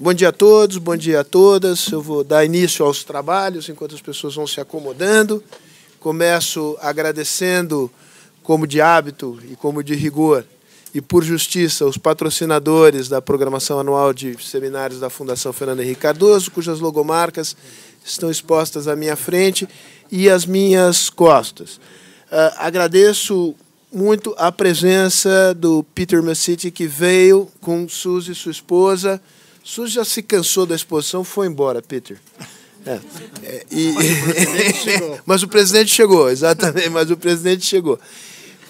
Bom dia a todos, bom dia a todas. Eu vou dar início aos trabalhos enquanto as pessoas vão se acomodando. Começo agradecendo, como de hábito e como de rigor, e por justiça, os patrocinadores da programação anual de seminários da Fundação Fernando Henrique Cardoso, cujas logomarcas estão expostas à minha frente e às minhas costas. Uh, agradeço muito a presença do Peter Massiti, que veio com Suzy, sua esposa. Suzy já se cansou da exposição, foi embora, Peter. É. É, e... mas o presidente chegou, exatamente, mas o presidente chegou.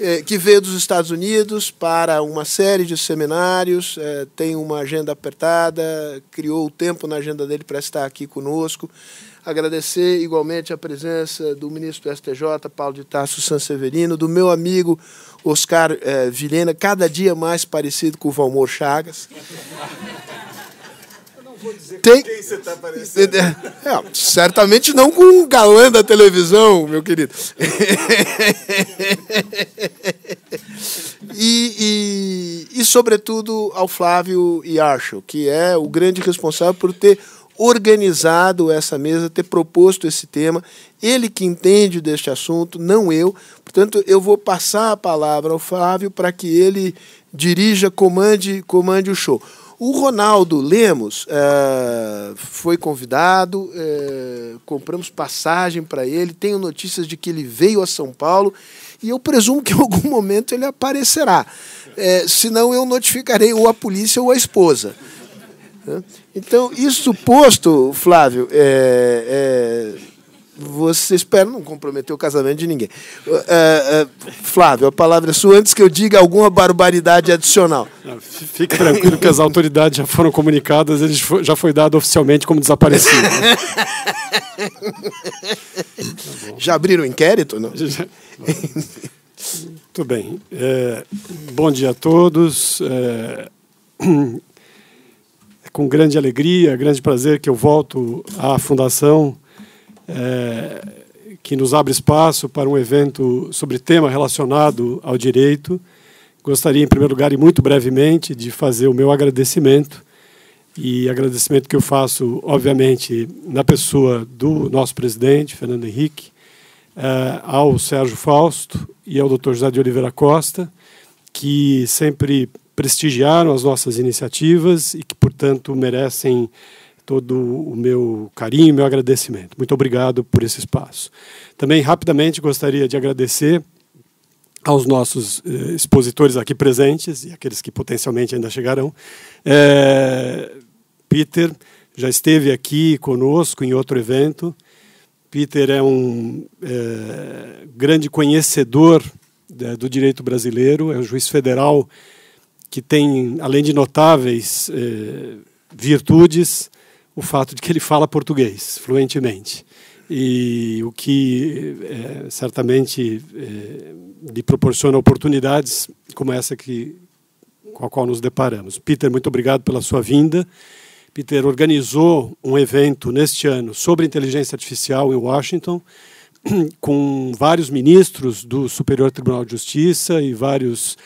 É, que veio dos Estados Unidos para uma série de seminários, é, tem uma agenda apertada, criou o tempo na agenda dele para estar aqui conosco. Agradecer igualmente a presença do ministro do STJ, Paulo de Tasso Sanseverino, do meu amigo Oscar eh, Vilhena, cada dia mais parecido com o Valmor Chagas. Eu não vou dizer Tem... quem você está parecendo. É, certamente não com um galã da televisão, meu querido. e, e, e, sobretudo, ao Flávio Yarcho, que é o grande responsável por ter organizado essa mesa, ter proposto esse tema. Ele que entende deste assunto, não eu. Portanto, eu vou passar a palavra ao Flávio para que ele dirija, comande, comande o show. O Ronaldo Lemos é, foi convidado, é, compramos passagem para ele, tenho notícias de que ele veio a São Paulo e eu presumo que em algum momento ele aparecerá. É, senão eu notificarei ou a polícia ou a esposa. Então, isso posto, Flávio, é, é, você espera não comprometer o casamento de ninguém. É, é, Flávio, a palavra é sua antes que eu diga alguma barbaridade adicional. fique tranquilo que as autoridades já foram comunicadas, ele já foi dado oficialmente como desaparecido. já abriram o inquérito? Não? Muito bem. É, bom dia a todos. É, com grande alegria, grande prazer que eu volto à Fundação, é, que nos abre espaço para um evento sobre tema relacionado ao direito. Gostaria, em primeiro lugar, e muito brevemente, de fazer o meu agradecimento, e agradecimento que eu faço, obviamente, na pessoa do nosso presidente, Fernando Henrique, é, ao Sérgio Fausto e ao Dr. José de Oliveira Costa, que sempre prestigiaram as nossas iniciativas e que, portanto, merecem todo o meu carinho e meu agradecimento. Muito obrigado por esse espaço. Também, rapidamente, gostaria de agradecer aos nossos eh, expositores aqui presentes e aqueles que potencialmente ainda chegarão. É, Peter já esteve aqui conosco em outro evento. Peter é um é, grande conhecedor é, do direito brasileiro, é um juiz federal que tem, além de notáveis eh, virtudes, o fato de que ele fala português fluentemente. E o que eh, certamente eh, lhe proporciona oportunidades como essa que, com a qual nos deparamos. Peter, muito obrigado pela sua vinda. Peter organizou um evento neste ano sobre inteligência artificial em Washington, com vários ministros do Superior Tribunal de Justiça e vários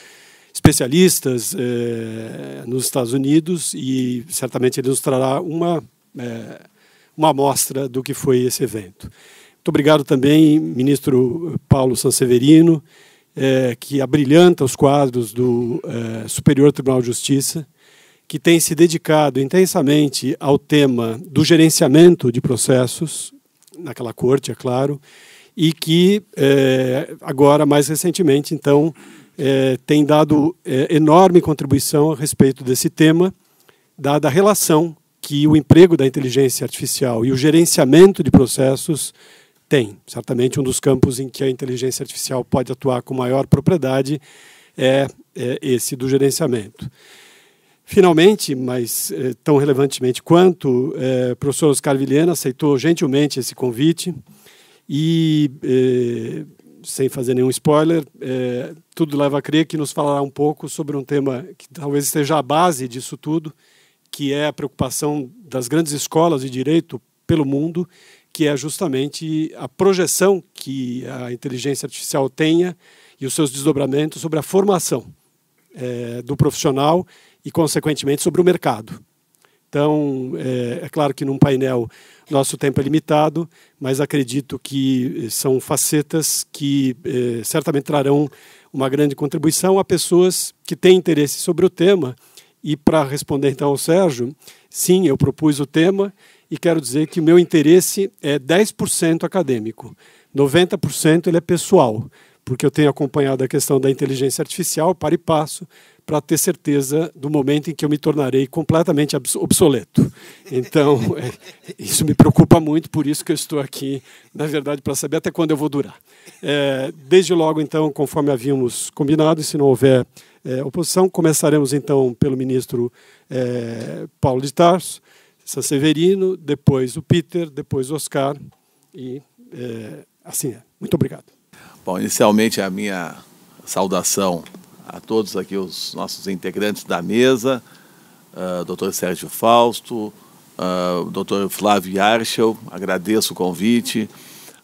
especialistas eh, nos Estados Unidos e certamente ele nos trará uma, eh, uma amostra do que foi esse evento. Muito obrigado também, ministro Paulo Sanseverino, eh, que abrilhanta os quadros do Superior Tribunal de Justiça, que tem se dedicado intensamente ao tema do gerenciamento de processos, naquela corte, é claro, e que agora, mais recentemente, então, é, tem dado é, enorme contribuição a respeito desse tema, dada a relação que o emprego da inteligência artificial e o gerenciamento de processos tem. Certamente um dos campos em que a inteligência artificial pode atuar com maior propriedade é, é esse do gerenciamento. Finalmente, mas é, tão relevantemente quanto, é, o professor Oscar Vilhena aceitou gentilmente esse convite e é, sem fazer nenhum spoiler, é, tudo leva a crer que nos falará um pouco sobre um tema que talvez esteja a base disso tudo, que é a preocupação das grandes escolas de direito pelo mundo, que é justamente a projeção que a inteligência artificial tenha e os seus desdobramentos sobre a formação é, do profissional e, consequentemente, sobre o mercado. Então, é, é, claro que num painel nosso tempo é limitado, mas acredito que são facetas que é, certamente trarão uma grande contribuição a pessoas que têm interesse sobre o tema. E para responder então ao Sérgio, sim, eu propus o tema e quero dizer que o meu interesse é 10% acadêmico, 90% ele é pessoal, porque eu tenho acompanhado a questão da inteligência artificial para e passo, para ter certeza do momento em que eu me tornarei completamente obsoleto. Então, é, isso me preocupa muito, por isso que eu estou aqui, na verdade, para saber até quando eu vou durar. É, desde logo, então, conforme havíamos combinado, se não houver é, oposição, começaremos então pelo ministro é, Paulo de Tarso, San Severino, depois o Peter, depois o Oscar, e é, assim é. Muito obrigado. Bom, inicialmente a minha saudação a todos aqui os nossos integrantes da mesa, uh, doutor Sérgio Fausto, uh, doutor Flávio Archel, agradeço o convite,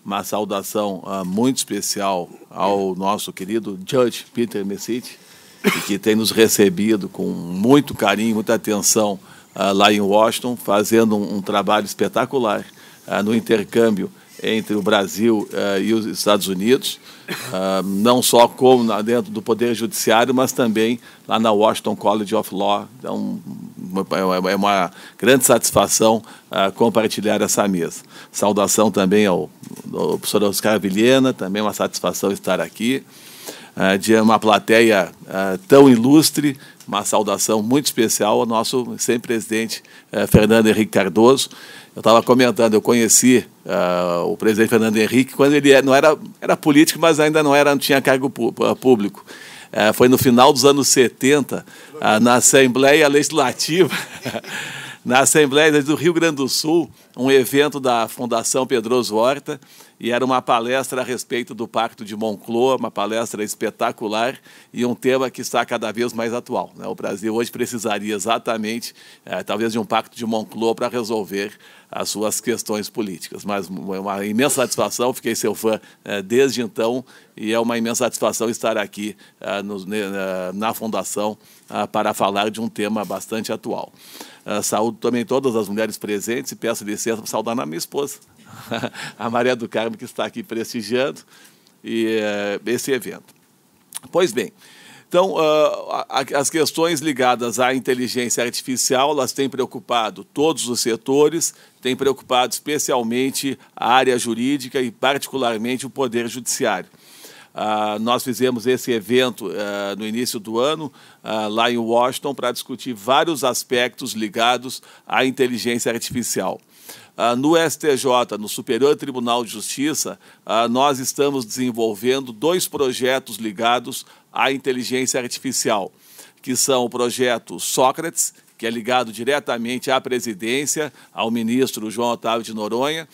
uma saudação uh, muito especial ao nosso querido Judge Peter Messitti, que tem nos recebido com muito carinho, muita atenção uh, lá em Washington, fazendo um, um trabalho espetacular uh, no intercâmbio entre o Brasil uh, e os Estados Unidos, uh, não só como dentro do Poder Judiciário, mas também lá na Washington College of Law. Então, é uma grande satisfação uh, compartilhar essa mesa. Saudação também ao, ao professor Oscar Vilhena, também uma satisfação estar aqui. de uma plateia tão ilustre, uma saudação muito especial ao nosso sempre presidente Fernando Henrique Cardoso, eu estava comentando, eu conheci uh, o presidente Fernando Henrique quando ele é, não era, era político, mas ainda não era, não tinha cargo ah, público. Uh, foi no final dos anos 70, uh, na Assembleia Legislativa, na Assembleia do Rio Grande do Sul, um evento da Fundação Pedroso Horta, e era uma palestra a respeito do Pacto de Moncloa, uma palestra espetacular e um tema que está cada vez mais atual. Né? O Brasil hoje precisaria exatamente, eh, talvez, de um Pacto de Moncloa para resolver as suas questões políticas. Mas é uma imensa satisfação, fiquei seu fã eh, desde então e é uma imensa satisfação estar aqui eh, no, na Fundação para falar de um tema bastante atual. saúdo também todas as mulheres presentes e peço licença para saudar a minha esposa, a Maria do Carmo, que está aqui prestigiando e, esse evento. Pois bem, então, as questões ligadas à inteligência artificial, elas têm preocupado todos os setores, têm preocupado especialmente a área jurídica e particularmente o Poder Judiciário. Uh, nós fizemos esse evento uh, no início do ano, uh, lá em Washington, para discutir vários aspectos ligados à inteligência artificial. Ah, no STJ, no Superior Tribunal de Justiça, ah, nós estamos desenvolvendo dois projetos ligados à inteligência artificial, que são o projeto Sócrates, que é ligado diretamente à presidência, ao ministro João Otávio de Noronha,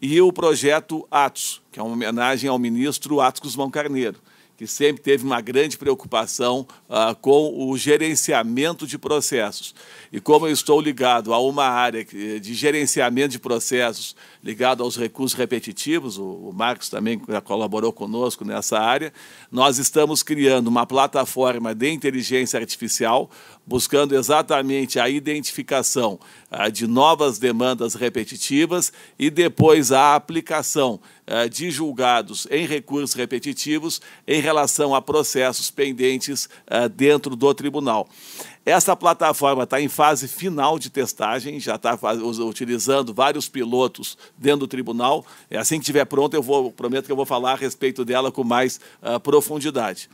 e o projeto Atos, que é uma homenagem ao ministro Atos Guzmão Carneiro que sempre teve uma grande preocupação uh, com o gerenciamento de processos. E como eu estou ligado a uma área de gerenciamento de processos, ligado aos recursos repetitivos, o, o Marcos também colaborou conosco nessa área, nós estamos criando uma plataforma de inteligência artificial, buscando exatamente a identificação uh, de novas demandas repetitivas e depois a aplicação uh, de julgados em recursos repetitivos em relação a processos pendentes uh, dentro do tribunal. Essa plataforma está em fase final de testagem, já está utilizando vários pilotos dentro do tribunal. É assim que estiver pronto, eu vou, prometo que eu vou falar a respeito dela com mais uh, profundidade.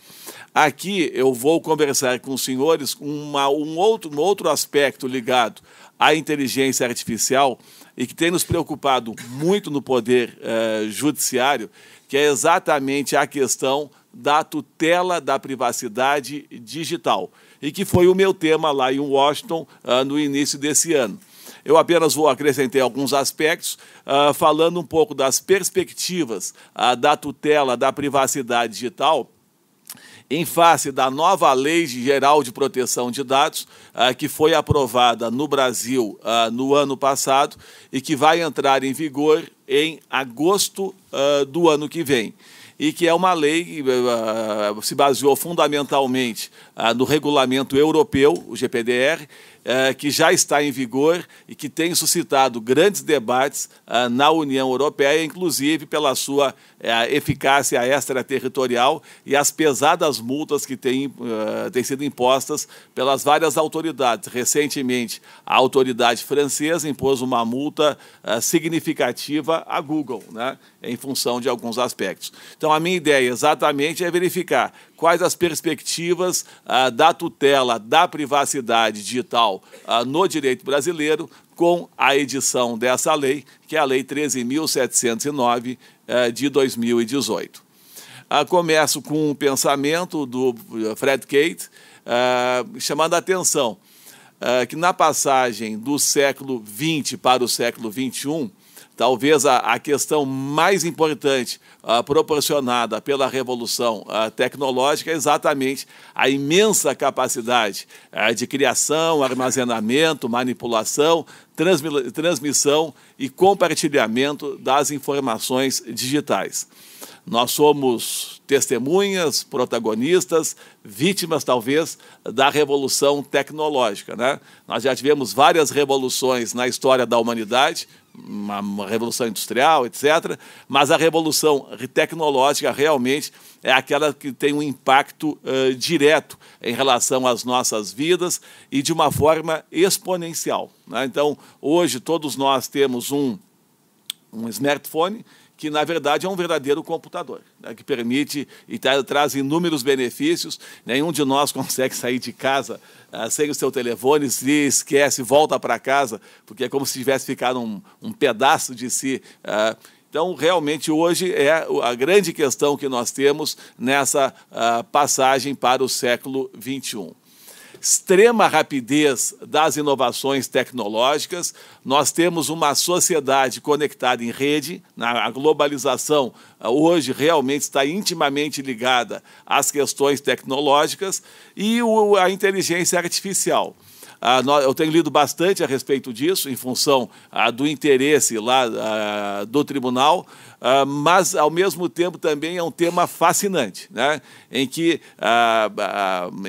Aqui eu vou conversar com os senhores uma, um, outro, um outro aspecto ligado à inteligência artificial e que tem nos preocupado muito no poder uh, judiciário, que é exatamente a questão da tutela da privacidade digital, e que foi o meu tema lá em Washington uh, no início desse ano. Eu apenas vou acrescentar alguns aspectos, uh, falando um pouco das perspectivas uh, da tutela da privacidade digital em face da nova Lei Geral de Proteção de Dados, que foi aprovada no Brasil no ano passado e que vai entrar em vigor em agosto do ano que vem e que é uma lei que uh, se baseou fundamentalmente uh, no regulamento europeu, o GPDR, eh, que já está em vigor e que tem suscitado grandes debates ah, na União Europeia, inclusive pela sua eh, eficácia extraterritorial e as pesadas multas que têm, uh, têm sido impostas pelas várias autoridades. Recentemente, a autoridade francesa impôs uma multa uh, significativa à Google, né, em função de alguns aspectos. Então, a minha ideia exatamente é verificar quais as perspectivas uh, da tutela da privacidade digital no direito brasileiro com a edição dessa lei, que é a Lei 13.709 de 2018. Ah, começo com um pensamento do Fred Kate, ah, chamando a atenção ah, que na passagem do século XX para o século XXI, talvez a, a questão mais importante uh, proporcionada pela revolução uh, tecnológica é exatamente a imensa capacidade uh, de criação, armazenamento, manipulação, transmi transmissão e compartilhamento das informações digitais. Nós somos testemunhas, protagonistas, vítimas, talvez, da revolução tecnológica. Né? Nós já tivemos várias revoluções na história da humanidade, uma, uma revolução industrial, etc., mas a revolução tecnológica realmente é aquela que tem um impacto uh, direto em relação às nossas vidas e de uma forma exponencial. Né? Então, hoje, todos nós temos um, um smartphone que na verdade é um verdadeiro computador, né, que permite e tra traz inúmeros benefícios. Nenhum de nós consegue sair de casa uh, sem o seu telefone, se esquece, volta para casa, porque é como se tivesse ficado um, um pedaço de si. Uh, então, realmente, hoje é a grande questão que nós temos nessa uh, passagem para o século XXI extrema rapidez das inovações tecnológicas, nós temos uma sociedade conectada em rede, a globalização ah, hoje realmente está intimamente ligada às questões tecnológicas e a inteligência artificial. Ah, eu tenho lido bastante a respeito disso, em função ah, do interesse lá do tribunal, mas, ao mesmo tempo, também é um tema fascinante, né? em que,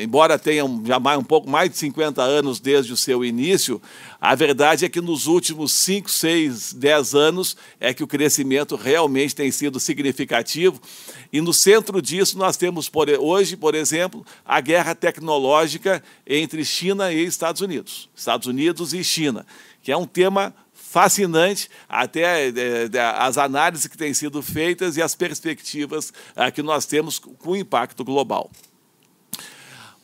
embora tenha já mais, um pouco mais de 50 anos desde o seu início, a verdade é que nos últimos 5, 6, 10 anos é que o crescimento realmente tem sido significativo. E no centro disso nós temos por, hoje, por exemplo, a guerra tecnológica entre China e Estados Unidos. Estados Unidos e China, que é um tema fascinante, até é, é, as análises que têm sido feitas e as perspectivas é, que nós temos com o impacto global.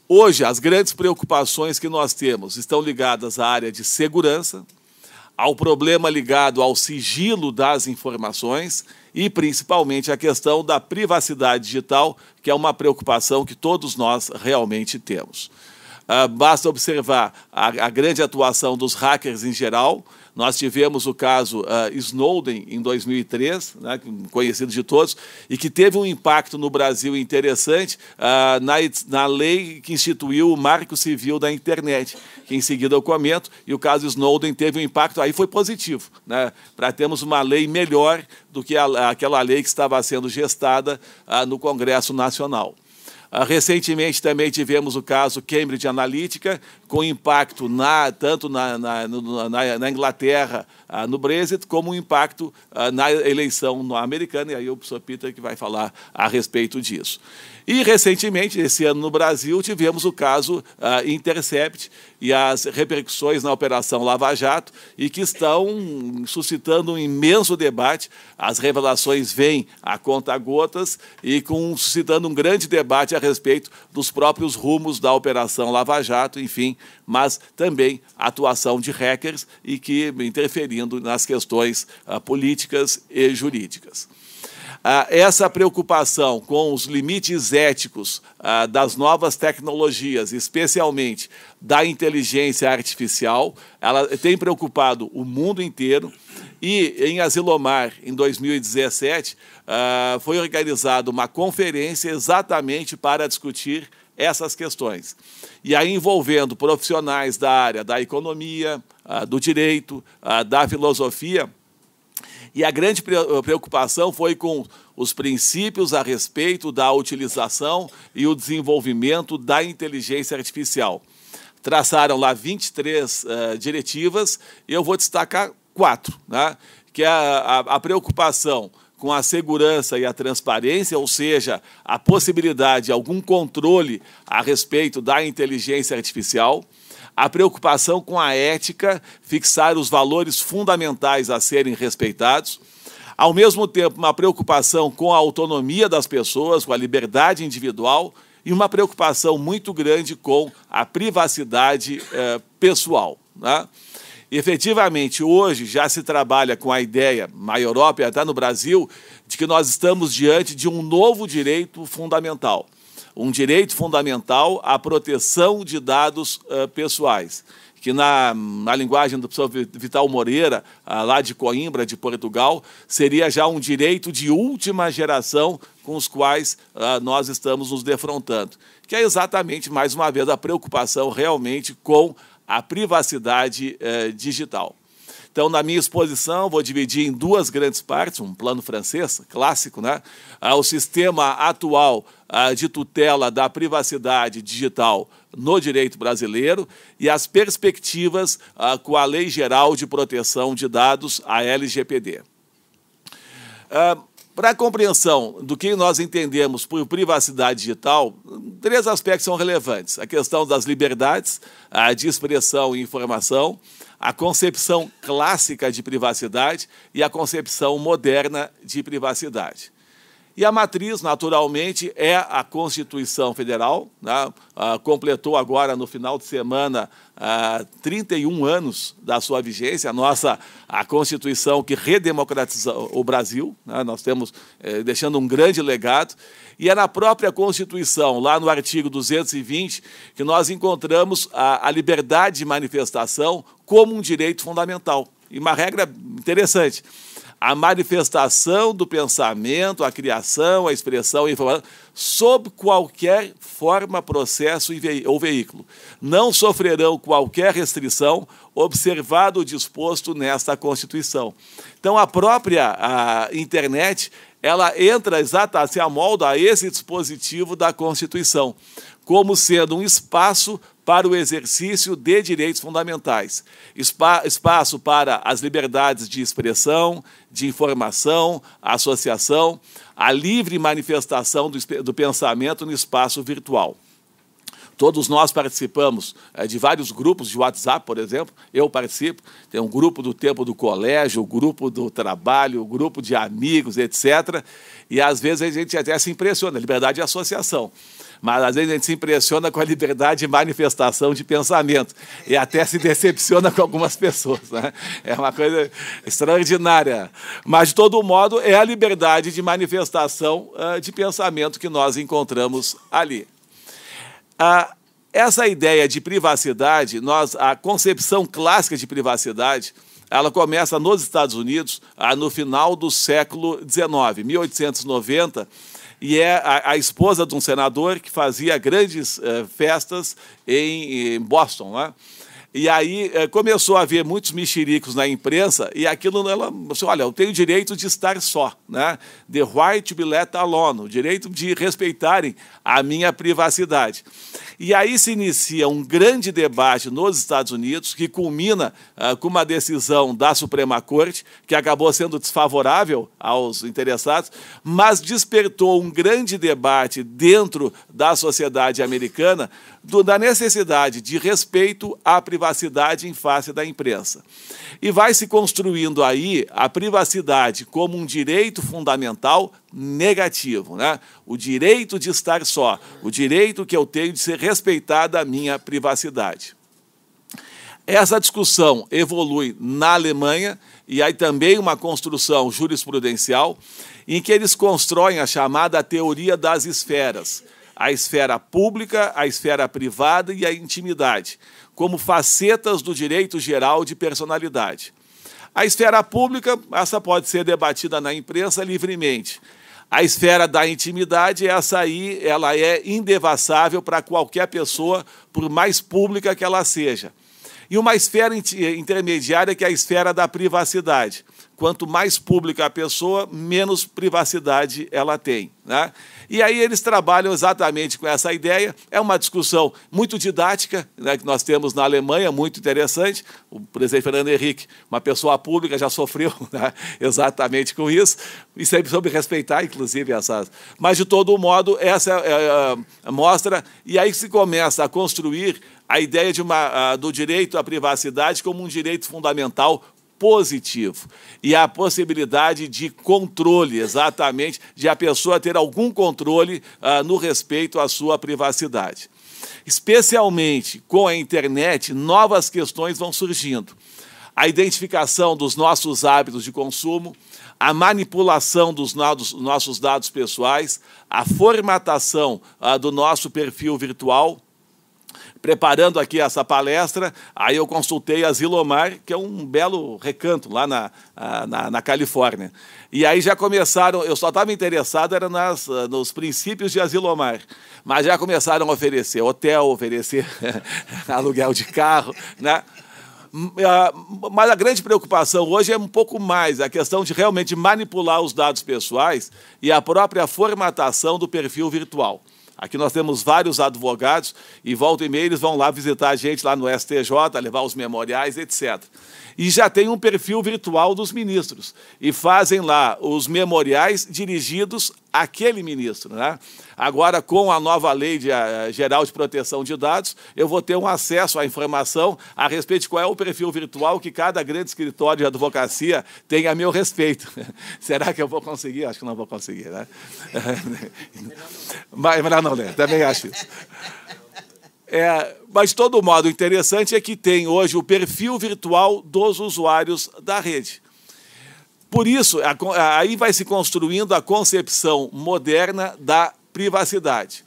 Hoje, as grandes preocupações que nós temos estão ligadas à área de segurança, ao problema ligado ao sigilo das informações e, principalmente, à questão da privacidade digital, que é uma preocupação que todos nós realmente temos. Uh, basta observar a grande atuação dos hackers em geral, nós tivemos o caso uh, Snowden em 2003, né, conhecido de todos, e que teve um impacto no Brasil interessante uh, na, na lei que instituiu o Marco Civil da Internet, que em seguida eu comento, e o caso Snowden teve um impacto, aí foi positivo, né, para termos uma lei melhor do que a, aquela lei que estava sendo gestada uh, no Congresso Nacional. Recentemente também tivemos o caso Cambridge Analytica, com impacto na, tanto na, na, na, na Inglaterra, ah, no Brexit, como um impacto ah, na eleição americana, e aí o professor Peter que vai falar a respeito disso. E, recentemente, esse ano no Brasil, tivemos o caso uh, Intercept e as repercussões na Operação Lava Jato, e que estão suscitando um imenso debate. As revelações vêm a conta-gotas e com, suscitando um grande debate a respeito dos próprios rumos da Operação Lava Jato, enfim, mas também a atuação de hackers e que interferindo nas questões uh, políticas e jurídicas. Ah, essa preocupação com os limites éticos ah, das novas tecnologias, especialmente da inteligência artificial, ela tem preocupado o mundo inteiro. E em Asilomar, em 2017, ah, foi organizada uma conferência exatamente para discutir essas questões. E aí envolvendo profissionais da área da economia, do direito, da filosofia, e a grande preocupação foi com os princípios a respeito da utilização e o desenvolvimento da inteligência artificial. traçaram lá 23 uh, diretivas, eu vou destacar quatro, né? que é a, a, a preocupação com a segurança e a transparência, ou seja, a possibilidade de algum controle a respeito da inteligência artificial, a preocupação com a ética, fixar os valores fundamentais a serem respeitados, ao mesmo tempo, uma preocupação com a autonomia das pessoas, com a liberdade individual e uma preocupação muito grande com a privacidade eh, pessoal. Né? Efetivamente, hoje já se trabalha com a ideia, na Europa e até no Brasil, de que nós estamos diante de um novo direito fundamental. Um direito fundamental à proteção de dados uh, pessoais que na, na linguagem do professor Vital Moreira, ah, lá de Coimbra, de Portugal, seria já um direito de última geração com os quais ah, nós estamos nos defrontando, que é exatamente, mais uma vez, a preocupação realmente com a privacidade eh, digital. Então, na minha exposição, vou dividir em duas grandes partes, um plano francês, clássico, né? Ah, o sistema atual ah, de tutela da privacidade digital no direito brasileiro e as perspectivas ah, com a Lei Geral de Proteção de Dados, a LGPD. Para a compreensão do que nós entendemos por privacidade digital, três aspectos são relevantes: a questão das liberdades de expressão e informação, a concepção clássica de privacidade e a concepção moderna de privacidade. E a matriz, naturalmente, é a Constituição Federal. Né? Ah, completou agora, no final de semana, ah, 31 anos da sua vigência, a nossa a Constituição que redemocratizou o Brasil. Né? Nós temos eh, deixando um grande legado. E é na própria Constituição, lá no artigo 220, que nós encontramos a, a liberdade de manifestação como um direito fundamental. E uma regra interessante a manifestação do pensamento, a criação, a expressão, a informação, sob qualquer forma, processo ou veículo. Não sofrerão qualquer restrição, observado o disposto nesta Constituição. Então, a própria a internet, ela entra exatamente, se amolda a esse dispositivo da Constituição, como sendo um espaço para o exercício de direitos fundamentais, espaço para as liberdades de expressão, de informação, associação, a livre manifestação do, do pensamento no espaço virtual. Todos nós participamos é, de vários grupos de WhatsApp, por exemplo. Eu participo. Tem um grupo do tempo do colégio, o grupo do trabalho, o grupo de amigos, etc. E às vezes a gente até se impressiona, liberdade de associação mas às vezes a gente se impressiona com a liberdade de manifestação de pensamento e até se decepciona com algumas pessoas. Né? É uma coisa extraordinária. Mas, de todo modo, é a liberdade de manifestação uh, de pensamento que nós encontramos ali. Uh, essa ideia de privacidade, nós, a concepção clássica de privacidade, ela começa nos Estados Unidos uh, no final do século XIX, 1890 e é a, a, esposa de um senador que fazia grandes uh, festas em, em Boston. Né? E aí uh, começou a haver muitos mexericos na imprensa, e aquilo, ela assim, olha, eu tenho o direito de estar só, né? The right to be let alone, o direito de respeitarem a minha privacidade. E aí se inicia um grande debate nos Estados Unidos, que culmina uh, com uma decisão da Suprema Corte, que acabou sendo desfavorável aos interessados, mas despertou um grande debate dentro da sociedade americana do, da necessidade de respeito à privacidade em face da imprensa. E vai se construindo aí a privacidade como um direito fundamental negativo, né? O direito de estar só, o direito que eu tenho de ser respeitada a minha privacidade. Essa discussão evolui na Alemanha e aí também uma construção jurisprudencial em que eles constroem a chamada teoria das esferas, a esfera pública, a esfera privada e a intimidade, como facetas do direito geral de personalidade. A esfera pública, essa pode ser debatida na imprensa livremente. A esfera da intimidade, essa aí, ela é indevassável para qualquer pessoa, por mais pública que ela seja. e uma esfera intermediária que é a esfera da privacidade. Quanto mais pública a pessoa, menos privacidade ela tem. Né? E aí eles trabalham exatamente com essa ideia. É uma discussão muito didática, né, que nós temos na Alemanha, muito interessante. O presidente Fernando Henrique, uma pessoa pública, já sofreu né, exatamente com isso, e sempre soube respeitar, inclusive, essas. Mas, de todo modo, essa é, é, mostra, e aí se começa a construir a ideia de uma, do direito à privacidade como um direito fundamental positivo e a possibilidade de controle, exatamente, de a pessoa ter algum controle uh, no respeito à sua privacidade. Especialmente com a internet, novas questões vão surgindo. A identificação dos nossos hábitos de consumo, a manipulação dos nossos dados pessoais, a formatação uh, do nosso perfil virtual preparando aqui essa palestra, aí eu consultei a Zilomar, que é um belo recanto lá na, na, na Califórnia. E aí já começaram, eu só estava interessado era nas, nos princípios de Asilomar, mas já começaram a oferecer hotel, oferecer aluguel de carro, né? Mas a grande preocupação hoje é um pouco mais a questão de realmente manipular os dados pessoais e a própria formatação do perfil virtual. Aqui nós temos vários advogados e volta e meia eles vão lá visitar a gente lá no STJ, levar os memoriais, etc. E já tem um perfil virtual dos ministros e fazem lá os memoriais dirigidos àquele ministro. Né? Agora, com a nova lei de, uh, geral de proteção de dados, eu vou ter um acesso à informação a respeito de qual é o perfil virtual que cada grande escritório de advocacia tem a meu respeito. Será que eu vou conseguir? Acho que não vou conseguir. Né? mas, mas não, né? Também acho isso. É, mas, de todo modo, o interessante é que tem hoje o perfil virtual dos usuários da rede. Por isso, aí vai se construindo a concepção moderna da privacidade.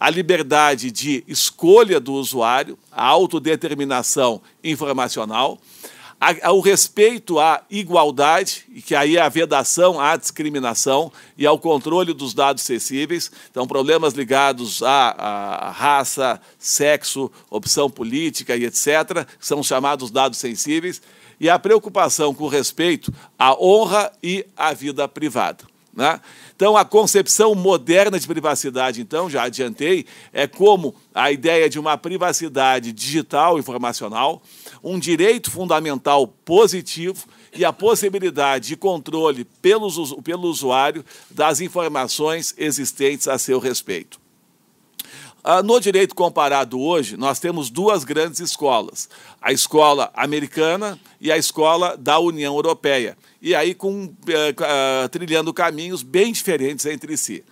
A liberdade de escolha do usuário, a autodeterminação informacional, o respeito à igualdade, que aí é a vedação à discriminação e ao controle dos dados acessíveis. Então, problemas ligados à, à raça, sexo, opção política e etc., são chamados dados sensíveis, e a preocupação com respeito à honra e à vida privada. Né? Então, a concepção moderna de privacidade, então, já adiantei, é como a ideia de uma privacidade digital informacional, um direito fundamental positivo e a possibilidade de controle pelo, pelo usuário das informações existentes a seu respeito. Ah, no direito comparado hoje, nós temos duas grandes escolas: a escola americana e a escola da União Europeia. E aí, com, uh, trilhando caminhos bem diferentes entre si.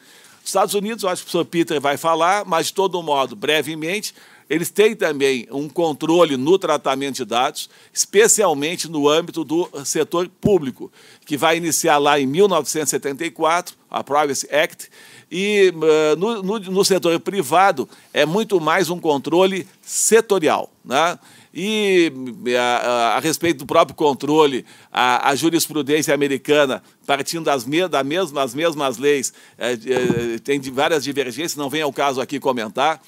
Estados Unidos, eu acho que o professor Peter vai falar, mas de todo modo, brevemente, eles têm também um controle no tratamento de dados, especialmente no âmbito do setor público, que vai iniciar lá em 1974, a Privacy Act, e uh, no, no, no, setor privado é muito mais um controle setorial. Né? E a, a, a respeito do próprio controle, a, a jurisprudência americana, partindo das, me, da mesma, das mesmas leis, é, é, tem várias divergências, não vem ao caso aqui comentar.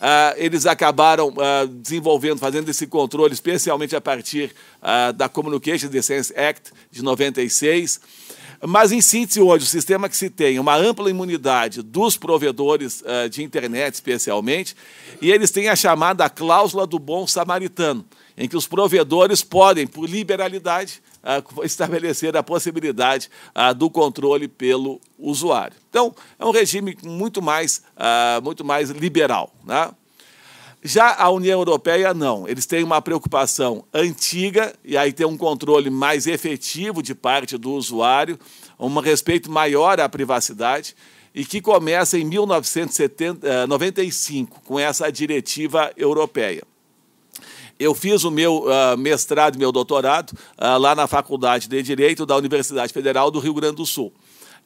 Ah, eles acabaram ah, desenvolvendo, fazendo esse controle, especialmente a partir ah, da Communication Decency Act de 96. Mas, em síntese, hoje, o sistema que se tem uma ampla imunidade dos provedores uh, de internet, especialmente, e eles têm a chamada cláusula do bom samaritano, em que os provedores podem, por liberalidade, uh, estabelecer a possibilidade uh, do controle pelo usuário. Então, é um regime muito mais, muito mais liberal. Né? Já a União Europeia, não. Eles têm uma preocupação antiga, e aí tem um controle mais efetivo de parte do usuário, um respeito maior à privacidade, e que começa em 1995, com essa diretiva europeia. Eu fiz o meu uh, mestrado e meu doutorado uh, lá na Faculdade de Direito da Universidade Federal do Rio Grande do Sul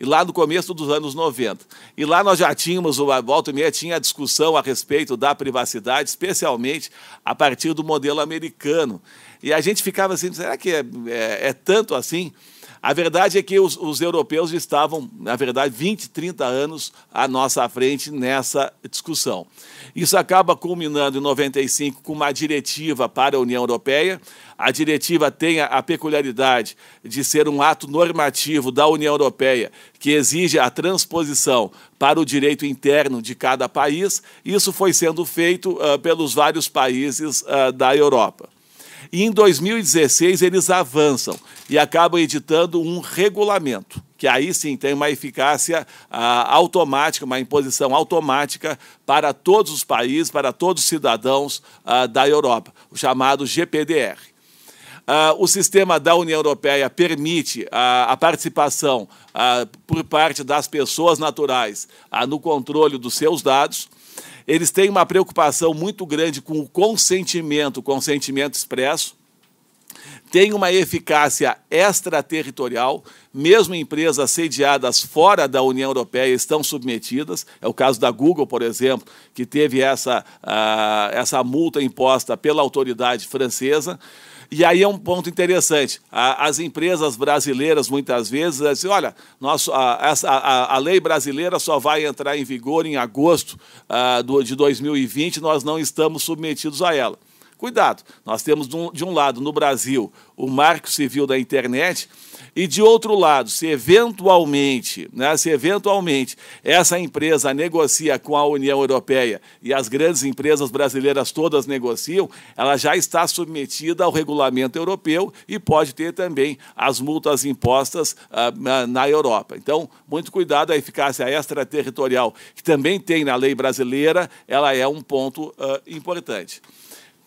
e lá no começo dos anos 90. E lá nós já tínhamos, o volta e meia tinha a discussão a respeito da privacidade, especialmente a partir do modelo americano. E a gente ficava assim, será que é, é, é tanto assim? A verdade é que os, os, europeus estavam, na verdade, 20, 30 anos à nossa frente nessa discussão. Isso acaba culminando em 95 com uma diretiva para a União Europeia. A diretiva tem a peculiaridade de ser um ato normativo da União Europeia que exige a transposição para o direito interno de cada país. Isso foi sendo feito uh, pelos vários países uh, da Europa. E em 2016 eles avançam e acabam editando um regulamento, que aí sim tem uma eficácia ah, automática, uma imposição automática para todos os países, para todos os cidadãos ah, da Europa, o chamado GPDR. Uh, o sistema da União Europeia permite a participação uh, por parte das pessoas naturais no controle dos seus dados eles têm uma preocupação muito grande com o consentimento, consentimento expresso, tem uma eficácia extraterritorial, mesmo empresas sediadas fora da União Europeia estão submetidas. É o caso da Google, por exemplo, que teve essa, uh, essa multa imposta pela autoridade francesa. E aí é um ponto interessante. As empresas brasileiras, muitas vezes, dizem, olha, nosso, a, a, a, lei brasileira só vai entrar em vigor em agosto uh, do, de 2020, nós não estamos submetidos a ela. Cuidado, nós temos de um lado no Brasil o Marco Civil da Internet e de outro lado, se eventualmente, né, se eventualmente essa empresa negocia com a União Europeia e as grandes empresas brasileiras todas negociam, ela já está submetida ao regulamento europeu e pode ter também as multas impostas uh, na, Europa. Então, muito cuidado, a eficácia extraterritorial, que também tem na lei brasileira, ela é um ponto uh, importante.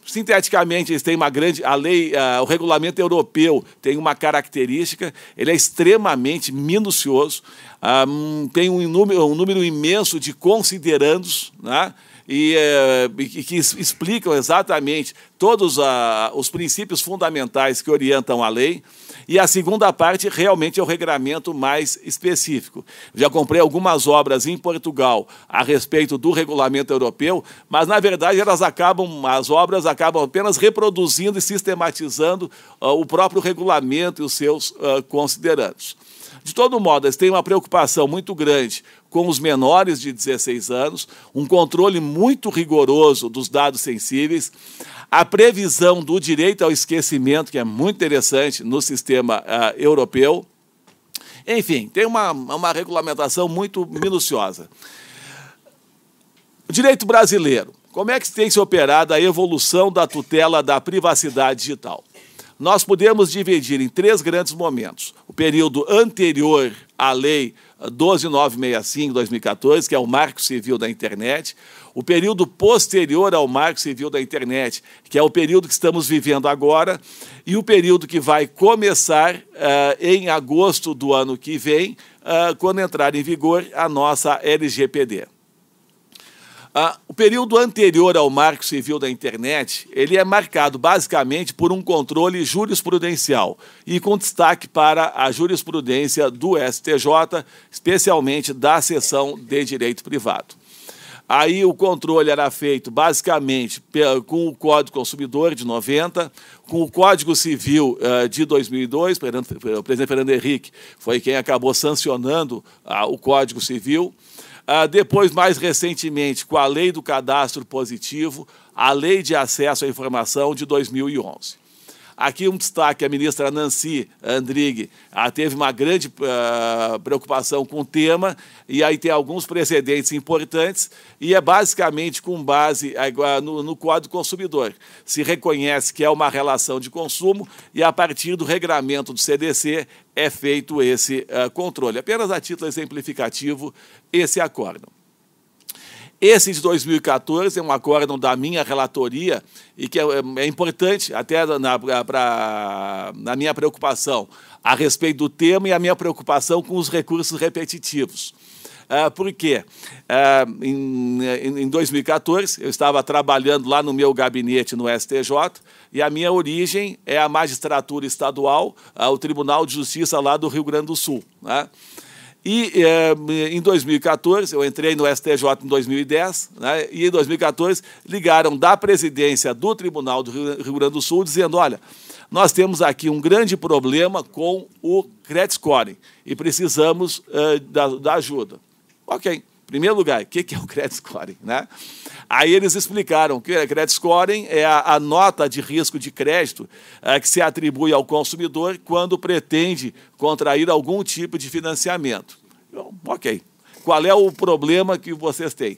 Sinteticamente, eles têm uma grande. A lei, o regulamento europeu tem uma característica, ele é extremamente minucioso, uh, tem um número, um número imenso de considerandos, né? e, uh, e que explicam exatamente todos os princípios fundamentais que orientam a lei. E a segunda parte realmente é o regramento mais específico. Já comprei algumas obras em Portugal a respeito do regulamento europeu, mas na verdade elas acabam, as obras acabam apenas reproduzindo e sistematizando uh, o próprio regulamento e os seus uh, considerandos. De todo modo, eles têm uma preocupação muito grande com os menores de 16 anos, um controle muito rigoroso dos dados sensíveis, a previsão do direito ao esquecimento, que é muito interessante no sistema uh, europeu. Enfim, tem uma, uma regulamentação muito minuciosa. Direito brasileiro. Como é que tem se operado a evolução da tutela da privacidade digital? Nós podemos dividir em três grandes momentos. O período anterior à lei 12965 2014, que é o Marco Civil da Internet, o período posterior ao Marco Civil da Internet, que é o período que estamos vivendo agora, e o período que vai começar uh, em agosto do ano que vem, uh, quando entrar em vigor a nossa LGPD. Ah, o período anterior ao Marco Civil da Internet, ele é marcado basicamente por um controle jurisprudencial e com destaque para a jurisprudência do STJ, especialmente da seção de direito privado. Aí o controle era feito basicamente com o Código Consumidor de 90, com o Código Civil uh, de 2002, o presidente Fernando Henrique foi quem acabou sancionando uh, o Código Civil. Ah, depois, mais recentemente, com a Lei do Cadastro Positivo, a Lei de Acesso à Informação de 2011. Aqui um destaque, a ministra Nancy Andrighi ah, teve uma grande uh, preocupação com o tema, e aí tem alguns precedentes importantes, e é basicamente com base uh, no, no Código Consumidor. Se reconhece que é uma relação de consumo, e a partir do regramento do CDC é feito esse uh, controle. Apenas a título exemplificativo, esse acórdão. Esse de 2014 é um acórdão da minha relatoria e que é, é importante até na, pra, na minha preocupação a respeito do tema e a minha preocupação com os recursos repetitivos. Uh, por quê? Uh, em, em 2014, eu estava trabalhando lá no meu gabinete no STJ e a minha origem é a magistratura estadual, uh, o Tribunal de Justiça lá do Rio Grande do Sul. Né? E é, em 2014, eu entrei no STJ em 2010, né, e em 2014 ligaram da presidência do Tribunal do Rio Grande do Sul dizendo: olha, nós temos aqui um grande problema com o credit scoring e precisamos uh, da, da, ajuda. Ok, em primeiro lugar, o que é o credit scoring? Né? Aí eles explicaram que o credit scoring é a, a nota de risco de crédito uh, que se atribui ao consumidor quando pretende contrair algum tipo de financiamento. Então, ok, qual é o problema que vocês têm?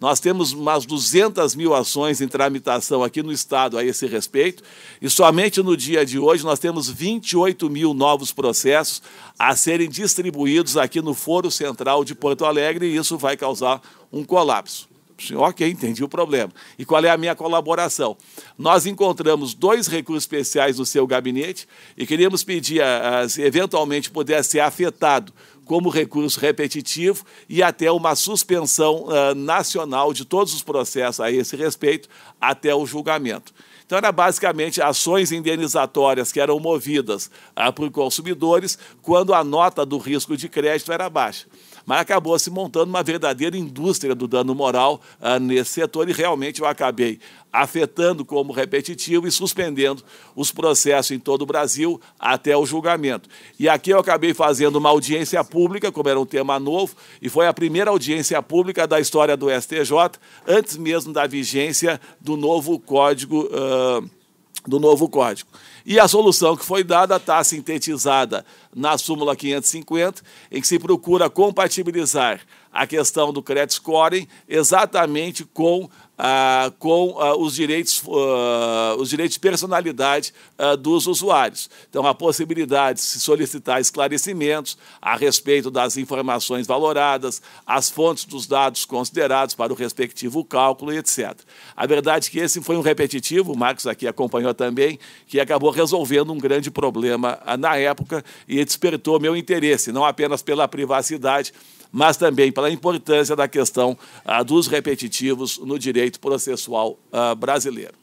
Nós temos umas 200 mil ações em tramitação aqui no Estado a esse respeito, e somente no dia de hoje nós temos 28 mil novos processos a serem distribuídos aqui no Foro Central de Porto Alegre, e isso vai causar um colapso. Ok, entendi o problema. E qual é a minha colaboração? Nós encontramos dois recursos especiais no seu gabinete e queríamos pedir, se eventualmente pudesse ser afetado como recurso repetitivo e até uma suspensão uh, nacional de todos os processos a esse respeito até o julgamento. Então, era basicamente ações indenizatórias que eram movidas por consumidores quando a nota do risco de crédito era baixa mas acabou se montando uma verdadeira indústria do dano moral uh, nesse setor e realmente eu acabei afetando como repetitivo e suspendendo os processos em todo o Brasil até o julgamento. E aqui eu acabei fazendo uma audiência pública, como era um tema novo, e foi a primeira audiência pública da história do STJ, antes mesmo da vigência do novo código. Uh, do novo código. E a solução que foi dada está sintetizada na súmula 550, em que se procura compatibilizar a questão do credit scoring exatamente com ah, com ah, os, direitos, ah, os direitos de personalidade dos usuários. Então, a possibilidade de se solicitar esclarecimentos a respeito das informações valoradas, as fontes dos dados considerados para o respectivo cálculo, etc. A verdade é que esse foi um repetitivo, o Marcos aqui acompanhou também, que acabou resolvendo um grande problema na época e despertou meu interesse, não apenas pela privacidade, mas também pela importância da questão ah, dos repetitivos no direito processual ah, brasileiro.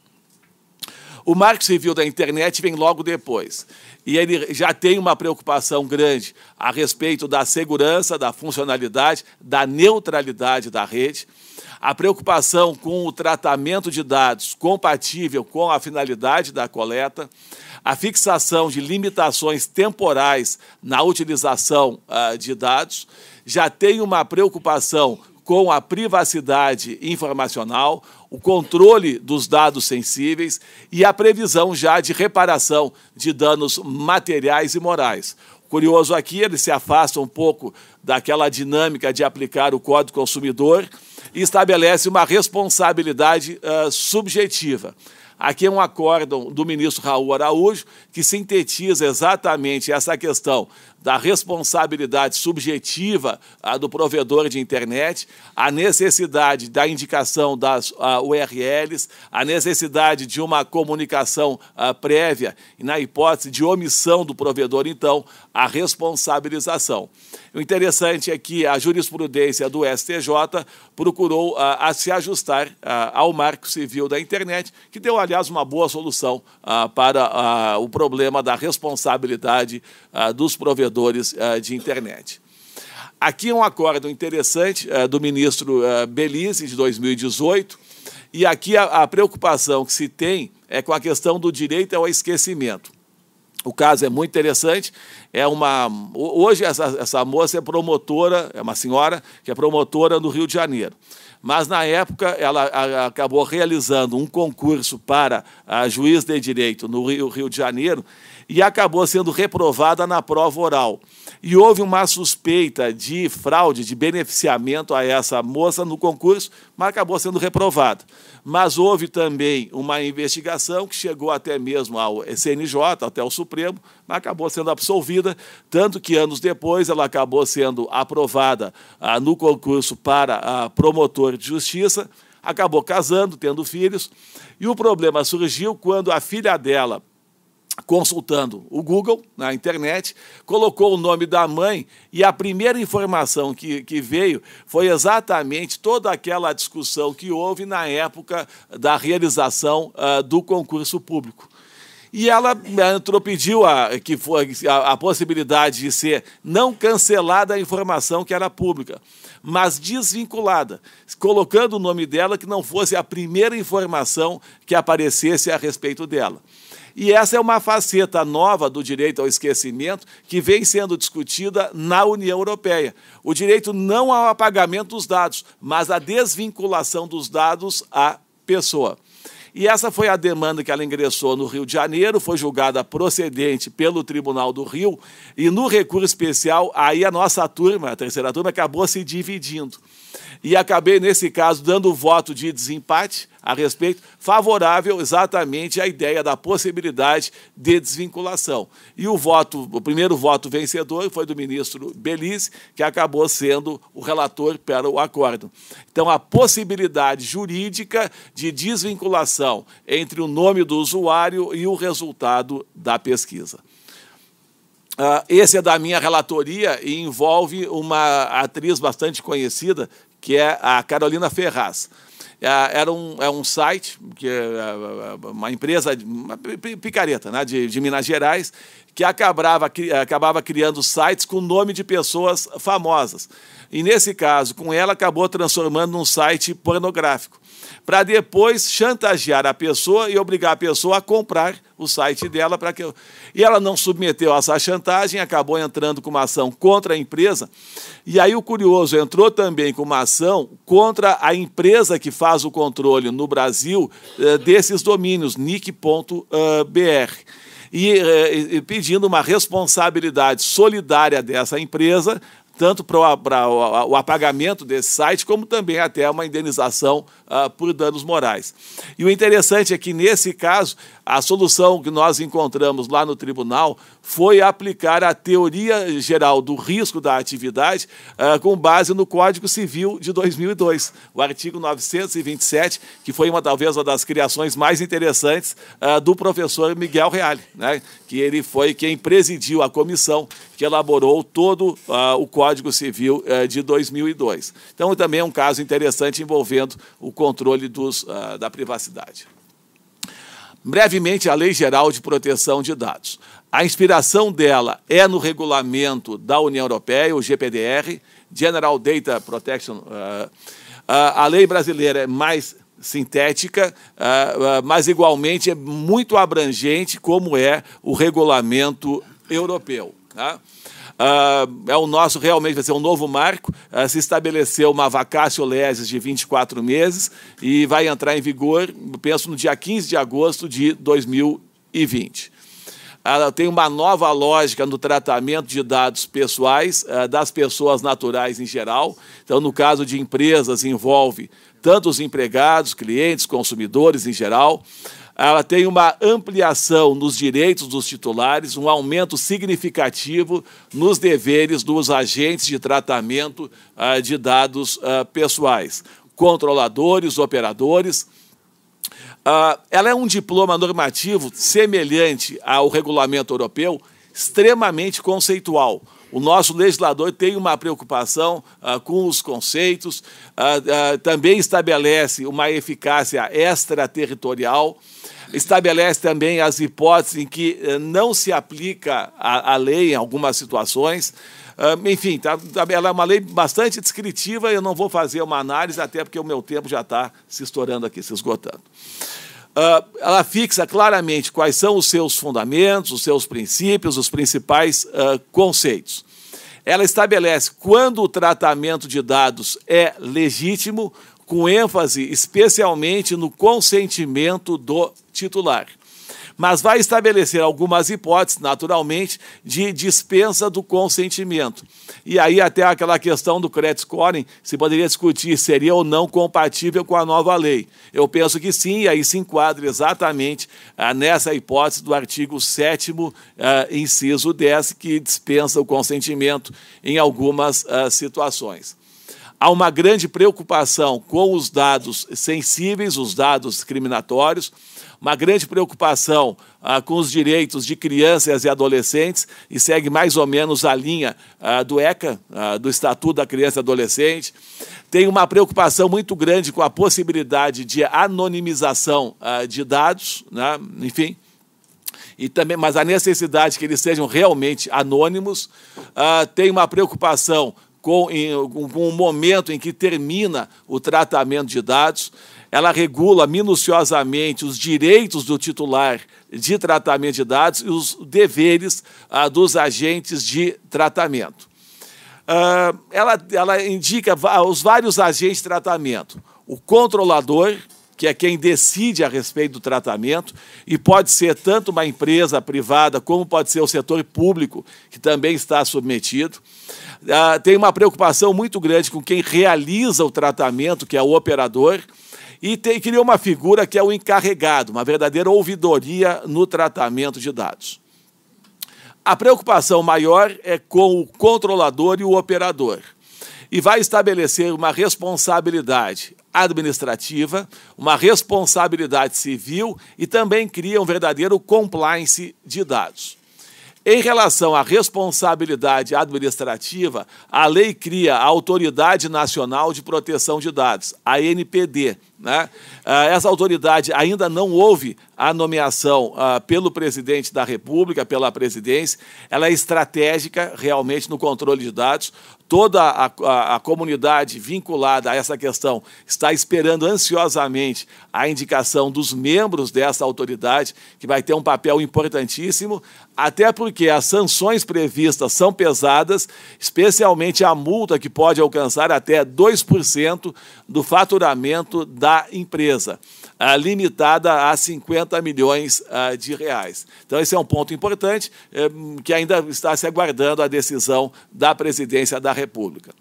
O Marco Civil da Internet vem logo depois. E ele já tem uma preocupação grande a respeito da segurança, da funcionalidade, da neutralidade da rede, a preocupação com o tratamento de dados compatível com a finalidade da coleta, a fixação de limitações temporais na utilização uh, de dados já tem uma preocupação com a privacidade informacional, o controle dos dados sensíveis e a previsão já de reparação de danos materiais e morais. Curioso aqui, ele se afasta um pouco daquela dinâmica de aplicar o Código Consumidor e estabelece uma responsabilidade uh, subjetiva. Aqui é um acórdão do ministro Raul Araújo que sintetiza exatamente essa questão da responsabilidade subjetiva ah, do provedor de internet, a necessidade da indicação das ah, URLs, a necessidade de uma comunicação ah, prévia e, na hipótese de omissão do provedor, então, a responsabilização. O interessante é que a jurisprudência do STJ procurou a se ajustar ao marco civil da internet, que deu, aliás, uma boa solução para o problema da responsabilidade dos provedores de internet. Aqui é um acordo interessante do ministro uh, Belize, de 2018, e aqui a, a, preocupação que se tem é com a questão do direito ao esquecimento. O caso é muito interessante. É uma hoje essa, essa moça é promotora, é uma senhora que é promotora no Rio de Janeiro. Mas na época ela acabou realizando um concurso para juiz de direito no Rio, Rio de Janeiro e acabou sendo reprovada na prova oral. E houve uma suspeita de fraude, de beneficiamento a essa moça no concurso, mas acabou sendo reprovada. Mas houve também uma investigação que chegou até mesmo ao CNJ, até o Supremo, mas acabou sendo absolvida, tanto que anos depois ela acabou sendo aprovada ah, no concurso para ah, promotor de justiça, acabou casando, tendo filhos, e o problema surgiu quando a filha dela consultando o Google na internet, colocou o nome da mãe e a primeira informação que, que veio foi exatamente toda aquela discussão que houve na época da realização uh, do concurso público. E ela entrou, pediu a, que foi, a, a possibilidade de ser não cancelada a informação que era pública, mas desvinculada, colocando o nome dela que não fosse a primeira informação que aparecesse a respeito dela. E essa é uma faceta nova do direito ao esquecimento que vem sendo discutida na União Europeia. O direito não ao apagamento dos dados, mas à desvinculação dos dados à pessoa. E essa foi a demanda que ela ingressou no Rio de Janeiro, foi julgada procedente pelo Tribunal do Rio, e no recurso especial, aí a nossa turma, a terceira turma, acabou se dividindo e acabei, nesse caso, dando o voto de desempate a respeito, favorável exatamente à ideia da possibilidade de desvinculação. E o voto, o primeiro voto vencedor foi do ministro Belize, que acabou sendo o relator para o acordo. Então, a possibilidade jurídica de desvinculação entre o nome do usuário e o resultado da pesquisa. Uh, esse é da minha relatoria e envolve uma atriz bastante conhecida, que é a Carolina Ferraz. É, era um, é um site, que é uma empresa, uma picareta né, de, de Minas Gerais, que acabava, acabava criando sites com nome de pessoas famosas. E nesse caso, com ela, acabou transformando num site pornográfico para depois chantagear a pessoa e obrigar a pessoa a comprar o site dela para que e ela não submeteu essa chantagem, acabou entrando com uma ação contra a empresa. E aí o curioso entrou também com uma ação contra a empresa que faz o controle no Brasil eh, desses domínios nick.br. E, eh, e pedindo uma responsabilidade solidária dessa empresa tanto para o apagamento desse site, como também até uma indenização uh, por danos morais. E o interessante é que, nesse caso, a solução que nós encontramos lá no tribunal foi aplicar a teoria geral do risco da atividade uh, com base no Código Civil de 2002, o artigo 927, que foi uma talvez uma das criações mais interessantes uh, do professor Miguel Reale, né, que ele foi quem presidiu a comissão que elaborou todo uh, o Código Civil de 2002. Então, também é um caso interessante envolvendo o controle dos, da privacidade. Brevemente, a Lei Geral de Proteção de Dados. A inspiração dela é no regulamento da União Europeia, o GPDR, General Data Protection. Uh, uh, a lei brasileira é mais sintética, uh, mas igualmente é muito abrangente, como é o regulamento europeu. Tá? Uh, é o nosso, realmente vai ser um novo marco. Uh, se estabeleceu uma vacácio leses de 24 meses e vai entrar em vigor, penso, no dia 15 de agosto de 2020. Ela tem uma nova lógica no tratamento de dados pessoais das pessoas naturais em geral. Então, no caso de empresas, envolve tanto os empregados, clientes, consumidores em geral ela tem uma ampliação nos direitos dos titulares, um aumento significativo nos deveres dos agentes de tratamento uh, de dados uh, pessoais, controladores, operadores. Uh, ela é um diploma normativo semelhante ao regulamento europeu, extremamente conceitual. O nosso legislador tem uma preocupação uh, com os conceitos, uh, uh, também estabelece uma eficácia extraterritorial, estabelece também as hipóteses em que não se aplica a, a lei em algumas situações. enfim, tá, tá, ela é uma lei bastante descritiva, eu não vou fazer uma análise, até porque o meu tempo já está se estourando aqui, se esgotando. Uh, ela fixa claramente quais são os seus fundamentos, os seus princípios, os principais uh, conceitos. Ela estabelece quando o tratamento de dados é legítimo, com ênfase especialmente no consentimento do titular mas vai estabelecer algumas hipóteses, naturalmente, de dispensa do consentimento. E aí até aquela questão do credit scoring, se poderia discutir seria ou não compatível com a nova lei. Eu penso que sim, e aí se enquadra exatamente ah, nessa hipótese do artigo 7 ah, inciso 10, que dispensa o consentimento em algumas ah, situações há uma grande preocupação com os dados sensíveis, os dados discriminatórios, uma grande preocupação ah, com os direitos de crianças e adolescentes e segue mais ou menos a linha ah, do ECA, ah, do Estatuto da Criança e Adolescente. Tem uma preocupação muito grande com a possibilidade de anonimização ah, de dados, né? enfim. E também, mas a necessidade que eles sejam realmente anônimos. Ah, tem uma preocupação com, em, com o momento em que termina o tratamento de dados ela regula minuciosamente os direitos do titular de tratamento de dados e os deveres ah, dos agentes de tratamento. Ah, ela, ela indica os vários agentes de tratamento. O controlador, que é quem decide a respeito do tratamento, e pode ser tanto uma empresa privada, como pode ser o setor público, que também está submetido. Ah, tem uma preocupação muito grande com quem realiza o tratamento, que é o operador, e tem, criou uma figura que é o encarregado, uma verdadeira ouvidoria no tratamento de dados. A preocupação maior é com o controlador e o operador. E vai estabelecer uma responsabilidade administrativa, uma responsabilidade civil e também cria um verdadeiro compliance de dados. Em relação à responsabilidade administrativa, a lei cria a Autoridade Nacional de Proteção de Dados, a NPD. Né? Ah, essa autoridade ainda não houve a nomeação uh, pelo presidente da República, pela presidência. Ela é estratégica realmente no controle de dados toda a, a, a, comunidade vinculada a essa questão está esperando ansiosamente a indicação dos membros dessa autoridade, que vai ter um papel importantíssimo, até porque as sanções previstas são pesadas, especialmente a multa que pode alcançar até 2% do faturamento da empresa. Uh, limitada a 50 milhões uh, de reais. Então, esse é um ponto importante uh, que ainda está se aguardando a decisão da presidência da República.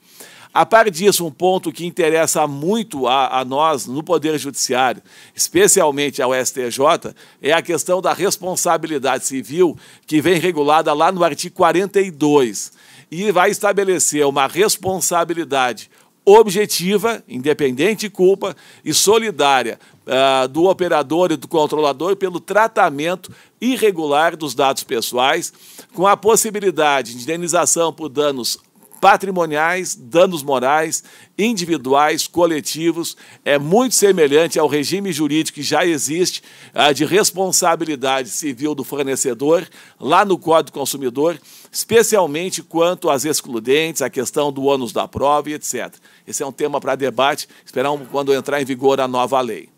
A par disso, um ponto que interessa muito a, a, nós no Poder Judiciário, especialmente ao STJ, é a questão da responsabilidade civil, que vem regulada lá no artigo 42, e vai estabelecer uma responsabilidade objetiva, independente de culpa e solidária uh, do operador e do controlador pelo tratamento irregular dos dados pessoais, com a possibilidade de indenização por danos patrimoniais, danos morais, individuais, coletivos, é muito semelhante ao regime jurídico que já existe uh, de responsabilidade civil do fornecedor, lá no Código do Consumidor, especialmente quanto às excludentes, a questão do ônus da prova e etc. Esse é um tema para debate, esperamos quando entrar em vigor a nova lei.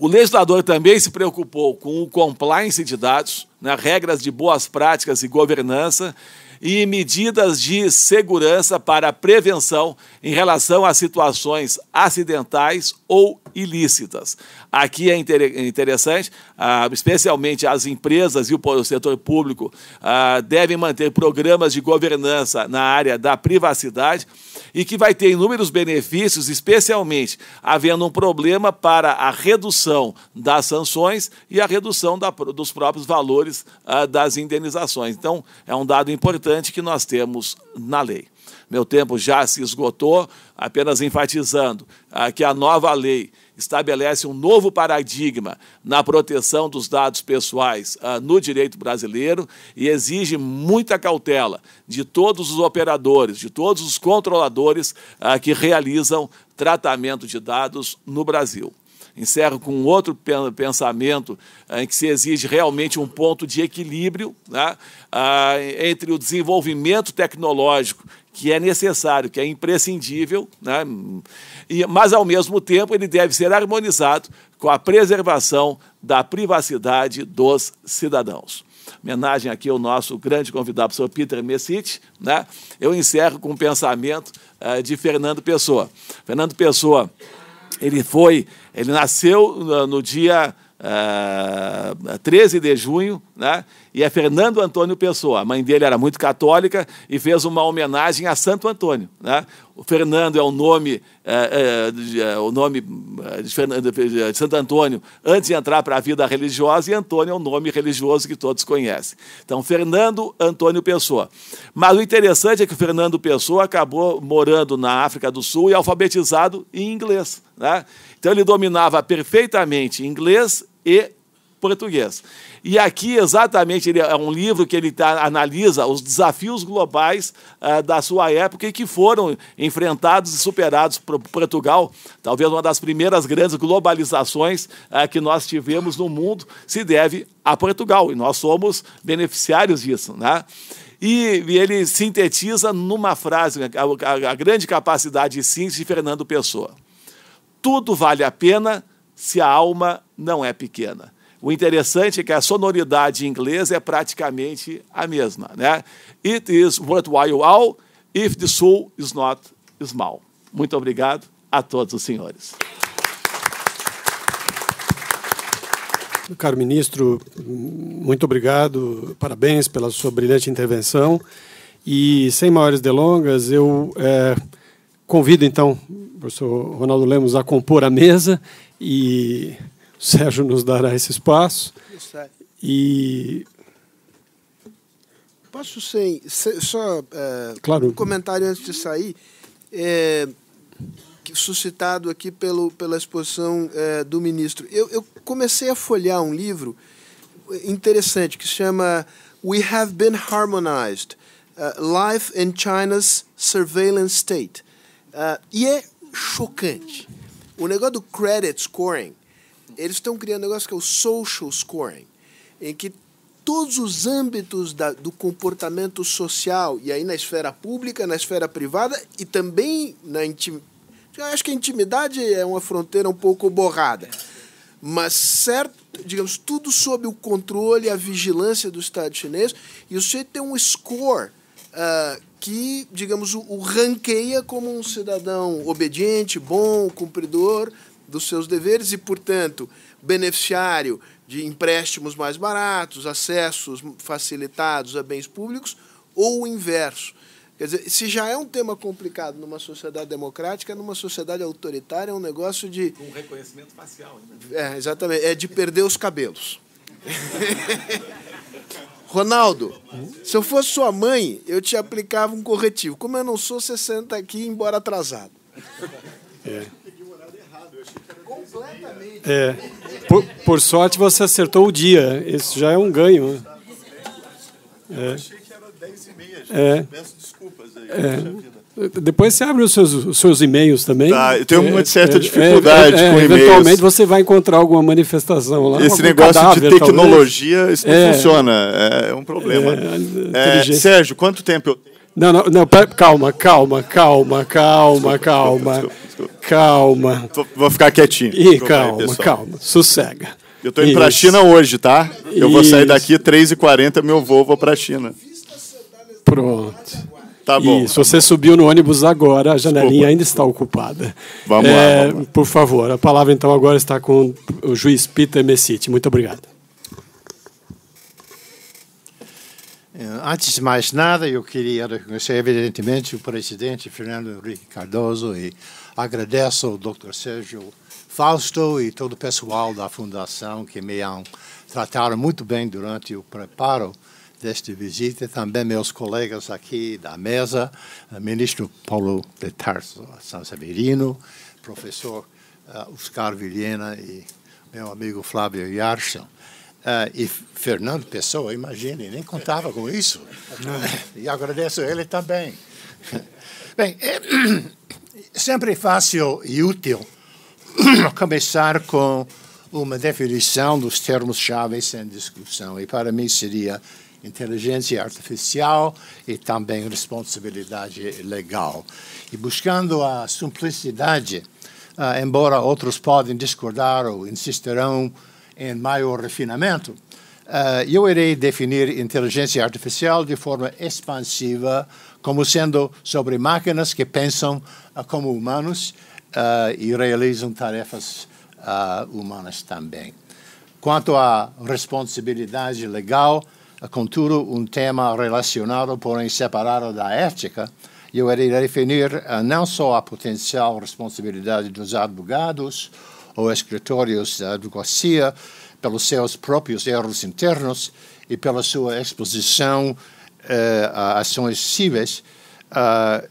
O legislador também se preocupou com o compliance de dados, né, regras de boas práticas e governança e medidas de segurança para prevenção em relação a situações acidentais ou ilícitas. Aqui é interessante, ah, especialmente as empresas e o setor público ah, devem manter programas de governança na área da privacidade e que vai ter inúmeros benefícios, especialmente havendo um problema para a redução das sanções e a redução da, dos próprios valores ah, das indenizações. Então, é um dado importante que nós temos na lei. Meu tempo já se esgotou, apenas enfatizando ah, que a nova lei estabelece um novo paradigma na proteção dos dados pessoais ah, no direito brasileiro e exige muita cautela de todos os operadores, de todos os controladores ah, que realizam tratamento de dados no Brasil. Encerro com outro pensamento em que se exige realmente um ponto de equilíbrio né, entre o desenvolvimento tecnológico que é necessário, que é imprescindível, né? e, mas, ao mesmo tempo, ele deve ser harmonizado com a preservação da privacidade dos cidadãos. Homenagem aqui ao nosso grande convidado, professor Peter Messitti. Né? Eu encerro com um pensamento uh, de Fernando Pessoa. Fernando Pessoa, ele foi, ele nasceu no, no dia uh, 13 de junho, né? E é Fernando Antônio Pessoa. A mãe dele era muito católica e fez uma homenagem a Santo Antônio. Né? O Fernando é o nome, é, é, é, o nome de, Fernando, de Santo Antônio antes de entrar para a vida religiosa, e Antônio é o nome religioso que todos conhecem. Então, Fernando Antônio Pessoa. Mas o interessante é que o Fernando Pessoa acabou morando na África do Sul e alfabetizado em inglês. Né? Então, ele dominava perfeitamente inglês e português. E aqui, exatamente, ele é um livro que ele tá, analisa os desafios globais uh, da sua época e que foram enfrentados e superados por Portugal. Talvez uma das primeiras grandes globalizações uh, que nós tivemos no mundo se deve a Portugal, e nós somos beneficiários disso. Né? E, ele sintetiza numa frase a, a, a grande capacidade de síntese de Fernando Pessoa. tudo vale a pena se a alma não é pequena. O interessante é que a sonoridade em inglês é praticamente a mesma. Né? It is worthwhile all if the soul is not small. Muito obrigado a todos os senhores. Caro ministro, muito obrigado, parabéns pela sua brilhante intervenção. E sem maiores delongas, eu é, convido então o professor Ronaldo Lemos a compor a mesa e o Sérgio nos dará esse espaço. E posso sem só é, claro. um comentário antes de sair. É, suscitado aqui pelo, pela exposição é, do ministro. Eu, eu, comecei a folhear um livro interessante que se chama We Have Been Harmonized: uh, Life in China's Surveillance State. Uh, e é chocante. O negócio do credit scoring, eles estão criando um negócio que é o social scoring, em que todos os âmbitos da, do comportamento social, e aí na esfera pública, na esfera privada e também na intimidade acho que a intimidade é uma fronteira um pouco borrada. Mas certo, digamos, tudo sob o controle e a vigilância do Estado chinês, e o sujeito tem um score uh, que, digamos, o, o ranqueia como um cidadão obediente, bom, cumpridor dos seus deveres e, portanto, beneficiário de empréstimos mais baratos, acessos facilitados a bens públicos, ou o inverso. Quer dizer, se já é um tema complicado numa sociedade democrática, numa sociedade autoritária é um negócio de. Com reconhecimento facial ainda. É, exatamente. É de perder os cabelos. Ronaldo, se eu fosse sua mãe, eu te aplicava um corretivo. Como eu não sou, você senta aqui, embora atrasado. É. É. Por, por sorte, você acertou o dia. Isso já é um ganho. É. É. Peço desculpas aí. É. Depois você abre os seus, os seus e-mails também. Tá, eu tenho uma certa é, dificuldade é, com e-mails. Eventualmente você vai encontrar alguma manifestação lá. Esse negócio cadáver, de tecnologia, talvez. isso não funciona. É, um problema. Sérgio, quanto tempo eu tenho? Não, não, não, calma, calma, calma, calma, calma. Calma. Vou ficar quietinho. E calma, calma, sossega. Eu estou indo para a China hoje, tá? Eu vou sair daqui 3h40, meu voo, vou para a China. Pronto. Tá bom. Isso, você subiu no ônibus agora, a janelinha ainda está ocupada. Vamos, é, lá, vamos lá. Por favor, a palavra então agora está com o juiz Peter Messiti. Muito obrigado. É, antes de mais nada, eu queria reconhecer, evidentemente, o presidente Fernando Henrique Cardoso e agradeço ao Dr. Sérgio Fausto e todo o pessoal da Fundação que me trataram muito bem durante o preparo desta visita, também meus colegas aqui da mesa, ministro Paulo de Tarso São Severino, professor uh, Oscar Vilhena e meu amigo Flávio Yarson. Uh, e Fernando Pessoa, imagine, nem contava com isso. e agradeço ele também. Bem, é sempre fácil e útil começar com uma definição dos termos-chave em discussão. E para mim seria inteligência artificial e também responsabilidade legal. E buscando a simplicidade, uh, embora outros podem discordar ou insistirão em maior refinamento, uh, eu irei definir inteligência artificial de forma expansiva como sendo sobre máquinas que pensam uh, como humanos e realizam tarefas humanas também. Quanto à responsabilidade legal, contudo, um tema relacionado, porém separado da ética, eu irei definir não só a potencial responsabilidade dos advogados ou escritórios da advocacia pelos seus próprios erros internos e pela sua exposição uh, a ações cíveis, uh,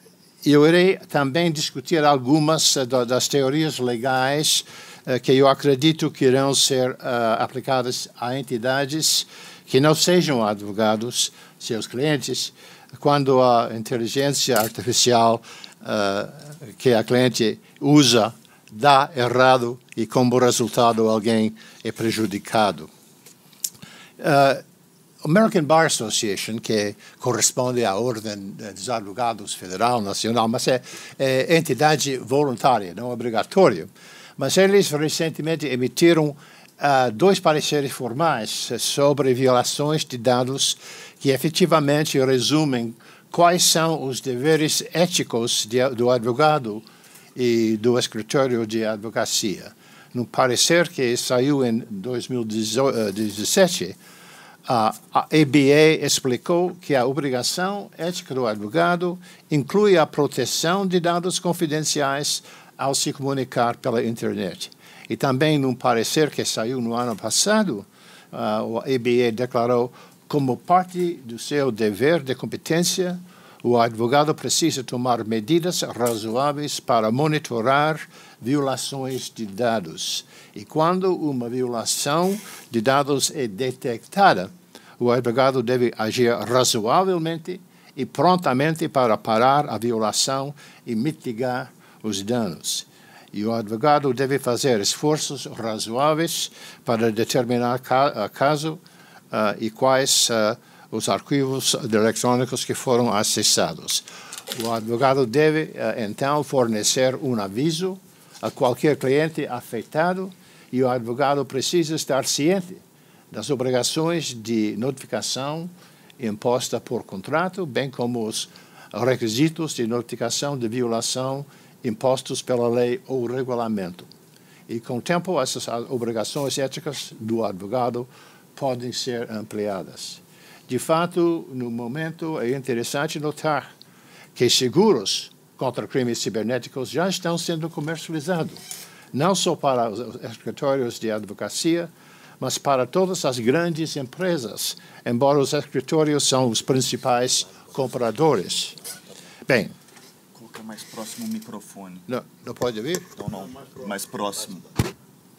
eu irei também discutir algumas das teorias legais que eu acredito que irão ser aplicadas a entidades que não sejam advogados, seus clientes, quando a inteligência artificial uh, que a cliente usa dá errado e como resultado alguém é prejudicado. Uh, American Bar Association, que corresponde à Ordem dos Advogados Federal Nacional, mas é, é entidade voluntária, não obrigatória, Mas eles recentemente emitiram uh, dois pareceres formais sobre violações de dados que efetivamente resumem quais são os deveres éticos de, do advogado e do escritório de advocacia. No parecer que saiu em 2017, a ABA explicou que a obrigação ética do advogado inclui a proteção de dados confidenciais ao se comunicar pela internet. E também, num parecer que saiu no ano passado, a ABA declarou como parte do seu dever de competência, o advogado precisa tomar medidas razoáveis para monitorar violações de dados. E quando uma violação de dados é detectada, o advogado deve agir razoavelmente e prontamente para parar a violação e mitigar os danos. E o advogado deve fazer esforços razoáveis para determinar ca caso uh, e quais uh, os arquivos eletrônicos que foram acessados. O advogado deve, uh, então, fornecer um aviso a qualquer cliente afetado e o advogado precisa estar ciente das obrigações de notificação imposta por contrato, bem como os requisitos de notificação de violação impostos pela lei ou regulamento. E com o tempo, essas obrigações éticas do advogado podem ser ampliadas. De fato, no momento, é interessante notar que seguros contra crimes cibernéticos já estão sendo comercializados, não só para os escritórios de advocacia, mas para todas as grandes empresas, embora os escritórios são os principais compradores. Bem. Colocar mais próximo o microfone. Não, não pode ouvir? Não, não. Mais próximo.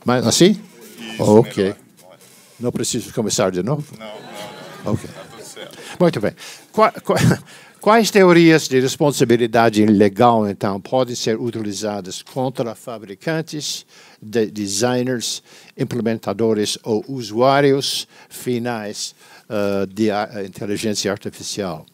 Mais assim? Isso, ok. Melhor. Não preciso começar de novo? Não, não. Ok. Tá Muito bem. Quais teorias de responsabilidade legal, então, podem ser utilizadas contra fabricantes de designers, implementadores ou usuários finais uh, de inteligência artificial.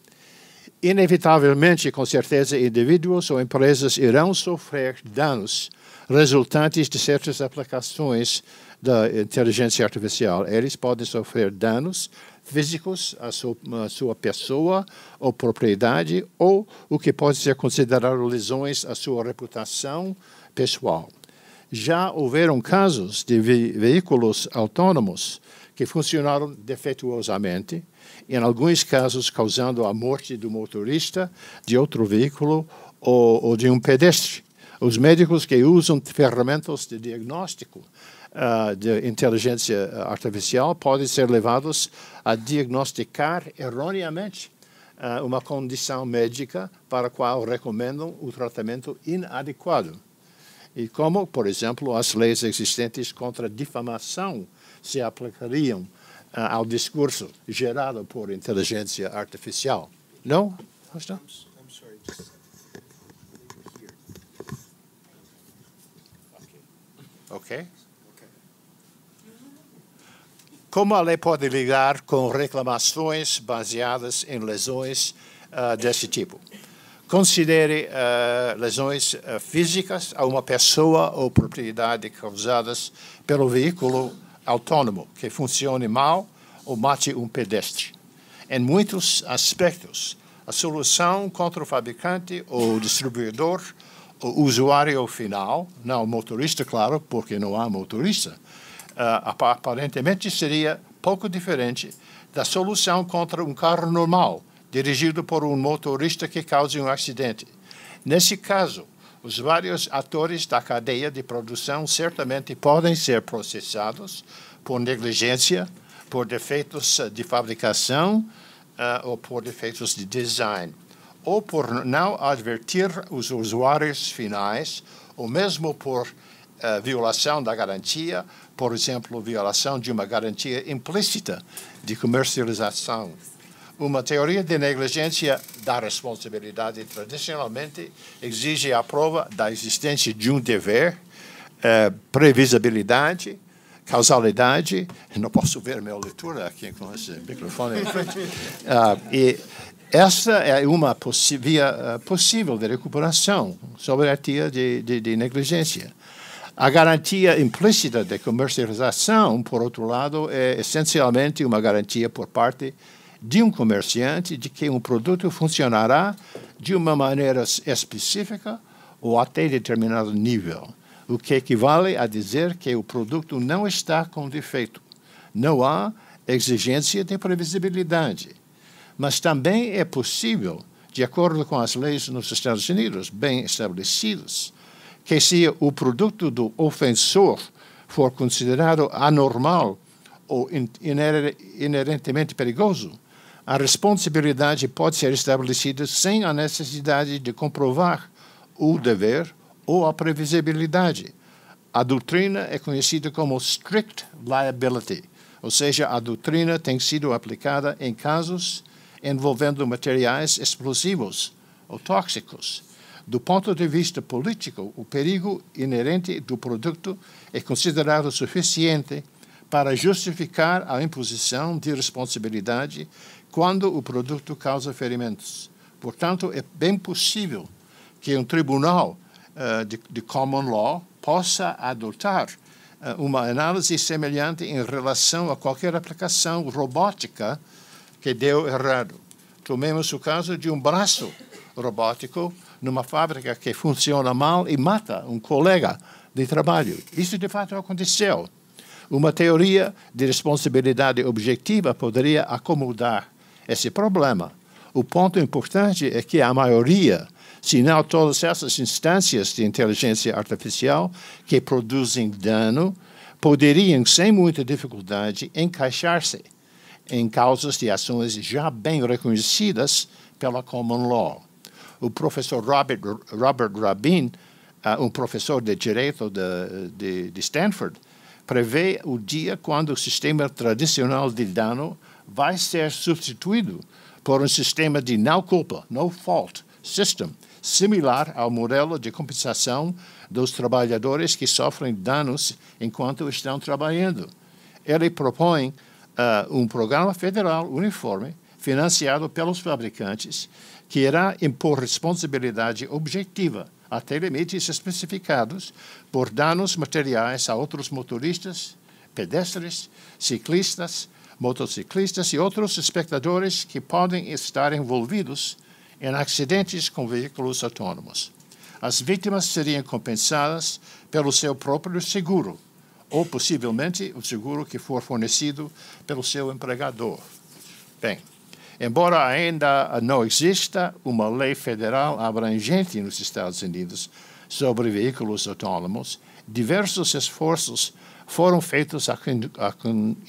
Inevitavelmente, com certeza, indivíduos ou empresas irão sofrer danos resultantes de certas aplicações da inteligência artificial. Eles podem sofrer danos físicos à sua, à sua, pessoa ou propriedade, ou o que pode ser considerado lesões à sua reputação pessoal já houveram casos de ve veículos autônomos que funcionaram defeituosamente, em alguns casos causando a morte do motorista de outro veículo ou, ou de um pedestre. Os médicos que usam ferramentas de diagnóstico uh, de inteligência artificial podem ser levados a diagnosticar erroneamente uh, uma condição médica para a qual recomendam o tratamento inadequado e como, por exemplo, as leis existentes contra difamação se aplicariam uh, ao discurso gerado por inteligência artificial. Não? Estamos? Ok? Como a lei pode ligar com reclamações baseadas em lesões uh, desse tipo? considere uh, lesões uh, físicas a uma pessoa ou propriedade causadas pelo veículo autônomo que funcione mal ou mate um pedestre. Em muitos aspectos, a solução contra o fabricante ou distribuidor o usuário final, não o motorista, claro, porque não há motorista, aparentemente seria pouco diferente da solução contra um carro normal, dirigido por um motorista que cause um acidente. Nesse caso, os vários atores da cadeia de produção certamente podem ser processados por negligência, por defeitos de fabricação uh, ou por defeitos de design, ou por não advertir os usuários finais, ou mesmo por uh, violação da garantia, por exemplo, violação de uma garantia implícita de comercialização. Uma teoria de negligência da responsabilidade tradicionalmente exige a prova da existência de um dever, eh, previsibilidade, causalidade. Não posso ver minha leitura aqui com esse microfone em frente. Uh, e essa é uma via uh, possível de recuperação sobre a tia de, de, de negligência. A garantia implícita de comercialização, por outro lado, é essencialmente uma garantia por parte de um comerciante de que um produto funcionará de uma maneira específica ou até determinado nível, o que equivale a dizer que o produto não está com defeito. Não há exigência de previsibilidade. Mas também é possível, de acordo com as leis nos Estados Unidos bem estabelecidas, que se o produto do ofensor for considerado anormal ou inerentemente perigoso, a responsabilidade pode ser estabelecida sem a necessidade de comprovar o dever ou a previsibilidade. A doutrina é conhecida como strict liability, ou seja, a doutrina tem sido aplicada em casos envolvendo materiais explosivos ou tóxicos, do ponto de vista político, o perigo inerente do produto é considerado suficiente para justificar a imposição de responsabilidade quando o produto causa ferimentos. Portanto, é bem possível que um tribunal uh, de, de, common law possa adotar uh, uma análise semelhante em relação a qualquer aplicação robótica que deu errado. Tomemos o caso de um braço robótico numa fábrica que funciona mal e mata um colega de trabalho. Isso de fato aconteceu. Uma teoria de responsabilidade objetiva poderia acomodar esse problema. O ponto importante é que a maioria, se não todas essas instâncias de inteligência artificial que produzem dano, poderiam, sem muita dificuldade, encaixar-se em causas de ações já bem reconhecidas pela common law o professor Robert, Robert Rabin, uh, um professor de direito de, de, de Stanford, prevê o dia quando o sistema tradicional de dano vai ser substituído por um sistema de não culpa, no fault system, similar ao modelo de compensação dos trabalhadores que sofrem danos enquanto estão trabalhando. Ele propõe uh, um programa federal uniforme financiado pelos fabricantes que irá impor responsabilidade objetiva até limites especificados por danos materiais a outros motoristas, pedestres, ciclistas, motociclistas e outros espectadores que podem estar envolvidos em acidentes com veículos autônomos. As vítimas seriam compensadas pelo seu próprio seguro, ou possivelmente o seguro que for fornecido pelo seu empregador. Bem, Embora ainda não exista uma lei federal abrangente nos Estados Unidos sobre veículos autônomos, diversos esforços foram feitos a, a,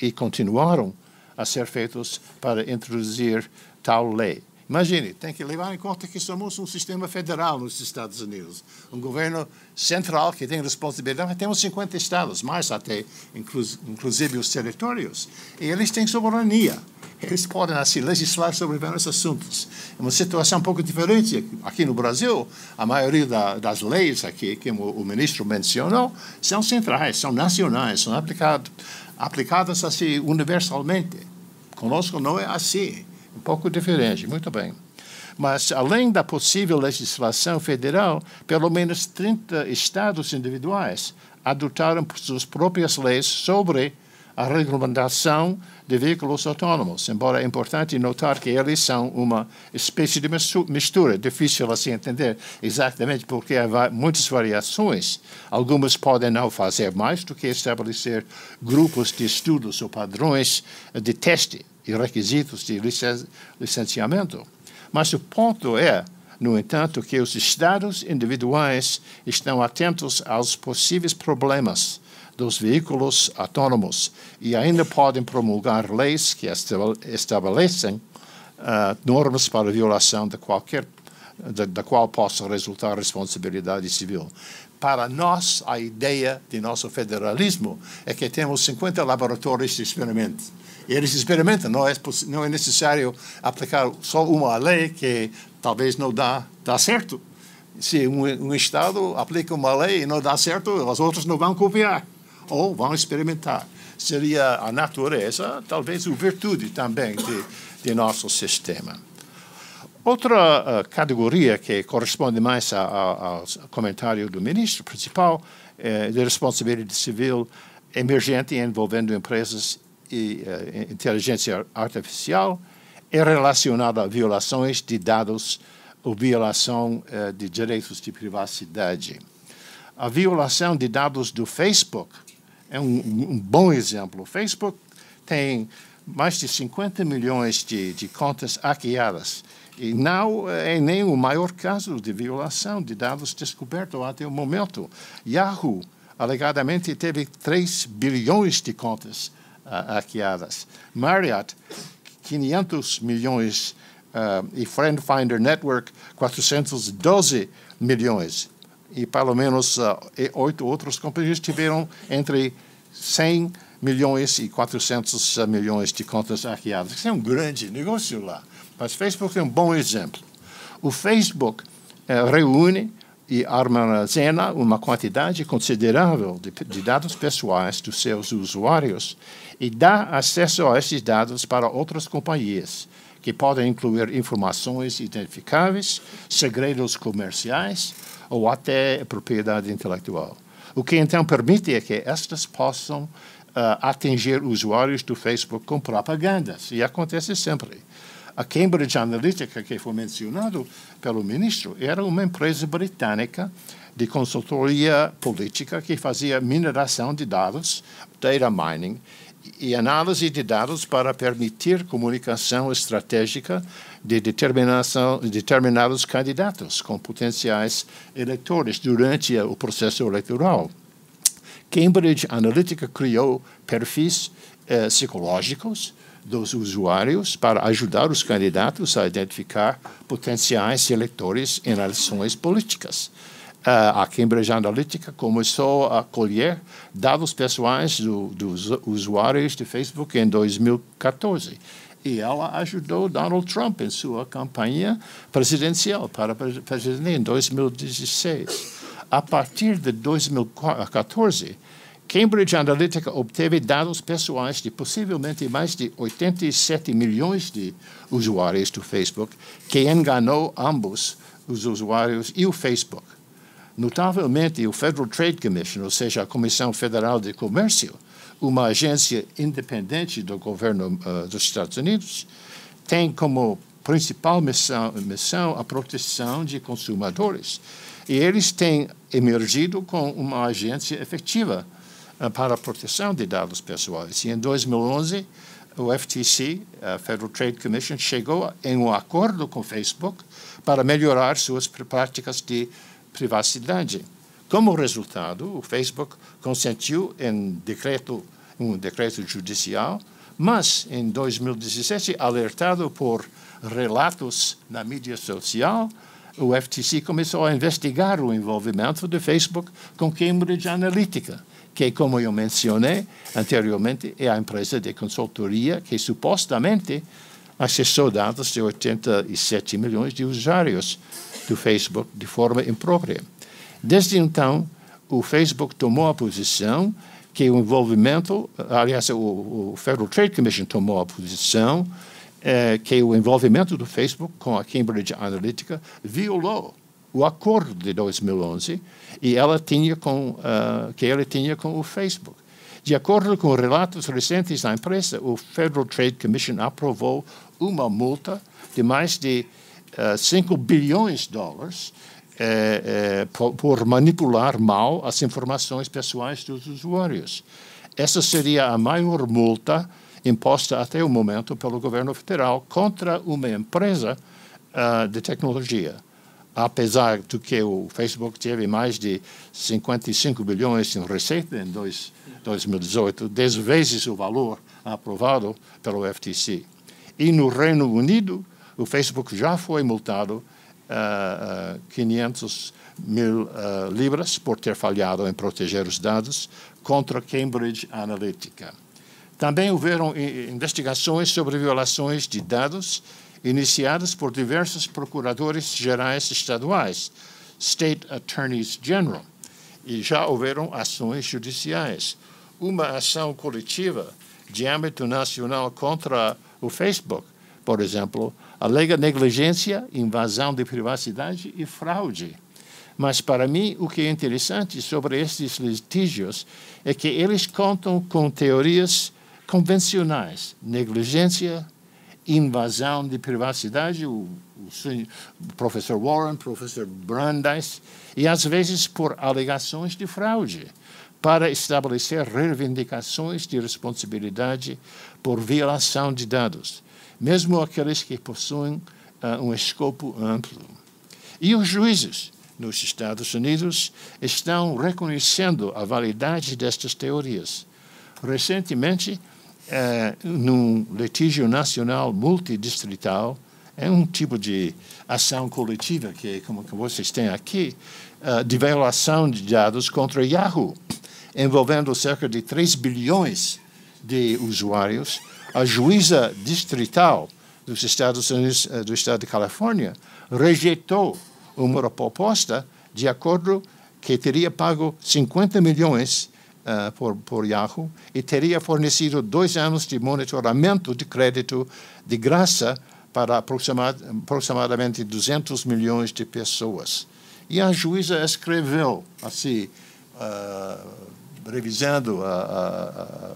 e continuaram a ser feitos para introduzir tal lei. Imagine, tem que levar em conta que somos um sistema federal nos Estados Unidos, um governo central que tem responsabilidade, mas temos 50 estados, mais até, inclusive os territórios, e eles têm soberania eles podem assim legislar sobre vários assuntos. É uma situação um pouco diferente aqui no Brasil. A maioria da, das leis aqui, que o, o, ministro mencionou, são centrais, são nacionais, são aplicado, aplicadas assim universalmente. Conosco não é assim, um pouco diferente. Muito bem. Mas, além da possível legislação federal, pelo menos 30 estados individuais adotaram suas próprias leis sobre a regulamentação de veículos autônomos, embora é importante notar que eles são uma espécie de mistura, difícil assim entender exatamente porque há muitas variações. Algumas podem não fazer mais do que estabelecer grupos de estudos ou padrões de teste e requisitos de licenciamento. Mas o ponto é, no entanto, que os estados individuais estão atentos aos possíveis problemas dos veículos autônomos e ainda podem promulgar leis que estabelecem uh, normas para violação de qualquer da, da qual possa resultar responsabilidade civil. Para nós, a ideia de nosso federalismo é que temos 50 laboratórios de experimento. E eles experimentam, não é, não é necessário aplicar só uma lei que talvez não dá, dá certo. Se um, um Estado aplica uma lei e não dá certo, as outras não vão copiar ou vão experimentar. Seria a natureza, talvez a virtude também de, de nosso sistema. Outra uh, categoria que corresponde mais a, a, ao comentário do ministro principal é de responsabilidade civil emergente envolvendo empresas e uh, inteligência artificial é relacionada a violações de dados ou violação uh, de direitos de privacidade. A violação de dados do Facebook é um, um bom exemplo. O Facebook tem mais de 50 milhões de, de contas hackeadas. E não é nem o maior caso de violação de dados descoberto até o momento. Yahoo, alegadamente, teve 3 bilhões de contas hackeadas. Marriott, 500 milhões. Uh, e Friend Finder Network, 412 milhões. E pelo menos uh, oito outras companhias tiveram entre 100 milhões e 400 milhões de contas hackeadas. Isso é um grande negócio lá. Mas Facebook é um bom exemplo. O Facebook eh, reúne e armazena uma quantidade considerável de, de, dados pessoais dos seus usuários e dá acesso a esses dados para outras companhias, que podem incluir informações identificáveis, segredos comerciais ou até propriedade intelectual. O que então permite que estas possam uh, atingir usuários do Facebook com propagandas. E acontece sempre. A Cambridge Analytica, que foi mencionado pelo ministro, era uma empresa britânica de consultoria política que fazia mineração de dados, data mining, e análise de dados para permitir comunicação estratégica de determinação de determinados candidatos com potenciais eleitores durante o processo eleitoral. Cambridge Analytica criou perfis eh, psicológicos dos usuários para ajudar os candidatos a identificar potenciais eleitores em eleições políticas. Uh, a Cambridge Analytica começou a colher dados pessoais do, dos usuários de Facebook em 2014 e ela ajudou Donald Trump em sua campanha presidencial para presidente em 2016 a partir de 2014, Cambridge Analytica obteve dados pessoais de possivelmente mais de 87 milhões de usuários do Facebook, que enganou ambos os usuários e o Facebook. Notavelmente, o Federal Trade Commission, ou seja, a Comissão Federal de Comércio, uma agência independente do governo uh, dos Estados Unidos, tem como principal missão, missão a proteção de consumidores e eles têm emergido com uma agência efetiva uh, para a proteção de dados pessoais. E em 2011, o FTC, a Federal Trade Commission, chegou em um acordo com o Facebook para melhorar suas práticas de privacidade. Como resultado, o Facebook consentiu em decreto, um decreto judicial, mas em 2017, alertado por relatos na mídia social, o FTC começou a investigar o envolvimento do Facebook com Cambridge Analytica, que, como eu mencionei anteriormente, é a empresa de consultoria que supostamente acessou dados de 87 milhões de usuários do Facebook de forma imprópria. Desde então, o Facebook tomou a posição que o envolvimento, aliás, o, o Federal Trade Commission tomou a posição é, que o envolvimento do Facebook com a Cambridge Analytica violou o acordo de 2011 e ela tinha com uh, que ele tinha com o Facebook. De acordo com relatos recentes da empresa, o Federal Trade Commission aprovou uma multa de mais de 5 bilhões de dólares eh, eh, por, por manipular mal as informações pessoais dos usuários. Essa seria a maior multa imposta até o momento pelo governo federal contra uma empresa uh, de tecnologia. Apesar de que o Facebook teve mais de 55 bilhões em receita em dois, 2018, 10 vezes o valor aprovado pelo FTC. E no Reino Unido, o Facebook já foi multado uh, uh, 500 mil uh, libras por ter falhado em proteger os dados contra Cambridge Analytica. Também houveram investigações sobre violações de dados iniciadas por diversos procuradores gerais estaduais, State Attorneys General, e já houveram ações judiciais. Uma ação coletiva de âmbito nacional contra o Facebook por exemplo, alega negligência, invasão de privacidade e fraude. Mas, para mim, o que é interessante sobre estes litígios é que eles contam com teorias convencionais: negligência, invasão de privacidade, o, o, o professor Warren, o professor Brandeis, e às vezes por alegações de fraude, para estabelecer reivindicações de responsabilidade por violação de dados, mesmo aqueles que possuem uh, um escopo amplo. E os juízes nos Estados Unidos estão reconhecendo a validade destas teorias. Recentemente, eh, num litígio nacional multidistrital, é um tipo de ação coletiva que, como que vocês têm aqui, uh, de violação de dados contra Yahoo, envolvendo cerca de 3 bilhões de usuários. A juíza distrital dos Estados Unidos, uh, do estado de Califórnia, rejeitou uma proposta de acordo que teria pago 50 milhões uh, por, por Yahoo e teria fornecido dois anos de monitoramento de crédito de graça para aproximadamente 200 milhões de pessoas. E a juíza escreveu, assim, uh, revisando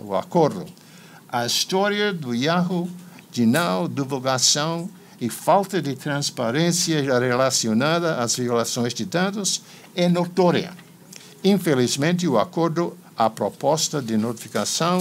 o acordo, a história do Yahoo de não divulgação e falta de transparência relacionada às violações de dados é notória. Infelizmente, o acordo, a proposta de notificação,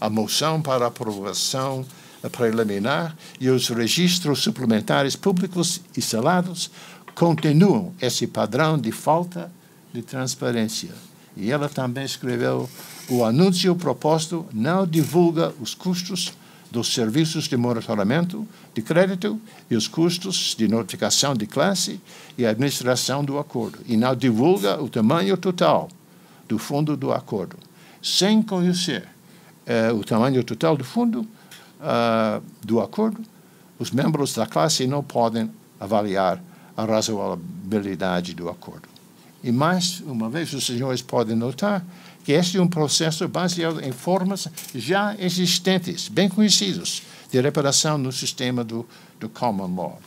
a moção para aprovação preliminar e os registros suplementares públicos instalados continuam esse padrão de falta de transparência. E ela também escreveu: o anúncio proposto não divulga os custos dos serviços de monitoramento de crédito e os custos de notificação de classe e administração do acordo, e não divulga o tamanho total do fundo do acordo. Sem conhecer eh, o tamanho total do fundo uh, do acordo, os membros da classe não podem avaliar a razoabilidade do acordo. E mais uma vez, os senhores podem notar que este é um processo baseado em formas já existentes, bem conhecidos, de reparação no sistema do, do common law.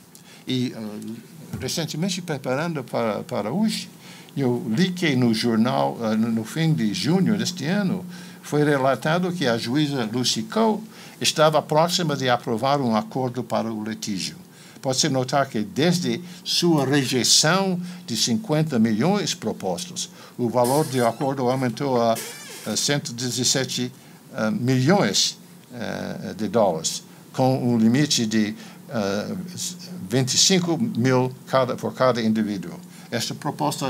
E uh, recentemente, preparando para, para hoje, eu li que no jornal, uh, no fim de junho deste ano, foi relatado que a juíza Lucy Coe estava próxima de aprovar um acordo para o litígio. Pode-se notar que, desde sua rejeição de 50 milhões propostos, o valor do acordo aumentou a 117 uh, milhões uh, de dólares, com um limite de uh, 25 mil cada, por cada indivíduo. Esta proposta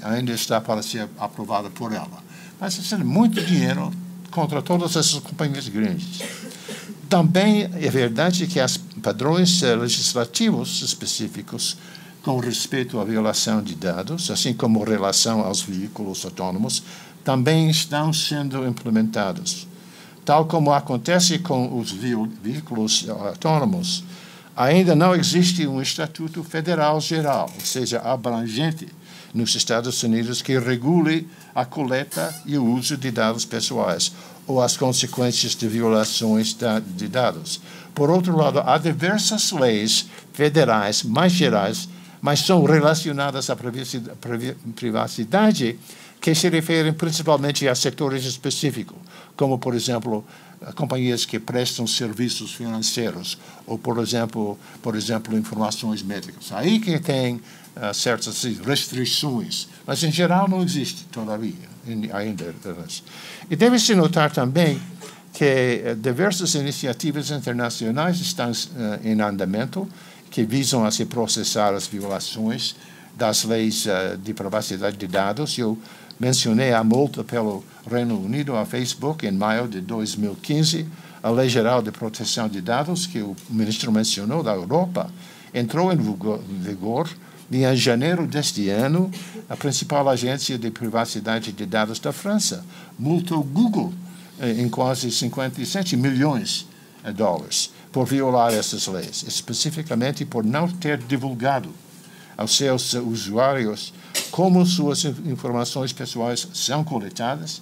ainda está para ser aprovada por ela. Mas é muito dinheiro contra todas essas companhias grandes. Também é verdade que os padrões legislativos específicos com respeito à violação de dados, assim como relação aos veículos autônomos, também estão sendo implementados. Tal como acontece com os veículos autônomos, ainda não existe um estatuto federal geral, ou seja, abrangente, nos Estados Unidos que regule a coleta e o uso de dados pessoais ou as consequências de violações de dados. Por outro lado, há diversas leis federais mais gerais, mas são relacionadas à privacidade que se referem principalmente a setores específicos, como, por exemplo, companhias que prestam serviços financeiros ou, por exemplo, por exemplo, informações médicas. Aí que tem uh, certas restrições, mas em geral não existe todavia ainda. E deve-se notar também que uh, diversas iniciativas internacionais estão uh, em andamento que visam a se processar as violações das leis de privacidade de dados. Eu mencionei a multa pelo Reino Unido à Facebook em maio de 2015, a Lei Geral de Proteção de Dados, que o ministro mencionou, da Europa, entrou em vigor e em janeiro deste ano, a principal agência de privacidade de dados da França multou Google eh, em quase 57 milhões de dólares por violar essas leis, especificamente por não ter divulgado aos seus usuários como suas informações pessoais são coletadas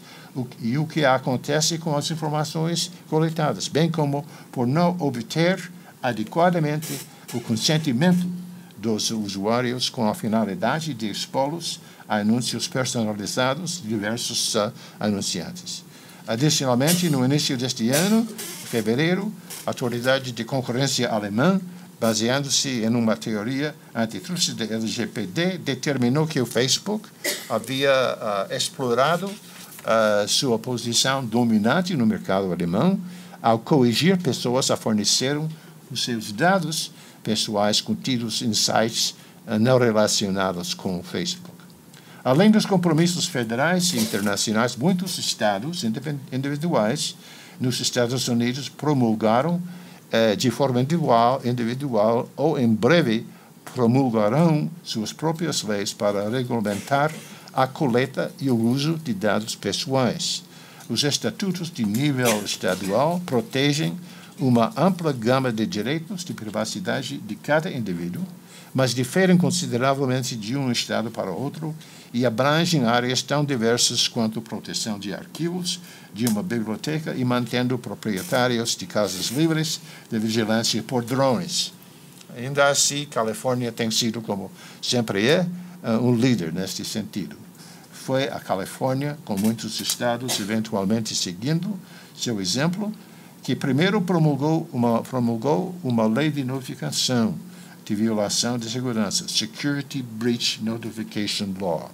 e o que acontece com as informações coletadas, bem como por não obter adequadamente o consentimento dos usuários com a finalidade de expô-los a anúncios personalizados de diversos uh, anunciantes. Adicionalmente, no início deste ano, em fevereiro, a Autoridade de Concorrência Alemã, baseando-se em uma teoria antitruste da LGPD, determinou que o Facebook havia uh, explorado uh, sua posição dominante no mercado alemão ao coagir pessoas a fornecerem os seus dados pessoais contidos em sites uh, não relacionados com o Facebook. Além dos compromissos federais e internacionais, muitos estados individuais nos Estados Unidos promulgaram eh, de forma individual, individual ou em breve promulgarão suas próprias leis para regulamentar a coleta e o uso de dados pessoais. Os estatutos de nível estadual protegem uma ampla gama de direitos de privacidade de cada indivíduo, mas diferem consideravelmente de um estado para outro e abrangem áreas tão diversas quanto proteção de arquivos de uma biblioteca e mantendo proprietários de casas livres de vigilância por drones. Ainda assim, Califórnia tem sido, como sempre é, eh, um líder neste sentido foi a Califórnia, com muitos estados eventualmente seguindo seu exemplo, que primeiro promulgou uma, promulgou uma lei de notificação de violação de segurança, Security Breach Notification Law.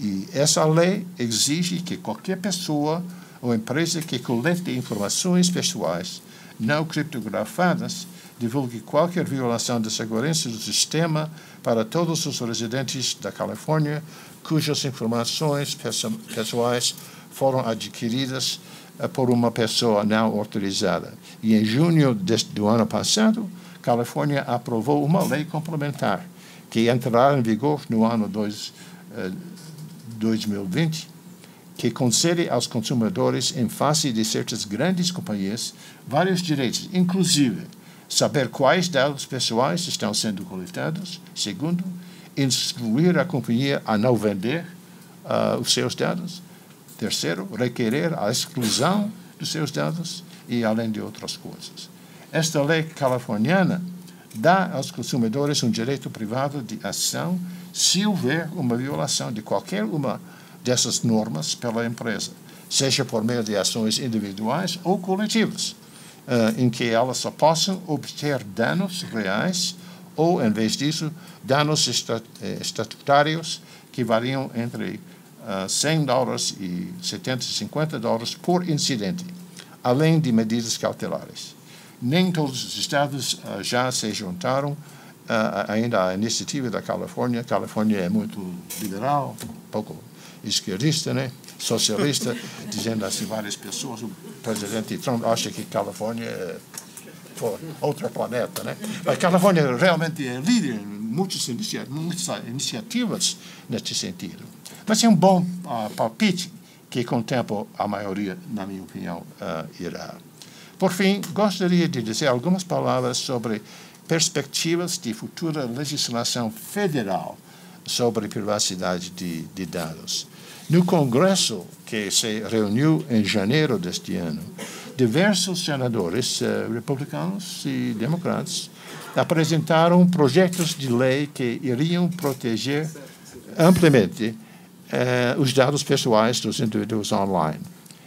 E essa lei exige que qualquer pessoa ou empresa que colete informações pessoais não criptografadas divulgue qualquer violação da segurança do sistema para todos os residentes da Califórnia cujas informações pessoais foram adquiridas eh, por uma pessoa não autorizada. E em junho do ano passado, Califórnia aprovou uma lei complementar que entrará em vigor no ano dois, 2020, eh, que concede aos consumidores, em face de certas grandes companhias, vários direitos, inclusive saber quais dados pessoais estão sendo coletados. Segundo, instruir a companhia a não vender uh, os seus dados. Terceiro, requerer a exclusão dos seus dados e além de outras coisas. Esta lei californiana dá aos consumidores um direito privado de ação se houver uma violação de qualquer uma dessas normas pela empresa, seja por meio de ações individuais ou coletivas, uh, em que elas só possam obter danos reais ou, em vez disso, danos eh, estatutários que variam entre uh, 100 dólares e 750 dólares por incidente, além de medidas cautelares. Nem todos os estados uh, já se juntaram ainda à iniciativa da Califórnia. A Califórnia é muito liberal, um pouco esquerdista, né? socialista, dizendo assim várias pessoas. O presidente Trump acha que Califórnia é for outro planeta, né? A Califórnia realmente é líder em muitas, inicia muitas iniciativas nesse sentido. Mas é um bom uh, palpite que com o tempo a maioria, na minha opinião, uh, irá. Por fim, gostaria de dizer algumas palavras sobre perspectivas de futura legislação federal sobre privacidade de, de dados. No Congresso, que se reuniu em janeiro deste ano, diversos senadores uh, republicanos e democratas apresentaram projetos de lei que iriam proteger amplamente uh, os dados pessoais dos indivíduos online.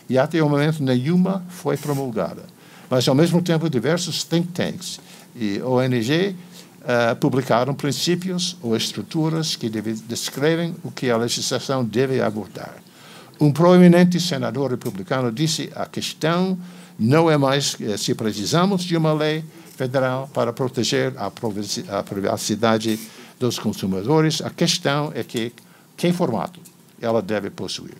E até o momento nenhuma foi promulgada. Mas, ao mesmo tempo, diversos think tanks e ONG uh, publicaram princípios ou estruturas que descrevem o que a legislação deve abordar. Um proeminente senador republicano disse a questão não é mais eh, se precisamos de uma lei federal para proteger a privacidade dos consumidores, a questão é que que formato ela deve possuir.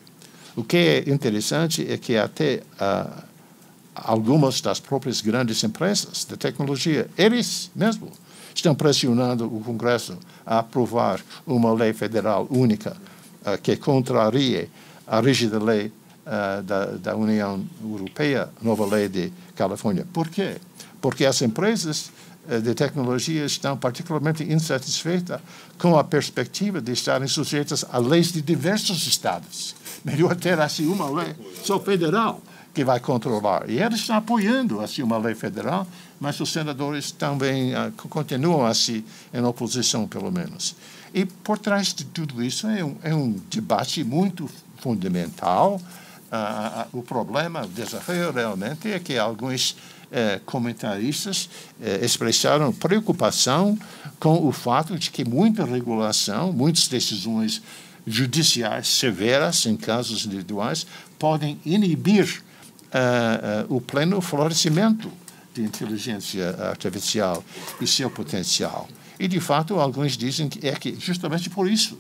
O que é interessante é que até uh, algumas das próprias grandes empresas de tecnologia, eles mesmos estão pressionando o Congresso a aprovar uma lei federal única uh, que contrarie a rígida lei uh, da, da União Europeia, nova lei de Califórnia. Por quê? Porque as empresas uh, de tecnologia estão particularmente insatisfeitas com a perspectiva de estarem sujeitas a leis de diversos estados. Melhor ter assim uma lei só federal que vai controlar. E eles estão apoiando assim uma lei federal, mas os senadores também uh, continuam assim em oposição, pelo menos. E por trás de tudo isso é um, é um debate muito fundamental. Uh, o problema, o desafio realmente é que alguns eh, comentaristas eh, expressaram preocupação com o fato de que muita regulação, muitas decisões judiciais severas em casos individuais podem inibir uh, o pleno florescimento de inteligência artificial e seu potencial. E, de fato, alguns dizem que é que justamente por isso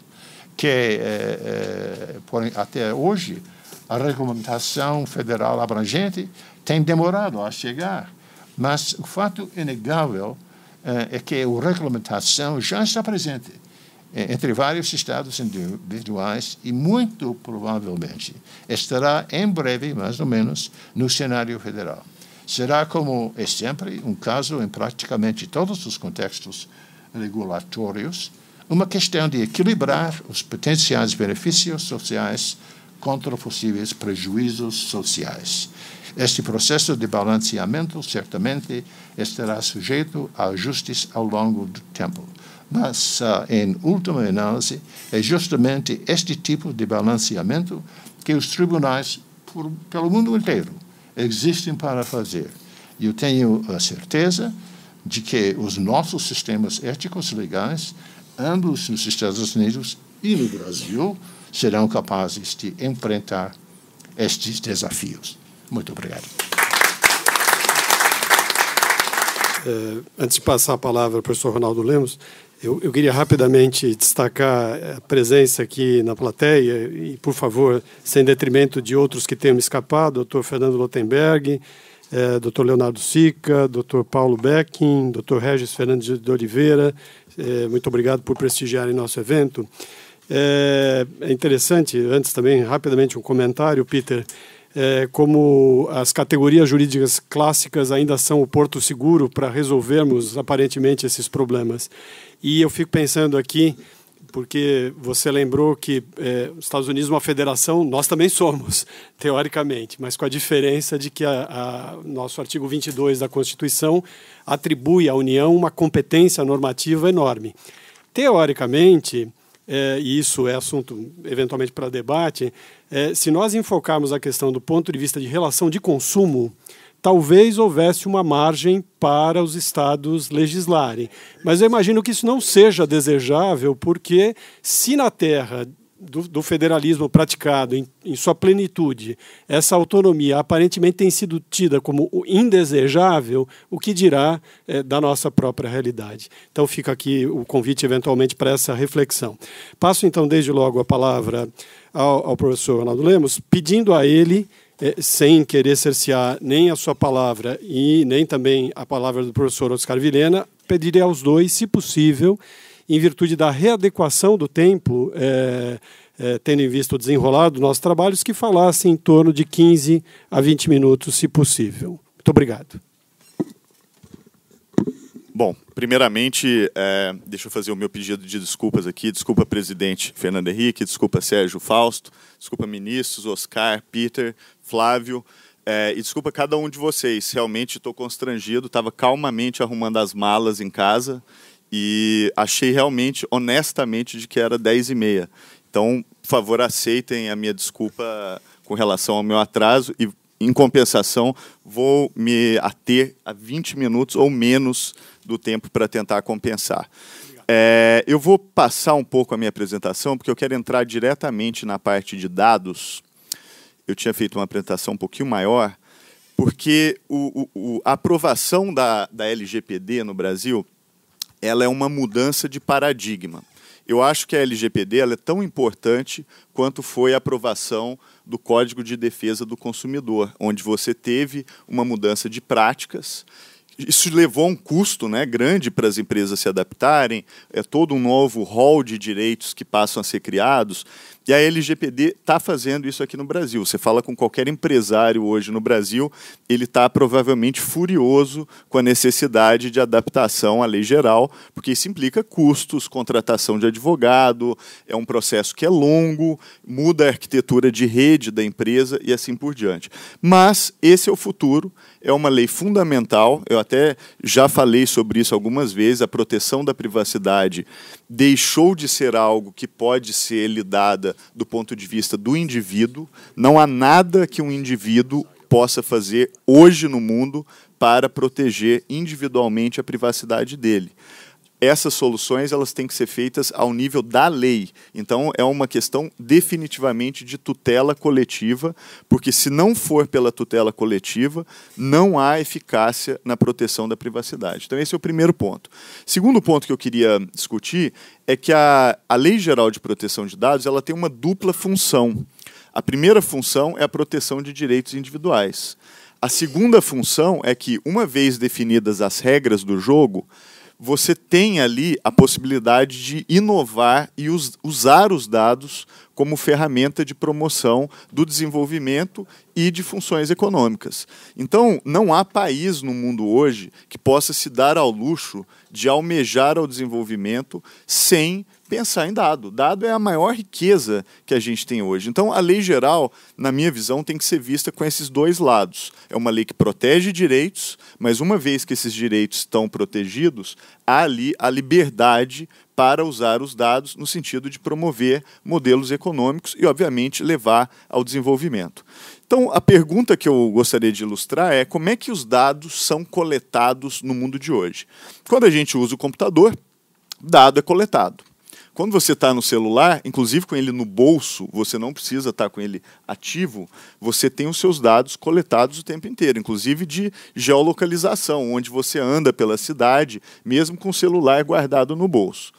que, é, por, até hoje, a regulamentação federal abrangente tem demorado a chegar. Mas o fato inegável é, é que a regulamentação já está presente entre vários estados individuais e, muito provavelmente, estará em breve, mais ou menos, no cenário federal. Será, como é sempre, um caso em praticamente todos os contextos regulatórios, uma questão de equilibrar os potenciais benefícios sociais contra possíveis prejuízos sociais. Este processo de balanceamento certamente estará sujeito a ajustes ao longo do tempo. Mas, uh, em última análise, é justamente este tipo de balanceamento que os tribunais, por, pelo mundo inteiro, existem para fazer. Eu tenho a certeza de que os nossos sistemas éticos legais, ambos nos Estados Unidos e no Brasil, serão capazes de enfrentar estes desafios. Muito obrigado. É, antes de passar a palavra ao professor Ronaldo Lemos, eu, eu, queria rapidamente destacar a presença aqui na plateia, e, por favor, sem detrimento de outros que tenham escapado, doutor Fernando Lotenberg, é, doutor Leonardo Sica, doutor Paulo Becking, doutor Regis Fernandes de Oliveira, é, muito obrigado por prestigiarem nosso evento. É, é interessante, antes também, rapidamente, um comentário, Peter, é, como as categorias jurídicas clássicas ainda são o porto seguro para resolvermos aparentemente esses problemas. E eu fico pensando aqui, porque você lembrou que é, os Estados Unidos é uma federação, nós também somos, teoricamente, mas com a diferença de que a, a, nosso artigo 22 da Constituição atribui à União uma competência normativa enorme. Teoricamente, é, e isso é assunto eventualmente para debate, é, se nós enfocarmos a questão do ponto de vista de relação de consumo, talvez houvesse uma margem para os estados legislarem. Mas eu imagino que isso não seja desejável, porque se na terra do, do federalismo praticado em, em, sua plenitude, essa autonomia aparentemente tem sido tida como indesejável, o que dirá é, da nossa própria realidade. Então fica aqui o convite eventualmente para essa reflexão. Passo então desde logo a palavra ao, ao professor Ronaldo Lemos, pedindo a ele é, sem querer cercear nem a sua palavra e nem também a palavra do professor Oscar Vilhena, pediria aos dois, se possível, em virtude da readequação do tempo, é, é, tendo em vista o desenrolar dos nossos trabalhos, que falassem em torno de 15 a 20 minutos, se possível. Muito obrigado. Bom, primeiramente, é, deixa eu fazer o meu pedido de desculpas aqui. Desculpa, presidente Fernando Henrique, desculpa, Sérgio Fausto, desculpa, ministros, Oscar, Peter, Flávio, é, e desculpa cada um de vocês. Realmente estou constrangido, estava calmamente arrumando as malas em casa e achei realmente, honestamente, de que era 10 e meia. Então, por favor, aceitem a minha desculpa com relação ao meu atraso e, em compensação, vou me ater a 20 minutos ou menos do tempo para tentar compensar. É, eu vou passar um pouco a minha apresentação, porque eu quero entrar diretamente na parte de dados. Eu tinha feito uma apresentação um pouquinho maior, porque o, o, a aprovação da, da LGPD no Brasil ela é uma mudança de paradigma. Eu acho que a LGPD é tão importante quanto foi a aprovação do Código de Defesa do Consumidor, onde você teve uma mudança de práticas isso levou a um custo né, grande para as empresas se adaptarem, é todo um novo rol de direitos que passam a ser criados. E a LGPD está fazendo isso aqui no Brasil. Você fala com qualquer empresário hoje no Brasil, ele está provavelmente furioso com a necessidade de adaptação à lei geral, porque isso implica custos, contratação de advogado, é um processo que é longo, muda a arquitetura de rede da empresa e assim por diante. Mas esse é o futuro, é uma lei fundamental. Eu até já falei sobre isso algumas vezes. A proteção da privacidade deixou de ser algo que pode ser lidada do ponto de vista do indivíduo. Não há nada que um indivíduo possa fazer hoje no mundo para proteger individualmente a privacidade dele essas soluções elas têm que ser feitas ao nível da lei. Então é uma questão definitivamente de tutela coletiva, porque se não for pela tutela coletiva, não há eficácia na proteção da privacidade. Então esse é o primeiro ponto. Segundo ponto que eu queria discutir é que a, a Lei Geral de Proteção de Dados ela tem uma dupla função. A primeira função é a proteção de direitos individuais. A segunda função é que, uma vez definidas as regras do jogo, você tem ali a possibilidade de inovar e us usar os dados como ferramenta de promoção do desenvolvimento e de funções econômicas. Então, não há país no mundo hoje que possa se dar ao luxo de almejar ao desenvolvimento sem pensar em dado. Dado é a maior riqueza que a gente tem hoje. Então, a lei geral, na minha visão, tem que ser vista com esses dois lados. É uma lei que protege direitos, mas uma vez que esses direitos estão protegidos, há ali a liberdade para usar os dados no sentido de promover modelos econômicos e, obviamente, levar ao desenvolvimento. Então, a pergunta que eu gostaria de ilustrar é como é que os dados são coletados no mundo de hoje. Quando a gente usa o computador, dado é coletado. Quando você está no celular, inclusive com ele no bolso, você não precisa estar tá com ele ativo, você tem os seus dados coletados o tempo inteiro, inclusive de geolocalização, onde você anda pela cidade, mesmo com o celular guardado no bolso.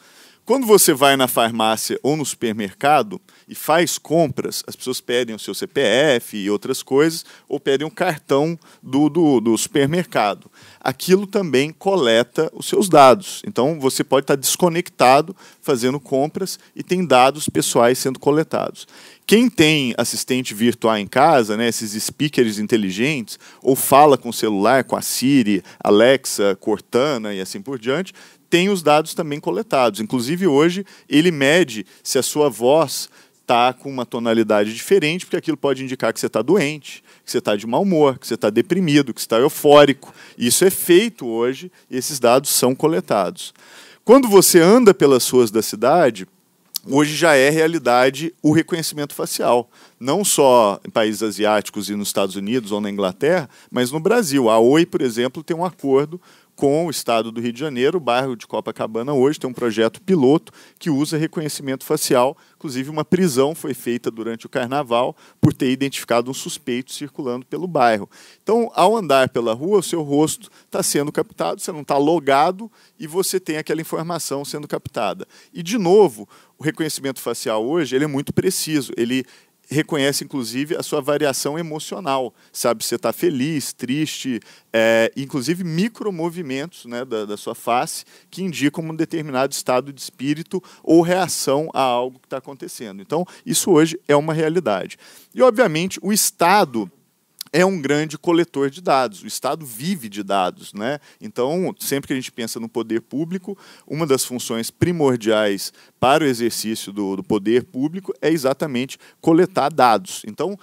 Quando você vai na farmácia ou no supermercado e faz compras, as pessoas pedem o seu CPF e outras coisas, ou pedem um cartão do, do, do supermercado. Aquilo também coleta os seus dados. Então você pode estar desconectado fazendo compras e tem dados pessoais sendo coletados. Quem tem assistente virtual em casa, né, esses speakers inteligentes, ou fala com o celular, com a Siri, Alexa, Cortana e assim por diante, tem os dados também coletados. Inclusive, hoje, ele mede se a sua voz está com uma tonalidade diferente, porque aquilo pode indicar que você está doente, que você está de mau humor, que você está deprimido, que você está eufórico. Isso é feito hoje e esses dados são coletados. Quando você anda pelas ruas da cidade, hoje já é realidade o reconhecimento facial. Não só em países asiáticos e nos Estados Unidos ou na Inglaterra, mas no Brasil. A Oi, por exemplo, tem um acordo com o estado do Rio de Janeiro. O bairro de Copacabana hoje tem um projeto piloto que usa reconhecimento facial. Inclusive, uma prisão foi feita durante o carnaval por ter identificado um suspeito circulando pelo bairro. Então, ao andar pela rua, o seu rosto está sendo captado, você não está logado e você tem aquela informação sendo captada. E, de novo, o reconhecimento facial hoje ele é muito preciso. Ele reconhece inclusive a sua variação emocional, sabe se você está feliz, triste, é, inclusive micromovimentos né, da, da sua face que indicam um determinado estado de espírito ou reação a algo que está acontecendo. Então, isso hoje é uma realidade. E, obviamente, o Estado é um grande coletor de dados. O Estado vive de dados. Né? Então, sempre que a gente pensa no poder público, uma das funções primordiais para o exercício do, do poder público é exatamente coletar dados. Então,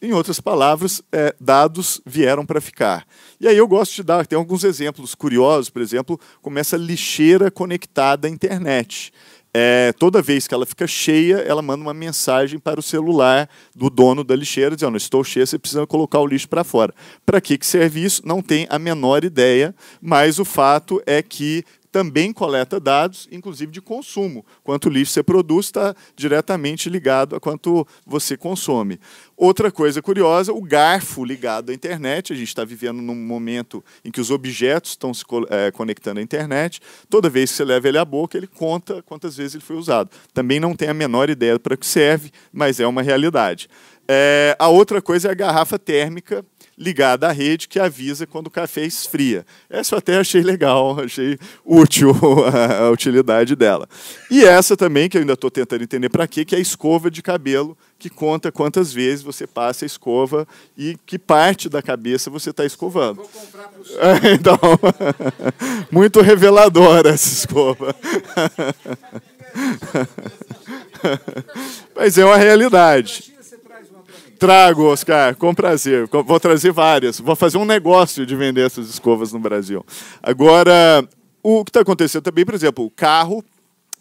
em outras palavras, é, dados vieram para ficar. E aí eu gosto de dar, tem alguns exemplos curiosos, por exemplo, como essa lixeira conectada à internet é, toda vez que ela fica cheia, ela manda uma mensagem para o celular do dono da lixeira, dizendo: Estou cheia, você precisa colocar o lixo para fora. Para que, que serve isso? Não tem a menor ideia, mas o fato é que também coleta dados, inclusive de consumo. Quanto lixo você produz está diretamente ligado a quanto você consome. Outra coisa curiosa, o garfo ligado à internet. A gente está vivendo num momento em que os objetos estão se é, conectando à internet. Toda vez que você leva ele à boca, ele conta quantas vezes ele foi usado. Também não tem a menor ideia para que serve, mas é uma realidade. É, a outra coisa é a garrafa térmica ligada à rede que avisa quando o café esfria. Essa eu até achei legal, achei útil a, utilidade dela. E essa também, que eu ainda estou tentando entender para quê, que é a escova de cabelo, que conta quantas vezes você passa a escova e que parte da cabeça você está escovando. Vou comprar senhor. Então, muito reveladora essa escova. Mas é uma realidade. Trago, Oscar, com prazer. Vou trazer várias. Vou fazer um negócio de vender essas escovas no Brasil. Agora, o que está acontecendo também, por exemplo, o carro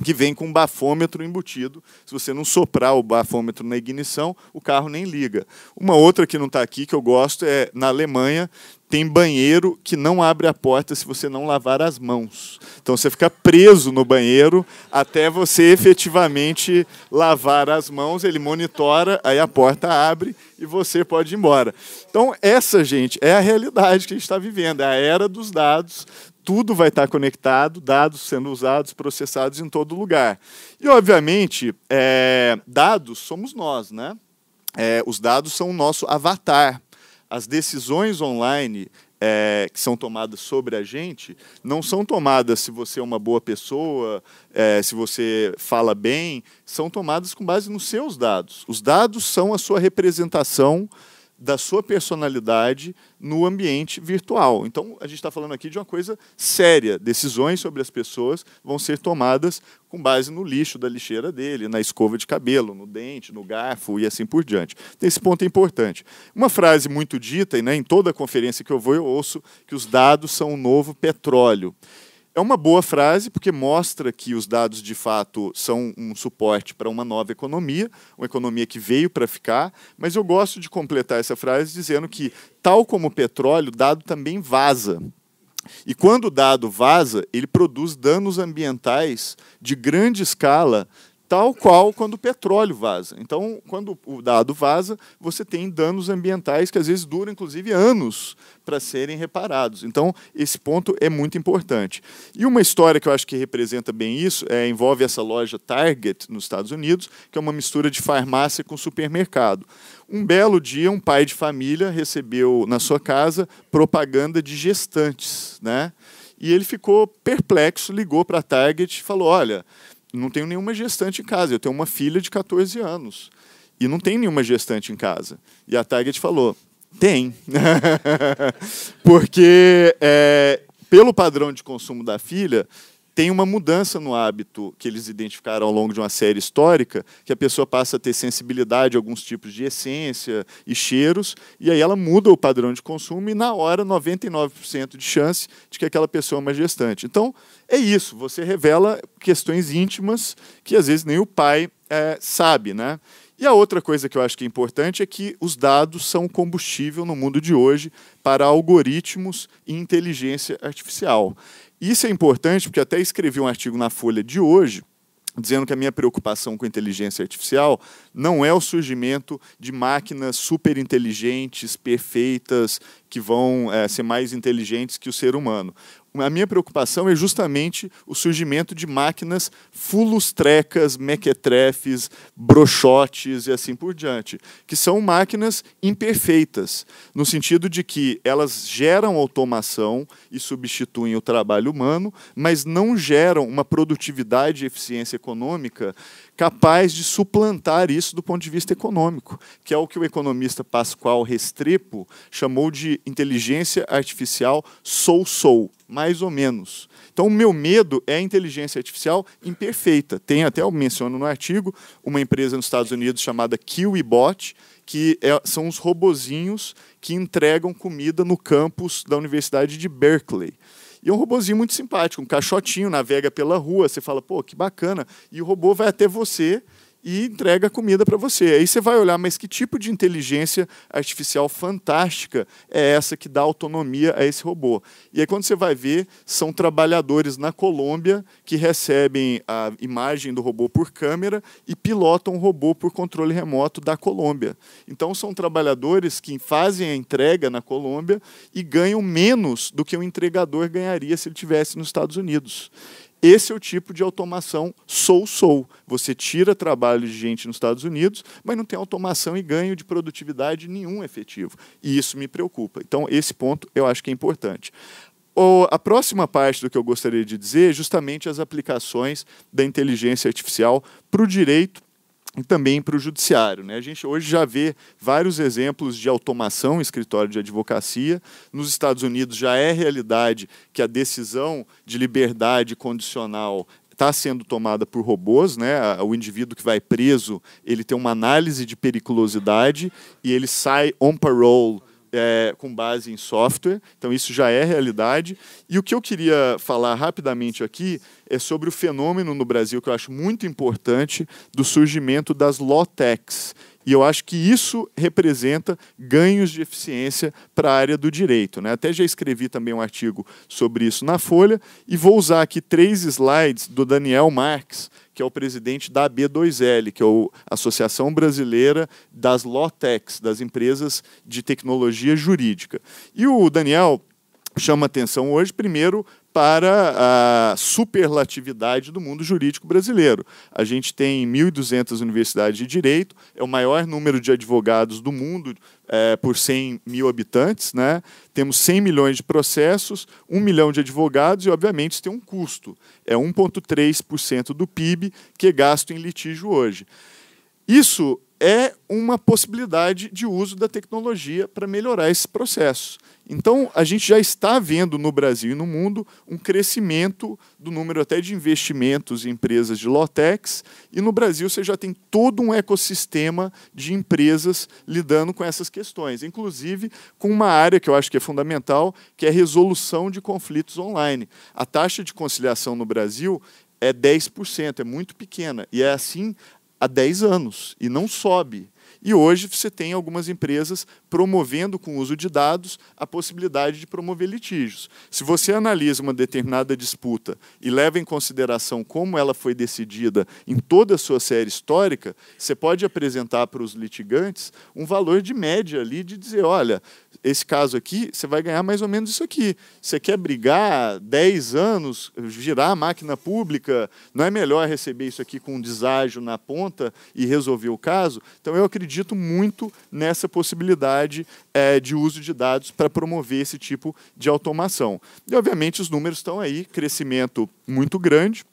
que vem com um bafômetro embutido. Se você não soprar o bafômetro na ignição, o carro nem liga. Uma outra que não está aqui, que eu gosto, é na Alemanha, tem banheiro que não abre a porta se você não lavar as mãos. Então você fica preso no banheiro até você efetivamente lavar as mãos, ele monitora, aí a porta abre e você pode ir embora. Então, essa, gente, é a realidade que a gente está vivendo, é a era dos dados tudo vai estar conectado, dados sendo usados, processados em todo lugar. E, obviamente, é, dados somos nós, né? É, os dados são o nosso avatar. As decisões online é, que são tomadas sobre a gente não são tomadas se você é uma boa pessoa, é, se você fala bem, são tomadas com base nos seus dados. Os dados são a sua representação da sua personalidade no ambiente virtual. Então, a gente está falando aqui de uma coisa séria. Decisões sobre as pessoas vão ser tomadas com base no lixo da lixeira dele, na escova de cabelo, no dente, no garfo e assim por diante. Então, esse ponto é importante. Uma frase muito dita, e né, em toda conferência que eu vou, eu ouço que os dados são o novo petróleo. É uma boa frase, porque mostra que os dados, de fato, são um suporte para uma nova economia, uma economia que veio para ficar, mas eu gosto de completar essa frase dizendo que, tal como o petróleo, dado também vaza. E quando o dado vaza, ele produz danos ambientais de grande escala tal qual quando o petróleo vaza. Então, quando o dado vaza, você tem danos ambientais que às vezes duram inclusive anos para serem reparados. Então, esse ponto é muito importante. E uma história que eu acho que representa bem isso é, envolve essa loja Target nos Estados Unidos, que é uma mistura de farmácia com supermercado. Um belo dia, um pai de família recebeu na sua casa propaganda de gestantes, né? E ele ficou perplexo, ligou para a Target e falou: Olha, não tenho nenhuma gestante em casa, eu tenho uma filha de 14 anos. E não tem nenhuma gestante em casa. E a Target falou: tem. Porque, é, pelo padrão de consumo da filha, tem uma mudança no hábito que eles identificaram ao longo de uma série histórica, que a pessoa passa a ter sensibilidade a alguns tipos de essência e cheiros, e aí ela muda o padrão de consumo e na hora 99% de chance de que aquela pessoa é uma gestante. Então, é isso, você revela questões íntimas que às vezes nem o pai é, sabe, né? E a outra coisa que eu acho que é importante é que os dados são combustível no mundo de hoje para algoritmos e inteligência artificial. Isso é importante porque até escrevi um artigo na Folha de hoje dizendo que a minha preocupação com inteligência artificial não é o surgimento de máquinas super inteligentes, perfeitas, que vão é, ser mais inteligentes que o ser humano a minha preocupação é justamente o surgimento de máquinas fulustrecas, mequetrefes, brochotes e assim por diante, que são máquinas imperfeitas, no sentido de que elas geram automação e substituem o trabalho humano, mas não geram uma produtividade e eficiência econômica capaz de suplantar isso do ponto de vista econômico, que é o que o economista Pascoal Restrepo chamou de inteligência artificial sou-sou, mais ou menos. Então, o meu medo é a inteligência artificial imperfeita. Tem até, eu menciono no artigo, uma empresa nos Estados Unidos chamada KiwiBot, que é, são os robozinhos que entregam comida no campus da Universidade de Berkeley. E é um robozinho muito simpático, um caixotinho, navega pela rua, você fala, pô, que bacana. E o robô vai até você e entrega comida para você. Aí você vai olhar, mas que tipo de inteligência artificial fantástica é essa que dá autonomia a esse robô? E aí, quando você vai ver, são trabalhadores na Colômbia que recebem a imagem do robô por câmera e pilotam o robô por controle remoto da Colômbia. Então, são trabalhadores que fazem a entrega na Colômbia e ganham menos do que o entregador ganharia se ele estivesse nos Estados Unidos. Esse é o tipo de automação sou-sou. Você tira trabalho de gente nos Estados Unidos, mas não tem automação e ganho de produtividade nenhum efetivo. E isso me preocupa. Então, esse ponto eu acho que é importante. A próxima parte do que eu gostaria de dizer é justamente as aplicações da inteligência artificial para o direito e também para o judiciário. Né? A gente hoje já vê vários exemplos de automação em escritório de advocacia. Nos Estados Unidos já é realidade que a decisão de liberdade condicional está sendo tomada por robôs, né? O indivíduo que vai preso, ele tem uma análise de periculosidade e ele sai on parole é, com base em software, então isso já é realidade. E o que eu queria falar rapidamente aqui é sobre o fenômeno no Brasil que eu acho muito importante do surgimento das law techs. E eu acho que isso representa ganhos de eficiência para a área do direito. Né? Até já escrevi também um artigo sobre isso na Folha, e vou usar aqui três slides do Daniel Marques, que é o presidente da AB2L, que é a Associação Brasileira das Lawtechs, das empresas de tecnologia jurídica. E o Daniel chama atenção hoje, primeiro, para a superlatividade do mundo jurídico brasileiro. A gente tem 1.200 universidades de direito, é o maior número de advogados do mundo é, por 100 mil habitantes, né? temos 100 milhões de processos, 1 milhão de advogados e, obviamente, isso tem um custo. É 1,3% do PIB que é gasto em litígio hoje. Isso é uma possibilidade de uso da tecnologia para melhorar esse processo. Então, a gente já está vendo no Brasil e no mundo um crescimento do número até de investimentos em empresas de Lotex, e no Brasil você já tem todo um ecossistema de empresas lidando com essas questões, inclusive com uma área que eu acho que é fundamental, que é a resolução de conflitos online. A taxa de conciliação no Brasil é 10%, é muito pequena, e é assim há 10 anos, e não sobe. E hoje você tem algumas empresas promovendo com o uso de dados a possibilidade de promover litígios. Se você analisa uma determinada disputa e leva em consideração como ela foi decidida em toda a sua série histórica, você pode apresentar para os litigantes um valor de média ali de dizer, olha, esse caso aqui, você vai ganhar mais ou menos isso aqui. Você quer brigar 10 anos, girar a máquina pública, não é melhor receber isso aqui com um deságio na ponta e resolver o caso? Então eu acredito acredito muito nessa possibilidade é, de uso de dados para promover esse tipo de automação. E, obviamente, os números estão aí, crescimento muito grande.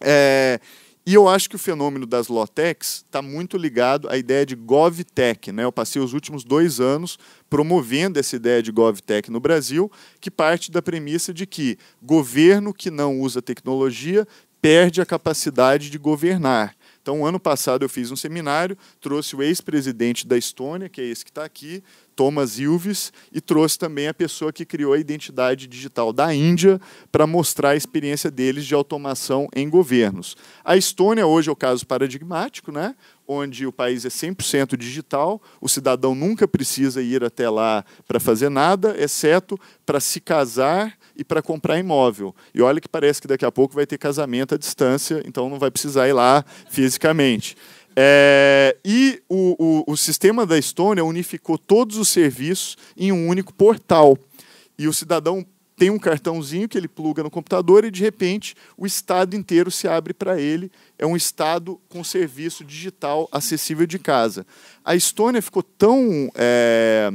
É, e eu acho que o fenômeno das Lotex está muito ligado à ideia de GovTech. Né? Eu passei os últimos dois anos promovendo essa ideia de GovTech no Brasil, que parte da premissa de que governo que não usa tecnologia perde a capacidade de governar. Então, ano passado eu fiz um seminário, trouxe o ex-presidente da Estônia, que é esse que está aqui, Thomas Ilves, e trouxe também a pessoa que criou a identidade digital da Índia para mostrar a experiência deles de automação em governos. A Estônia hoje é o caso paradigmático, né? Onde o país é 100% digital, o cidadão nunca precisa ir até lá para fazer nada, exceto para se casar e para comprar imóvel. E olha que parece que daqui a pouco vai ter casamento à distância, então não vai precisar ir lá fisicamente. É, e o, o, o sistema da Estônia unificou todos os serviços em um único portal. E o cidadão tem um cartãozinho que ele pluga no computador e, de repente, o estado inteiro se abre para ele. É um estado com serviço digital acessível de casa. A Estônia ficou tão é,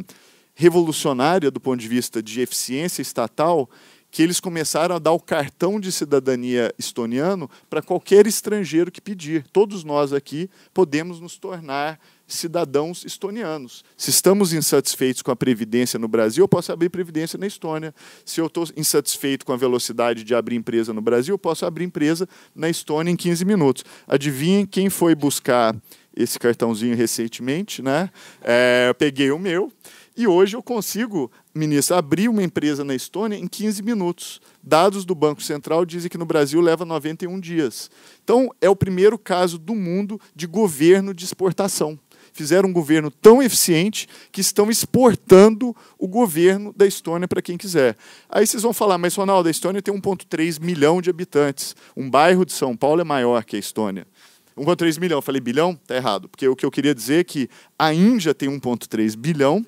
revolucionária do ponto de vista de eficiência estatal que eles começaram a dar o cartão de cidadania estoniano para qualquer estrangeiro que pedir. Todos nós aqui podemos nos tornar cidadãos estonianos. Se estamos insatisfeitos com a previdência no Brasil, eu posso abrir previdência na Estônia. Se eu estou insatisfeito com a velocidade de abrir empresa no Brasil, eu posso abrir empresa na Estônia em 15 minutos. Adivinhem quem foi buscar esse cartãozinho recentemente, né? É, peguei o meu e hoje eu consigo, ministro, abrir uma empresa na Estônia em 15 minutos. Dados do Banco Central dizem que no Brasil leva 91 dias. Então, é o primeiro caso do mundo de governo de exportação fizeram um governo tão eficiente que estão exportando o governo da Estônia para quem quiser. Aí vocês vão falar, mas Ronaldo, a Estônia tem 1,3 milhão de habitantes. Um bairro de São Paulo é maior que a Estônia. 1,3 milhão. Eu falei bilhão? Está errado. Porque o que eu queria dizer é que a Índia tem 1,3 bilhão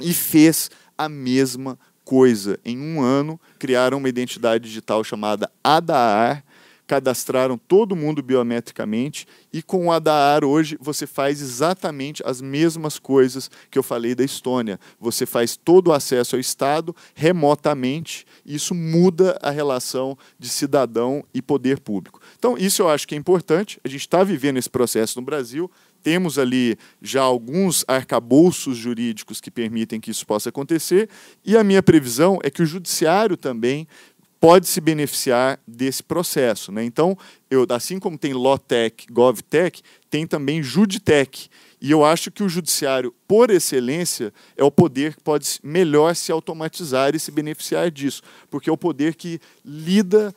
e fez a mesma coisa. Em um ano, criaram uma identidade digital chamada Adaar, cadastraram todo mundo biometricamente e com o Adaar hoje você faz exatamente as mesmas coisas que eu falei da Estônia. Você faz todo o acesso ao Estado remotamente e isso muda a relação de cidadão e poder público. Então, isso eu acho que é importante. A gente está vivendo esse processo no Brasil, temos ali já alguns arcabouços jurídicos que permitem que isso possa acontecer, e a minha previsão é que o judiciário também pode se beneficiar desse processo. Né? Então, eu, assim como tem LawTech, GovTech, tem também Juditech. E eu acho que o judiciário, por excelência, é o poder que pode melhor se automatizar e se beneficiar disso, porque é o poder que lida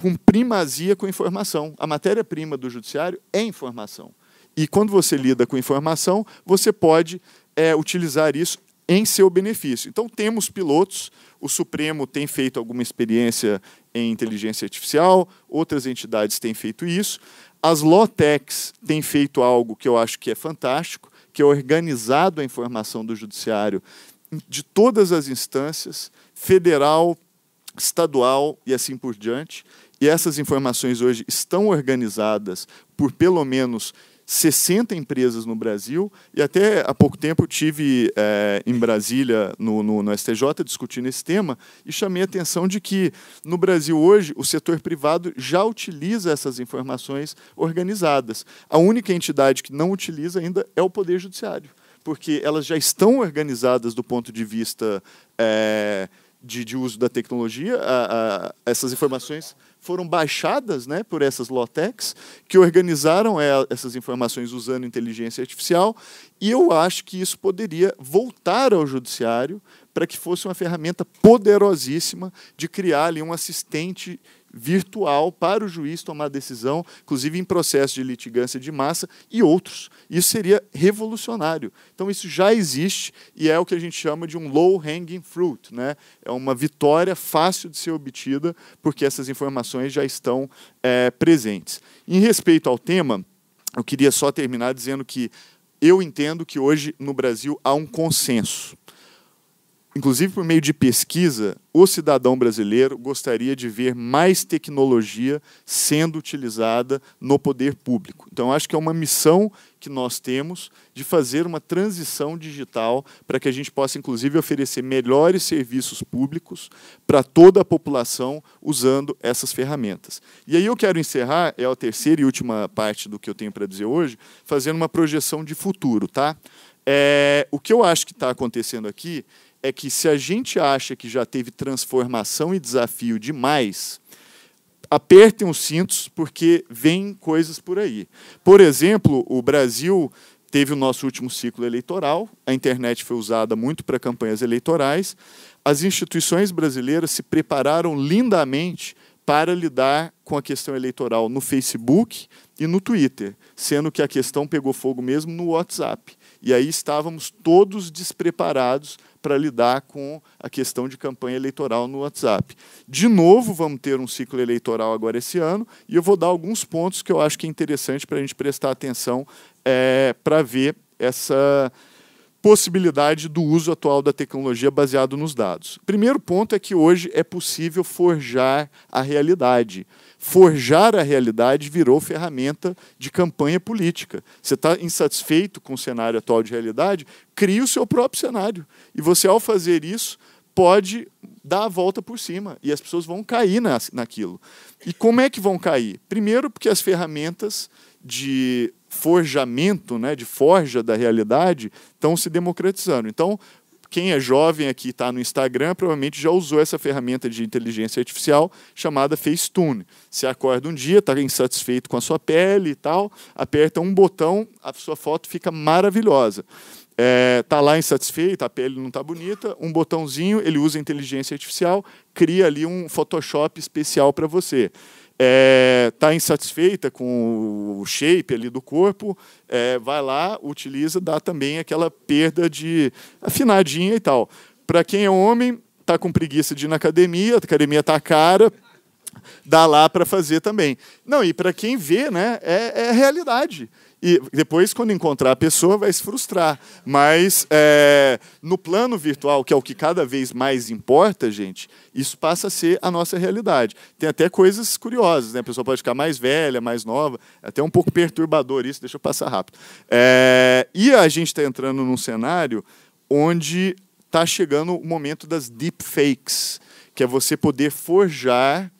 com primazia com informação. A matéria-prima do judiciário é informação. E quando você lida com informação, você pode é, utilizar isso em seu benefício. Então, temos pilotos, o Supremo tem feito alguma experiência em inteligência artificial, outras entidades têm feito isso. As Lawtechs têm feito algo que eu acho que é fantástico, que é organizado a informação do judiciário de todas as instâncias, federal, estadual e assim por diante. E essas informações hoje estão organizadas por pelo menos 60 empresas no Brasil, e até há pouco tempo tive é, em Brasília, no, no, no, STJ, discutindo esse tema, e chamei a atenção de que no Brasil hoje o setor privado já utiliza essas informações organizadas. A única entidade que não utiliza ainda é o Poder Judiciário, porque elas já estão organizadas do ponto de vista é, de, de, uso da tecnologia, a, a, essas informações foram baixadas né, por essas Lawtechs, que organizaram é, essas informações usando inteligência artificial, e eu acho que isso poderia voltar ao judiciário para que fosse uma ferramenta poderosíssima de criar ali um assistente virtual para o juiz tomar decisão, inclusive em processo de litigância de massa e outros. Isso seria revolucionário. Então, isso já existe e é o que a gente chama de um low hanging fruit. Né? É uma vitória fácil de ser obtida, porque essas informações já estão é, presentes. Em respeito ao tema, eu queria só terminar dizendo que eu entendo que hoje no Brasil há um consenso inclusive por meio de pesquisa, o cidadão brasileiro gostaria de ver mais tecnologia sendo utilizada no poder público. Então, acho que é uma missão que nós temos de fazer uma transição digital para que a gente possa, inclusive, oferecer melhores serviços públicos para toda a população usando essas ferramentas. E aí eu quero encerrar, é a terceira e última parte do que eu tenho para dizer hoje, fazendo uma projeção de futuro. Tá? É, o que eu acho que está acontecendo aqui é que se a gente acha que já teve transformação e desafio demais, apertem os cintos porque vem coisas por aí. Por exemplo, o Brasil teve o nosso último ciclo eleitoral, a internet foi usada muito para campanhas eleitorais, as instituições brasileiras se prepararam lindamente para lidar com a questão eleitoral no Facebook e no Twitter, sendo que a questão pegou fogo mesmo no WhatsApp. E aí estávamos todos despreparados para lidar com a questão de campanha eleitoral no WhatsApp. De novo, vamos ter um ciclo eleitoral agora esse ano, e eu vou dar alguns pontos que eu acho que é interessante para a gente prestar atenção é, para ver essa possibilidade do uso atual da tecnologia baseado nos dados. Primeiro ponto é que hoje é possível forjar a realidade forjar a realidade virou ferramenta de campanha política. Você está insatisfeito com o cenário atual de realidade, crie o seu próprio cenário. E você, ao fazer isso, pode dar a volta por cima e as pessoas vão cair na, naquilo. E como é que vão cair? Primeiro, porque as ferramentas de forjamento, né, de forja da realidade, estão se democratizando. Então, quem é jovem aqui está no Instagram provavelmente já usou essa ferramenta de inteligência artificial chamada Facetune. Você acorda um dia, está insatisfeito com a sua pele e tal, aperta um botão, a sua foto fica maravilhosa. É, tá lá insatisfeito, a pele não está bonita, um botãozinho, ele usa inteligência artificial, cria ali um Photoshop especial para você está é, tá insatisfeita com o shape ali do corpo, é, vai lá, utiliza, dá também aquela perda de afinadinha e tal. Para quem é homem, está com preguiça de ir na academia, a academia está cara, dá lá para fazer também. Não, e para quem vê, né, é, é realidade. E depois, quando encontrar a pessoa, vai se frustrar. Mas é, no plano virtual, que é o que cada vez mais importa, gente, isso passa a ser a nossa realidade. Tem até coisas curiosas, né? A pessoa pode ficar mais velha, mais nova, é até um pouco perturbador isso, deixa eu passar rápido. É, e a gente está entrando num cenário onde está chegando o momento das deepfakes, que é você poder forjar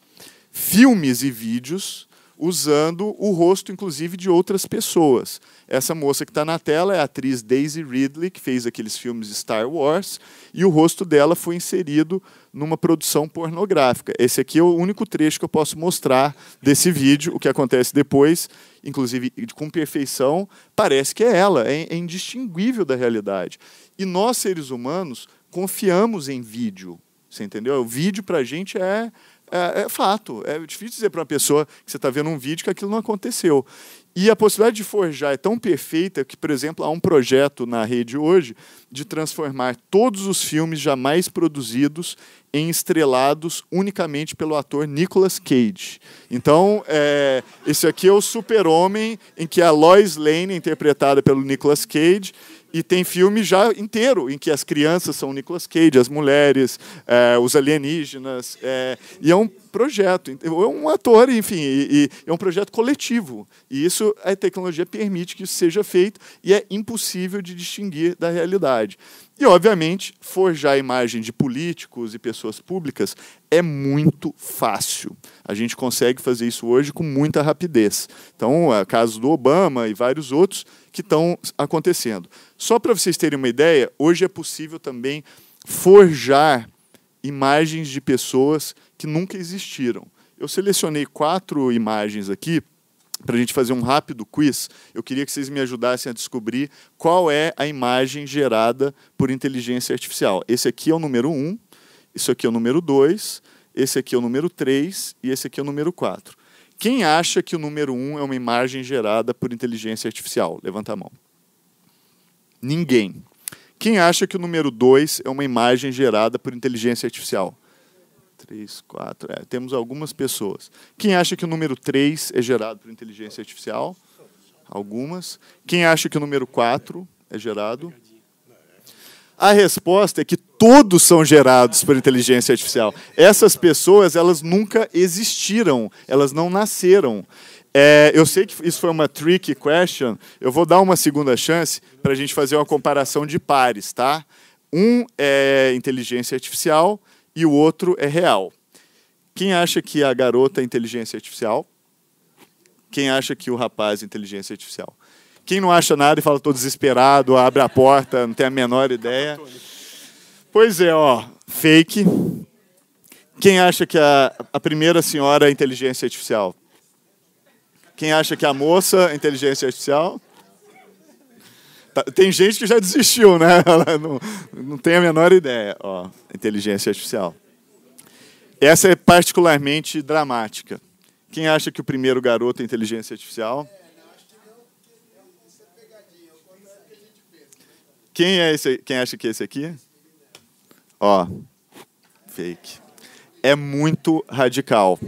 filmes e vídeos usando o rosto, inclusive, de outras pessoas. Essa moça que está na tela é a atriz Daisy Ridley, que fez aqueles filmes Star Wars, e o rosto dela foi inserido numa produção pornográfica. Esse aqui é o único trecho que eu posso mostrar desse vídeo. O que acontece depois, inclusive com perfeição, parece que é ela, é, é indistinguível da realidade. E nós, seres humanos, confiamos em vídeo. Você entendeu? O vídeo para a gente é, é, é, fato. É difícil dizer para uma pessoa que você está vendo um vídeo que aquilo não aconteceu. E a possibilidade de forjar é tão perfeita que, por exemplo, há um projeto na rede hoje de transformar todos os filmes jamais produzidos em estrelados unicamente pelo ator Nicolas Cage. Então, é, esse aqui é o Super-Homem, em que a Lois Lane, interpretada pelo Nicolas Cage, e tem filme já inteiro em que as crianças são Nicolas Cage, as mulheres, é, os alienígenas. É, e é um projeto, é um ator, enfim, e, e, é um projeto coletivo. E isso a tecnologia permite que isso seja feito e é impossível de distinguir da realidade. E, obviamente, forjar a imagem de políticos e pessoas públicas é muito fácil. A gente consegue fazer isso hoje com muita rapidez. Então, é caso do Obama e vários outros que estão acontecendo. Só para vocês terem uma ideia, hoje é possível também forjar imagens de pessoas que nunca existiram. Eu selecionei quatro imagens aqui para a gente fazer um rápido quiz, eu queria que vocês me ajudassem a descobrir qual é a imagem gerada por inteligência artificial. Esse aqui é o número 1, um, isso aqui é o número 2, esse aqui é o número 3 e esse aqui é o número 4. Quem acha que o número 1 um é uma imagem gerada por inteligência artificial? Levanta a mão. Ninguém. Quem acha que o número 2 é uma imagem gerada por inteligência artificial? três, quatro. É, temos algumas pessoas. Quem acha que o número 3 é gerado por inteligência artificial? Algumas. Quem acha que o número 4 é gerado? A resposta é que todos são gerados por inteligência artificial. Essas pessoas, elas nunca existiram, elas não nasceram. É, eu sei que isso foi uma tricky question. Eu vou dar uma segunda chance para a gente fazer uma comparação de pares, tá? Um é inteligência artificial e o outro é real. Quem acha que a garota é inteligência artificial? Quem acha que o rapaz é inteligência artificial? Quem não acha nada e fala estou desesperado, abre a porta, não tem a menor ideia. Pois é, ó, fake. Quem acha que a, a primeira senhora é inteligência artificial? Quem acha que a moça é inteligência artificial? Tá, tem gente que já desistiu, né? Ela não, não tem a menor ideia. Ó, inteligência artificial. Essa é particularmente dramática. Quem acha que o primeiro garoto é inteligência artificial? Quem é esse? Quem acha que é esse aqui? Ó, fake. É muito radical.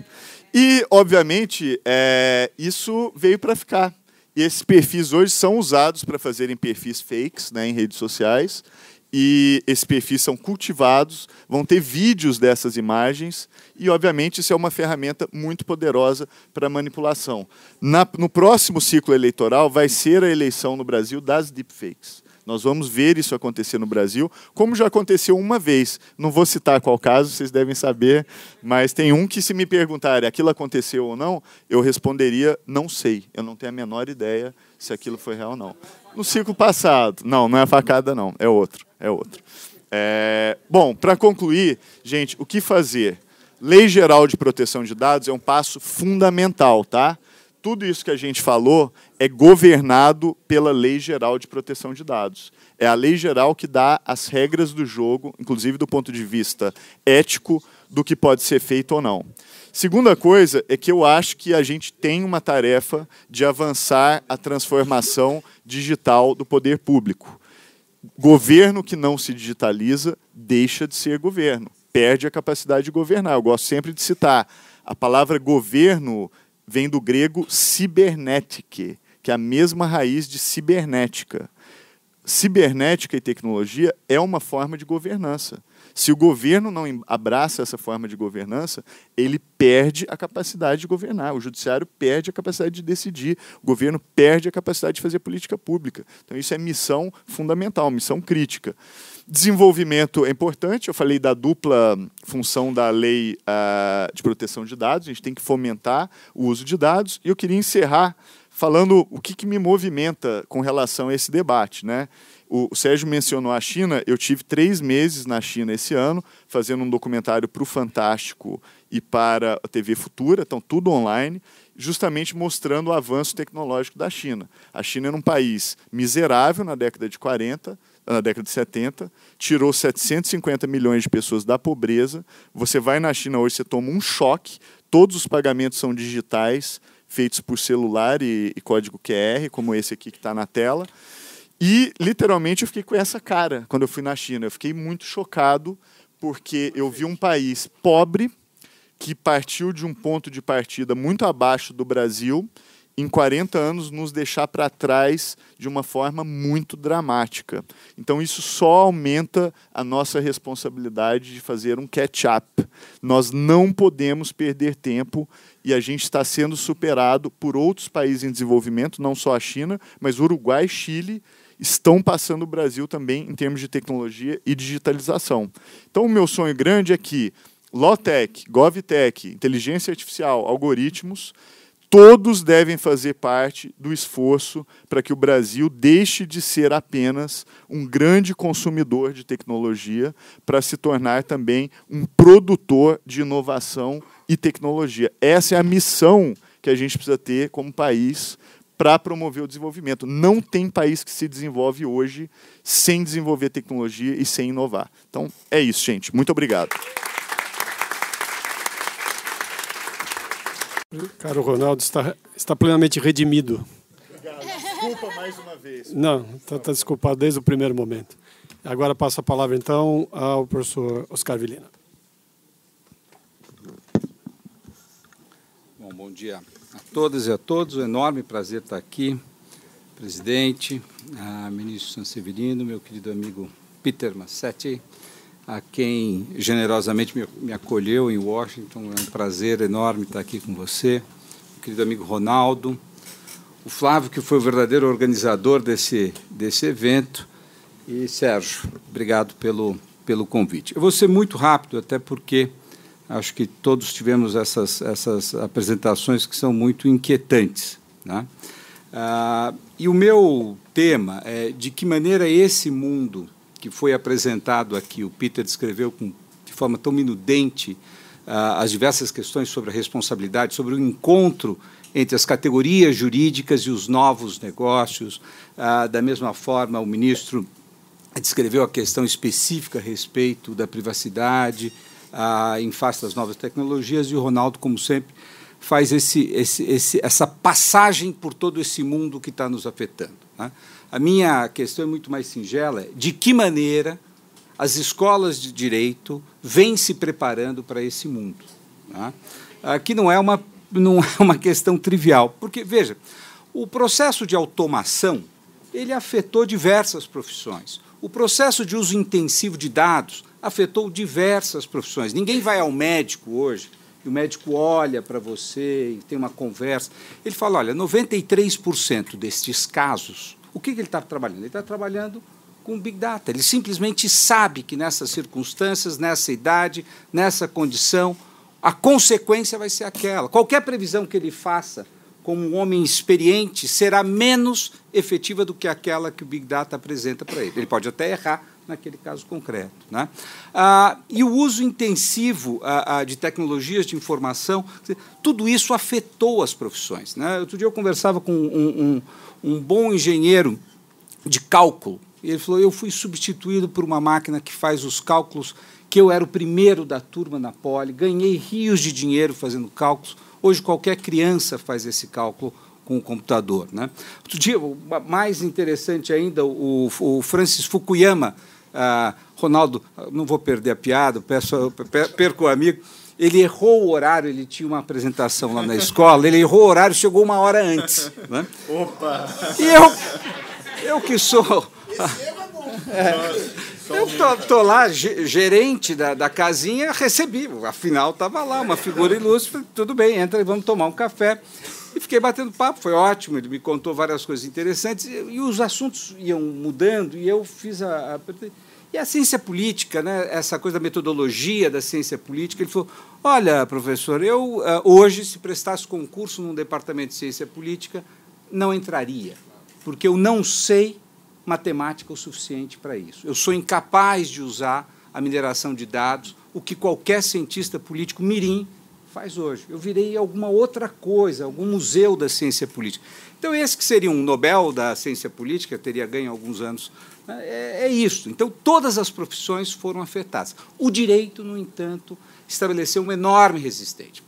E, obviamente, é, isso veio para ficar. E esses perfis hoje são usados para fazerem perfis fakes né, em redes sociais. E esses perfis são cultivados, vão ter vídeos dessas imagens, e obviamente isso é uma ferramenta muito poderosa para manipulação. Na, no próximo ciclo eleitoral vai ser a eleição no Brasil das deepfakes. Nós vamos ver isso acontecer no Brasil, como já aconteceu uma vez. Não vou citar qual caso, vocês devem saber, mas tem um que, se me perguntarem aquilo aconteceu ou não, eu responderia: não sei. Eu não tenho a menor ideia se aquilo foi real ou não. No ciclo passado, não, não é a facada, não, é outro. É outro. É... Bom, para concluir, gente, o que fazer? Lei Geral de Proteção de Dados é um passo fundamental, tá? Tudo isso que a gente falou é governado pela Lei Geral de Proteção de Dados. É a lei geral que dá as regras do jogo, inclusive do ponto de vista ético, do que pode ser feito ou não. Segunda coisa é que eu acho que a gente tem uma tarefa de avançar a transformação digital do poder público. Governo que não se digitaliza deixa de ser governo, perde a capacidade de governar. Eu gosto sempre de citar A palavra governo vem do grego cibernetike, que é a mesma raiz de cibernética. Cibernética e tecnologia é uma forma de governança. Se o governo não abraça essa forma de governança, ele perde a capacidade de governar, o judiciário perde a capacidade de decidir, o governo perde a capacidade de fazer política pública. Então, isso é missão fundamental, missão crítica. Desenvolvimento é importante, eu falei da dupla função da lei uh, de proteção de dados, a gente tem que fomentar o uso de dados, e eu queria encerrar falando o que, que me movimenta com relação a esse debate. Né? O, o Sérgio mencionou a China, eu tive três meses na China esse ano, fazendo um documentário para o Fantástico e para a TV Futura, então tudo online, justamente mostrando o avanço tecnológico da China. A China era um país miserável na década de 40, na década de 70, tirou 750 milhões de pessoas da pobreza. Você vai na China hoje, você toma um choque, todos os pagamentos são digitais, feitos por celular e, e código QR, como esse aqui que está na tela. E, literalmente, eu fiquei com essa cara quando eu fui na China. Eu fiquei muito chocado, porque eu vi um país pobre, que partiu de um ponto de partida muito abaixo do Brasil, em 40 anos nos deixar para trás de uma forma muito dramática. Então isso só aumenta a nossa responsabilidade de fazer um catch-up. Nós não podemos perder tempo e a gente está sendo superado por outros países em desenvolvimento, não só a China, mas Uruguai, Chile estão passando o Brasil também em termos de tecnologia e digitalização. Então, o meu sonho grande é que Lotec, GovTech, inteligência artificial, algoritmos, todos devem fazer parte do esforço para que o Brasil deixe de ser apenas um grande consumidor de tecnologia para se tornar também um produtor de inovação e tecnologia. Essa é a missão que a gente precisa ter como país para promover o desenvolvimento. Não tem país que se desenvolve hoje sem desenvolver tecnologia e sem inovar. Então, é isso, gente. Muito obrigado. Caro Ronaldo, está, está plenamente redimido. Obrigado. Desculpa mais uma vez. Não, está, está desculpado desde o primeiro momento. Agora passo a palavra, então, ao professor Oscar Vilina. Bom, bom dia a todas e a todos. Um enorme prazer estar aqui. Presidente, ministro Sanseverino, meu querido amigo Peter Massetti, a quem generosamente me, me, acolheu em Washington. É um prazer enorme estar aqui com você. Meu querido amigo Ronaldo, o Flávio, que foi o verdadeiro organizador desse, desse evento, e Sérgio, obrigado pelo, pelo convite. Eu vou ser muito rápido, até porque Acho que todos tivemos essas, essas apresentações que são muito inquietantes. Né? Ah, e o meu tema é de que maneira esse mundo que foi apresentado aqui, o Peter descreveu com, de forma tão minudente ah, as diversas questões sobre a responsabilidade, sobre o encontro entre as categorias jurídicas e os novos negócios. Ah, da mesma forma, o ministro descreveu a questão específica a respeito da privacidade, ah, em face das novas tecnologias, e o Ronaldo, como sempre, faz esse, esse, esse, essa passagem por todo esse mundo que está nos afetando. Né? A minha questão é muito mais singela: de que maneira as escolas de direito vêm se preparando para esse mundo? Né? Aqui não é uma não é uma questão trivial, porque veja, o processo de automação ele afetou diversas profissões. O processo de uso intensivo de dados afetou diversas profissões. Ninguém vai ao médico hoje e o médico olha para você e tem uma conversa. Ele fala: olha, 93% destes casos, o que, que ele está trabalhando? Ele está trabalhando com Big Data. Ele simplesmente sabe que nessas circunstâncias, nessa idade, nessa condição, a consequência vai ser aquela. Qualquer previsão que ele faça como um homem experiente será menos efetiva do que aquela que o Big Data apresenta para ele. Ele pode até errar naquele caso concreto. Né? Ah, e o uso intensivo ah, ah, de tecnologias de informação, tudo isso afetou as profissões. Né? Outro dia eu conversava com um, um, um bom engenheiro de cálculo, ele falou: eu fui substituído por uma máquina que faz os cálculos, que eu era o primeiro da turma na Poli, ganhei rios de dinheiro fazendo cálculos Hoje, qualquer criança faz esse cálculo com o computador. Né? Outro dia, mais interessante ainda, o, o Francis Fukuyama, ah, Ronaldo, não vou perder a piada, peço, perco o amigo, ele errou o horário, ele tinha uma apresentação lá na escola, ele errou o horário, chegou uma hora antes. Né? Opa! E eu, eu que sou. É, eu tô, tô, lá, gerente da, da casinha, recebi. Afinal, estava lá, uma figura ilustre. Tudo bem, entra e vamos tomar um café. E fiquei batendo papo, foi ótimo. Ele me contou várias coisas interessantes. E, e os assuntos iam mudando, e eu fiz a, a e a ciência política, né, essa coisa da metodologia da ciência política, ele falou: olha, professor, eu uh, hoje, se prestasse concurso num departamento de ciência política, não entraria, porque eu não sei matemática o suficiente para isso. Eu sou incapaz de usar a mineração de dados, o que qualquer cientista político mirim faz hoje. Eu virei alguma outra coisa, algum museu da ciência política. Então, esse que seria um Nobel da ciência política, teria ganho alguns anos é, é isso. Então, todas as profissões foram afetadas. O direito, no entanto, estabeleceu uma enorme resistência.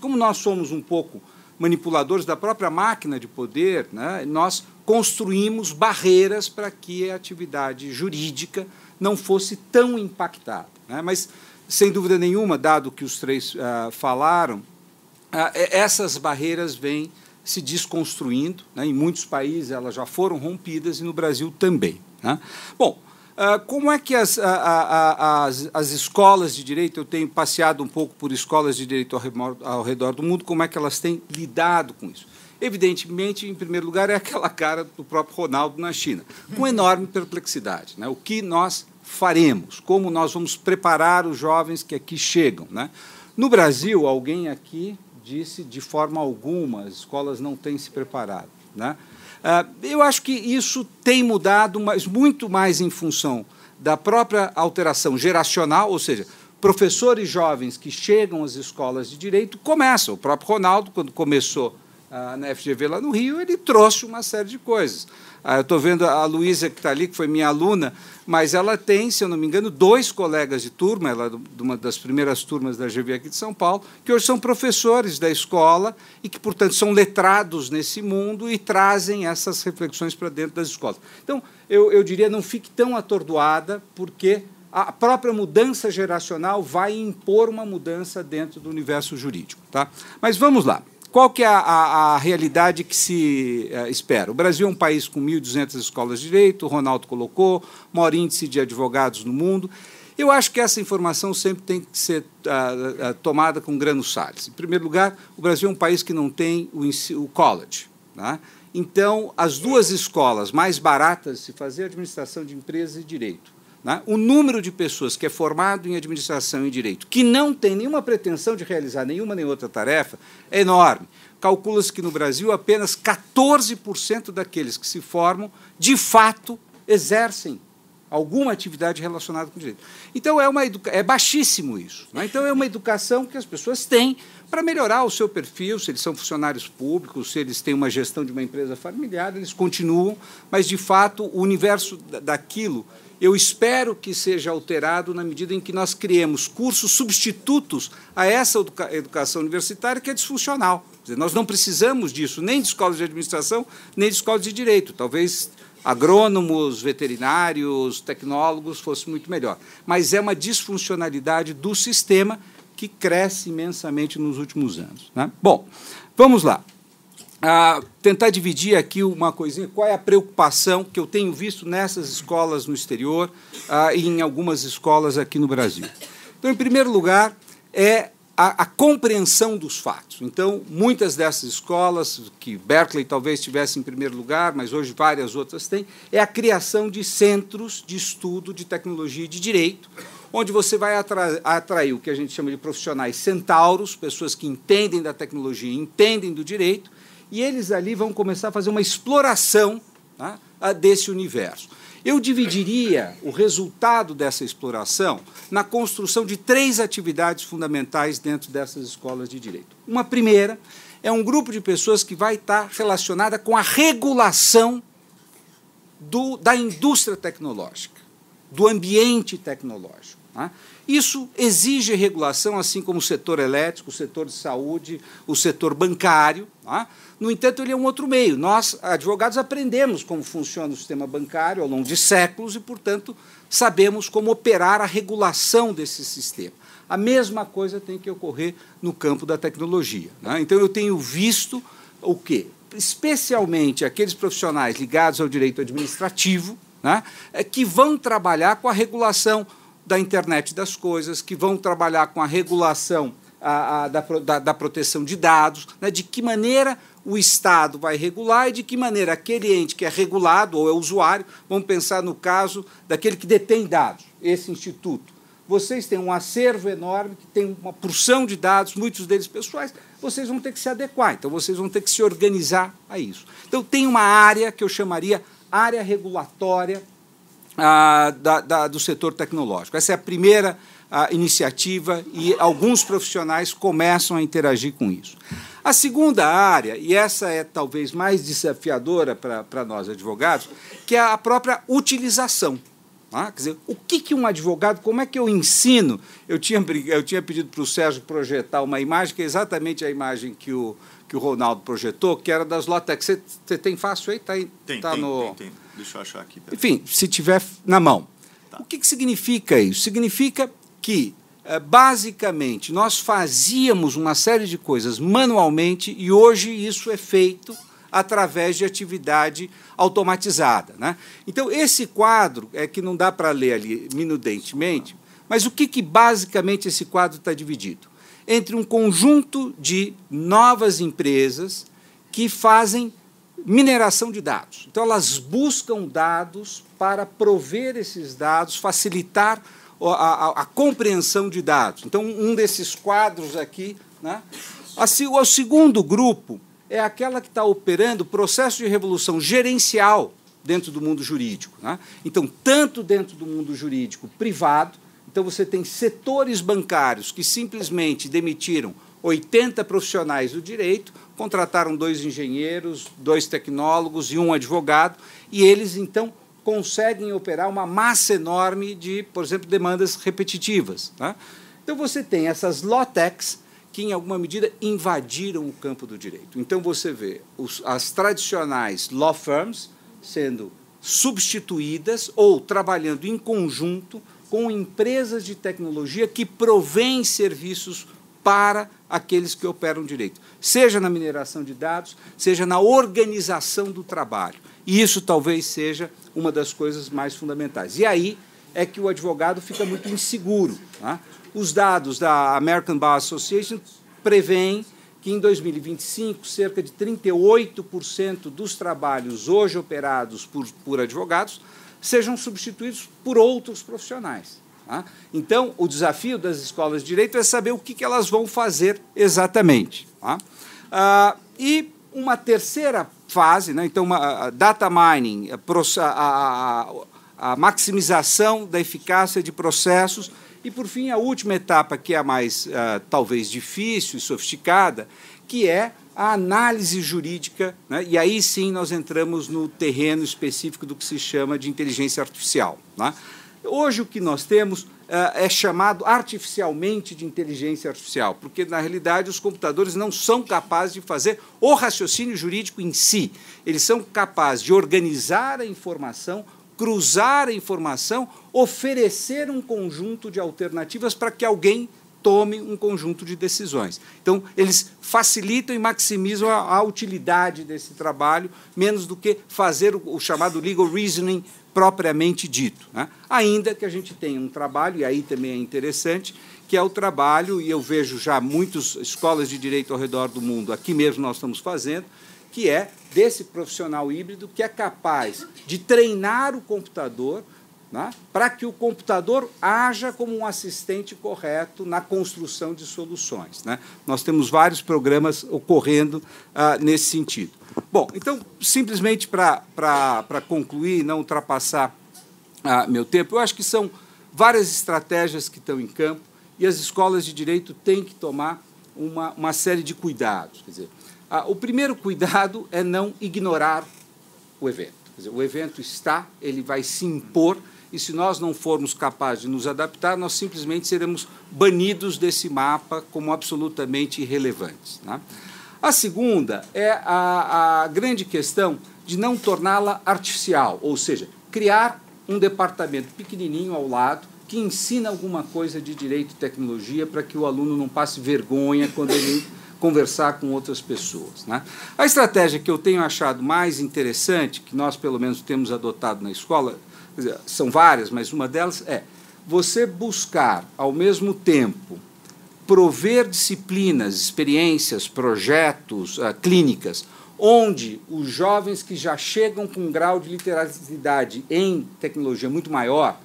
Como nós somos um pouco manipuladores da própria máquina de poder, né, nós construímos barreiras para que a atividade jurídica não fosse tão impactada. Né? Mas, sem dúvida nenhuma, dado que os três uh, falaram, uh, essas barreiras vêm se desconstruindo. Né? Em muitos países elas já foram rompidas e no Brasil também. Né? Bom, uh, como é que as, as, as escolas de direito, eu tenho passeado um pouco por escolas de direito ao ao redor do mundo, como é que elas têm lidado com isso? Evidentemente, em primeiro lugar, é aquela cara do próprio Ronaldo na China, com enorme perplexidade. Né? O que nós faremos? Como nós vamos preparar os jovens que aqui chegam? Né? No Brasil, alguém aqui disse de forma alguma, as escolas não têm se preparado. Né? Ah, eu acho que isso tem mudado, mas muito mais em função da própria alteração geracional, ou seja, professores jovens que chegam às escolas de direito começam. O próprio Ronaldo, quando começou ah, na FGV lá no Rio, ele trouxe uma série de coisas. Ah, eu estou vendo a Luísa, que está ali, que foi minha aluna, mas ela tem, se eu não me engano, dois colegas de turma, ela é de uma das primeiras turmas da GV aqui de São Paulo, que hoje são professores da escola e que, portanto, são letrados nesse mundo e trazem essas reflexões para dentro das escolas. Então, eu, eu diria, não fique tão atordoada, porque a própria mudança geracional vai impor uma mudança dentro do universo jurídico. Tá? Mas vamos lá. Qual que é a, a, a realidade que se uh, espera? O Brasil é um país com 1.200 escolas de direito, o Ronaldo colocou, maior índice de advogados no mundo. Eu acho que essa informação sempre tem que ser uh, uh, tomada com granos sales. Em primeiro lugar, o Brasil é um país que não tem o, o college. Né? Então, as duas escolas mais baratas de se fazer administração de empresas e direito né? O número de pessoas que é formado em administração e direito, que não tem nenhuma pretensão de realizar nenhuma nem outra tarefa, é enorme. Calcula-se que no Brasil apenas 14% daqueles que se formam, de fato, exercem alguma atividade relacionada com direito. Então é uma é baixíssimo isso. Né? Então é uma educação que as pessoas têm para melhorar o seu perfil, se eles são funcionários públicos, se eles têm uma gestão de uma empresa familiar, eles continuam, mas de fato o universo daquilo eu espero que seja alterado na medida em que nós criemos cursos substitutos a essa educa educação universitária que é disfuncional. Nós não precisamos disso, nem de escolas de administração, nem de escolas de direito. Talvez agrônomos, veterinários, tecnólogos fosse muito melhor. Mas é uma disfuncionalidade do sistema que cresce imensamente nos últimos anos. Né? Bom, vamos lá tentar dividir aqui uma coisinha, qual é a preocupação que eu tenho visto nessas escolas no exterior ah, e em algumas escolas aqui no Brasil. Então, em primeiro lugar, é a, a, compreensão dos fatos. Então, muitas dessas escolas, que Berkeley talvez tivesse em primeiro lugar, mas hoje várias outras têm, é a criação de centros de estudo de tecnologia e de direito, onde você vai atrair, atrair o que a gente chama de profissionais centauros, pessoas que entendem da tecnologia, entendem do direito, e eles ali vão começar a fazer uma exploração tá, desse universo. Eu dividiria o resultado dessa exploração na construção de três atividades fundamentais dentro dessas escolas de direito. Uma primeira é um grupo de pessoas que vai estar relacionada com a regulação do, da indústria tecnológica, do ambiente tecnológico. Tá? Isso exige regulação, assim como o setor elétrico, o setor de saúde, o setor bancário. Tá? No entanto, ele é um outro meio. Nós, advogados, aprendemos como funciona o sistema bancário ao longo de séculos e, portanto, sabemos como operar a regulação desse sistema. A mesma coisa tem que ocorrer no campo da tecnologia. Né? Então, eu tenho visto o quê? Especialmente aqueles profissionais ligados ao direito administrativo, né? É que vão trabalhar com a regulação da internet das coisas, que vão trabalhar com a regulação a, a, da, da, da, proteção de dados, né? de que maneira o Estado vai regular e de que maneira aquele ente que é regulado ou é usuário, vamos pensar no caso daquele que detém dados, esse instituto. Vocês têm um acervo enorme, que tem uma porção de dados, muitos deles pessoais, vocês vão ter que se adequar, então vocês vão ter que se organizar a isso. Então, tem uma área que eu chamaria área regulatória ah, da, da, do setor tecnológico. Essa é a primeira ah, iniciativa e alguns profissionais começam a interagir com isso. A segunda área, e essa é talvez mais desafiadora para nós advogados, que é a própria utilização. Ah, quer dizer, o que, que um advogado, como é que eu ensino? Eu tinha, eu tinha pedido para o Sérgio projetar uma imagem, que é exatamente a imagem que o, que o Ronaldo projetou, que era das Lotex. Você, você tem fácil aí? Tá aí tem, tá tem, no... tem, tem. Deixa eu achar aqui. Enfim, se tiver na mão. Tá. O que, que significa isso? Significa que, eh, basicamente, nós fazíamos uma série de coisas manualmente e hoje isso é feito através de atividade automatizada. Né? Então, esse quadro é que não dá para ler ali minudentemente, mas o que, que basicamente esse quadro está dividido? Entre um conjunto de novas empresas que fazem mineração de dados. Então, elas buscam dados para prover esses dados, facilitar a, a, a compreensão de dados. Então, um desses quadros aqui. Né? O segundo grupo é aquela que está operando processo de revolução gerencial dentro do mundo jurídico. Né? Então, tanto dentro do mundo jurídico privado, então você tem setores bancários que simplesmente demitiram 80 profissionais do direito, contrataram dois engenheiros, dois tecnólogos e um advogado, e eles então conseguem operar uma massa enorme de, por exemplo, demandas repetitivas. Né? Então você tem essas lotex que, em alguma medida, invadiram o campo do direito. Então você vê os, as tradicionais law firms sendo substituídas ou trabalhando em conjunto com empresas de tecnologia que provêm serviços para aqueles que operam direito, seja na mineração de dados, seja na organização do trabalho. E isso talvez seja uma das coisas mais fundamentais. E aí é que o advogado fica muito inseguro. Tá? Os dados da American Bar Association prevêem que em 2025 cerca de 38% dos trabalhos hoje operados por, por advogados sejam substituídos por outros profissionais. Tá? Então, o desafio das escolas de direito é saber o que, que elas vão fazer exatamente. Tá? Ah, e uma terceira fase, né? então, uma, data mining, a, a, a, maximização da eficácia de processos. E, por fim, a última etapa, que é a mais, uh, talvez, difícil e sofisticada, que é a análise jurídica, né? e aí sim nós entramos no terreno específico do que se chama de inteligência artificial. Né? Hoje o que nós temos uh, é chamado artificialmente de inteligência artificial, porque na realidade os computadores não são capazes de fazer o raciocínio jurídico em si. Eles são capazes de organizar a informação, cruzar a informação, oferecer um conjunto de alternativas para que alguém tome um conjunto de decisões. Então, eles facilitam e maximizam a, a utilidade desse trabalho, menos do que fazer o, o chamado legal reasoning propriamente dito. Né? Ainda que a gente tenha um trabalho, e aí também é interessante, que é o trabalho, e eu vejo já muitas escolas de direito ao redor do mundo, aqui mesmo nós estamos fazendo, que é desse profissional híbrido que é capaz de treinar o computador né, para que o computador haja como um assistente correto na construção de soluções. Né? Nós temos vários programas ocorrendo ah, nesse sentido. Bom, então, simplesmente para concluir não ultrapassar ah, meu tempo, eu acho que são várias estratégias que estão em campo e as escolas de direito têm que tomar uma, uma série de cuidados. Quer dizer, ah, o primeiro cuidado é não ignorar o evento. O evento está, ele vai se impor, e se nós não formos capazes de nos adaptar, nós simplesmente seremos banidos desse mapa como absolutamente irrelevantes. Né? A segunda é a, a grande questão de não torná-la artificial, ou seja, criar um departamento pequenininho ao lado que ensina alguma coisa de direito e tecnologia para que o aluno não passe vergonha quando ele conversar com outras pessoas. Né? A estratégia que eu tenho achado mais interessante, que nós pelo menos temos adotado na escola, dizer, são várias, mas uma delas é você buscar ao mesmo tempo prover disciplinas, experiências, projetos, uh, clínicas, onde os jovens que já chegam com um grau de literalidade em tecnologia muito maior,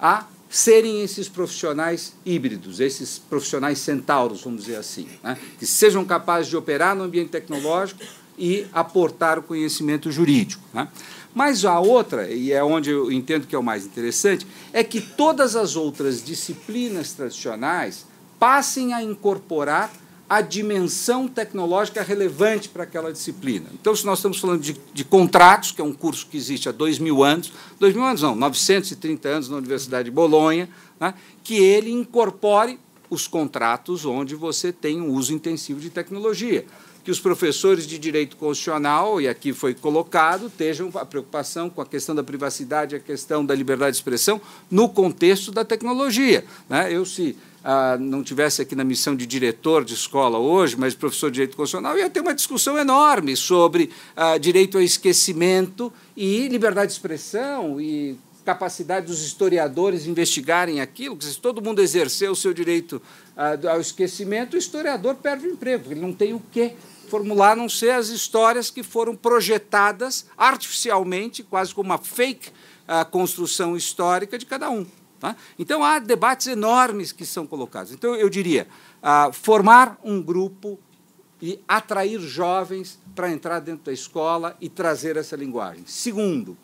a serem esses profissionais híbridos, esses profissionais centauros, vamos dizer assim, né? que sejam capazes de operar no ambiente tecnológico e aportar o conhecimento jurídico. Né? Mas a outra, e é onde eu entendo que é o mais interessante, é que todas as outras disciplinas tradicionais passem a incorporar a dimensão tecnológica relevante para aquela disciplina. Então, se nós estamos falando de, de, contratos, que é um curso que existe há dois mil anos, dois mil anos não, 930 anos na Universidade de Bolonha, né, que ele incorpore os contratos onde você tem um uso intensivo de tecnologia. Que os professores de direito constitucional, e aqui foi colocado, estejam a preocupação com a questão da privacidade, a questão da liberdade de expressão, no contexto da tecnologia. Né? Eu, se ah, não tivesse aqui na missão de diretor de escola hoje, mas professor de direito constitucional, ia ter uma discussão enorme sobre ah, direito ao esquecimento e liberdade de expressão e capacidade dos historiadores investigarem aquilo, se todo mundo exercer o seu direito ah, ao esquecimento, o historiador perde o emprego, ele não tem o quê formular a não ser as histórias que foram projetadas artificialmente, quase como uma fake ah, construção histórica de cada um. Tá? Então, há debates enormes que são colocados. Então, eu diria, ah, formar um grupo e atrair jovens para entrar dentro da escola e trazer essa linguagem. Segundo,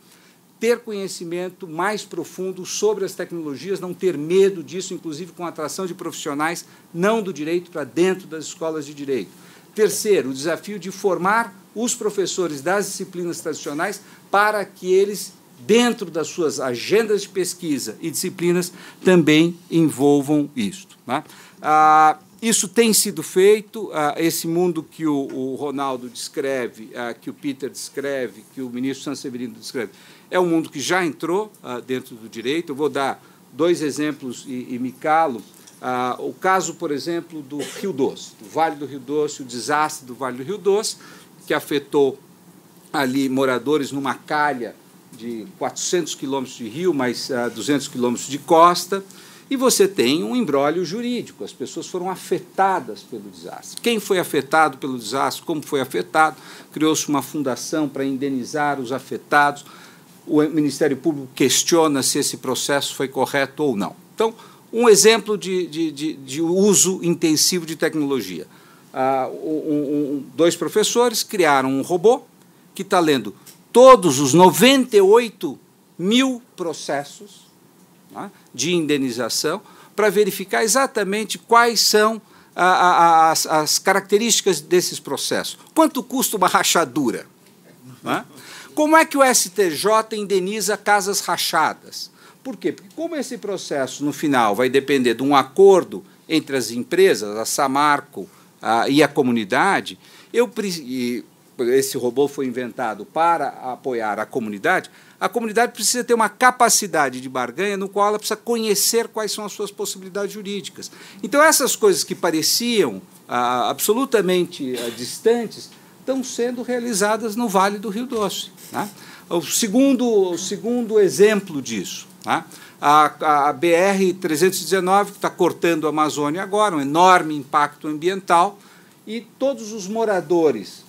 ter conhecimento mais profundo sobre as tecnologias, não ter medo disso, inclusive com a atração de profissionais não do direito para dentro das escolas de direito. Terceiro, o desafio de formar os professores das disciplinas tradicionais para que eles dentro das suas agendas de pesquisa e disciplinas, também envolvam isto. Né? Ah, isso tem sido feito, ah, esse mundo que o, o Ronaldo descreve, ah, que o Peter descreve, que o ministro Sanseverino descreve, é um mundo que já entrou ah, dentro do direito. Eu vou dar dois exemplos e, e me calo. Ah, o caso, por exemplo, do Rio Doce, do Vale do Rio Doce, o desastre do Vale do Rio Doce, que afetou ali moradores numa calha de 400 quilômetros de rio, mais uh, 200 quilômetros de costa, e você tem um embrólio jurídico. As pessoas foram afetadas pelo desastre. Quem foi afetado pelo desastre, como foi afetado, criou-se uma fundação para indenizar os afetados. O Ministério Público questiona se esse processo foi correto ou não. Então, um exemplo de, de, de, de uso intensivo de tecnologia. Uh, um, um, dois professores criaram um robô que está lendo todos os 98 mil processos né, de indenização para verificar exatamente quais são a, a, as, as, características desses processos. Quanto custa uma rachadura? Né? Como é que o STJ indeniza casas rachadas? Por quê? Porque como esse processo, no final, vai depender de um acordo entre as empresas, a Samarco a, e a comunidade, eu, e esse robô foi inventado para apoiar a comunidade, a comunidade precisa ter uma capacidade de barganha no qual ela precisa conhecer quais são as suas possibilidades jurídicas. Então, essas coisas que pareciam ah, absolutamente ah, distantes estão sendo realizadas no Vale do Rio Doce. Né? O, segundo, o segundo exemplo disso, né? a, a BR-319, que está cortando a Amazônia agora, um enorme impacto ambiental, e todos os moradores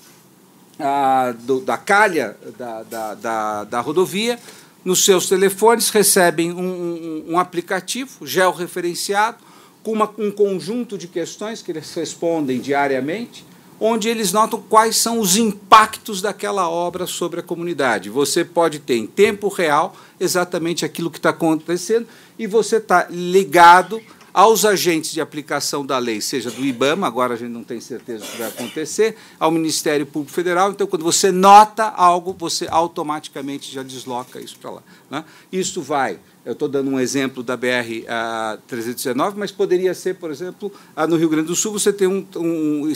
a, do, da calha da, da, da, da, rodovia, nos seus telefones recebem um, um, um aplicativo georreferenciado com uma, um conjunto de questões que eles respondem diariamente, onde eles notam quais são os impactos daquela obra sobre a comunidade. Você pode ter em tempo real exatamente aquilo que está acontecendo e você está ligado aos agentes de aplicação da lei, seja do IBAMA, agora a gente não tem certeza do que vai acontecer, ao Ministério Público Federal. Então, quando você nota algo, você automaticamente já desloca isso para lá. Né? Isso vai eu estou dando um exemplo da BR-319, mas poderia ser, por exemplo, no Rio Grande do Sul, você tem um, um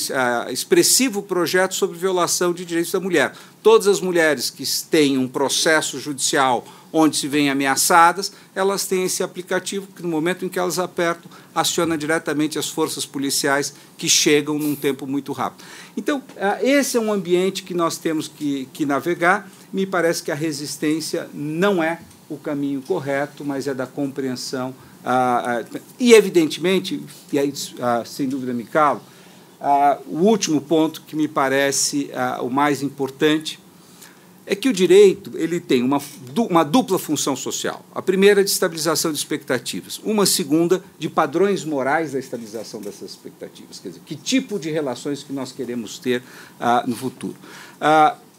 expressivo projeto sobre violação de direitos da mulher. Todas as mulheres que têm um processo judicial onde se veem ameaçadas, elas têm esse aplicativo que, no momento em que elas apertam, aciona diretamente as forças policiais que chegam num tempo muito rápido. Então, esse é um ambiente que nós temos que, que navegar. Me parece que a resistência não é o caminho correto, mas é da compreensão. Ah, ah, e, evidentemente, e aí, ah, sem dúvida me calo, ah, o último ponto que me parece ah, o mais importante é que o direito ele tem uma, uma dupla função social. A primeira de estabilização de expectativas, uma segunda de padrões morais da estabilização dessas expectativas. Quer dizer, que tipo de relações que nós queremos ter ah, no futuro.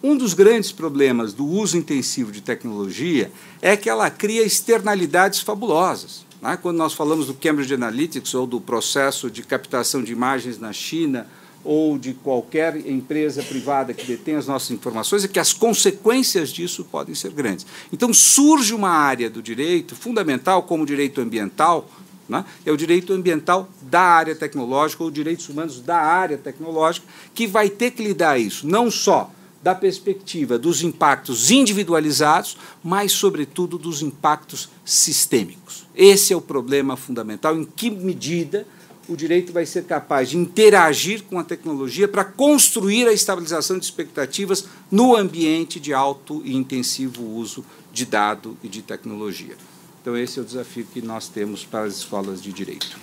Um dos grandes problemas do uso intensivo de tecnologia é que ela cria externalidades fabulosas. Né? Quando nós falamos do Cambridge Analytics ou do processo de captação de imagens na China ou de qualquer empresa privada que detém as nossas informações, é que as consequências disso podem ser grandes. Então surge uma área do direito fundamental, como o direito ambiental, né? é o direito ambiental da área tecnológica ou direitos humanos da área tecnológica, que vai ter que lidar isso não só da perspectiva dos impactos individualizados, mas, sobretudo, dos impactos sistêmicos. Esse é o problema fundamental. Em que medida o direito vai ser capaz de interagir com a tecnologia para construir a estabilização de expectativas no ambiente de alto e intensivo uso de dado e de tecnologia? Então, esse é o desafio que nós temos para as escolas de direito.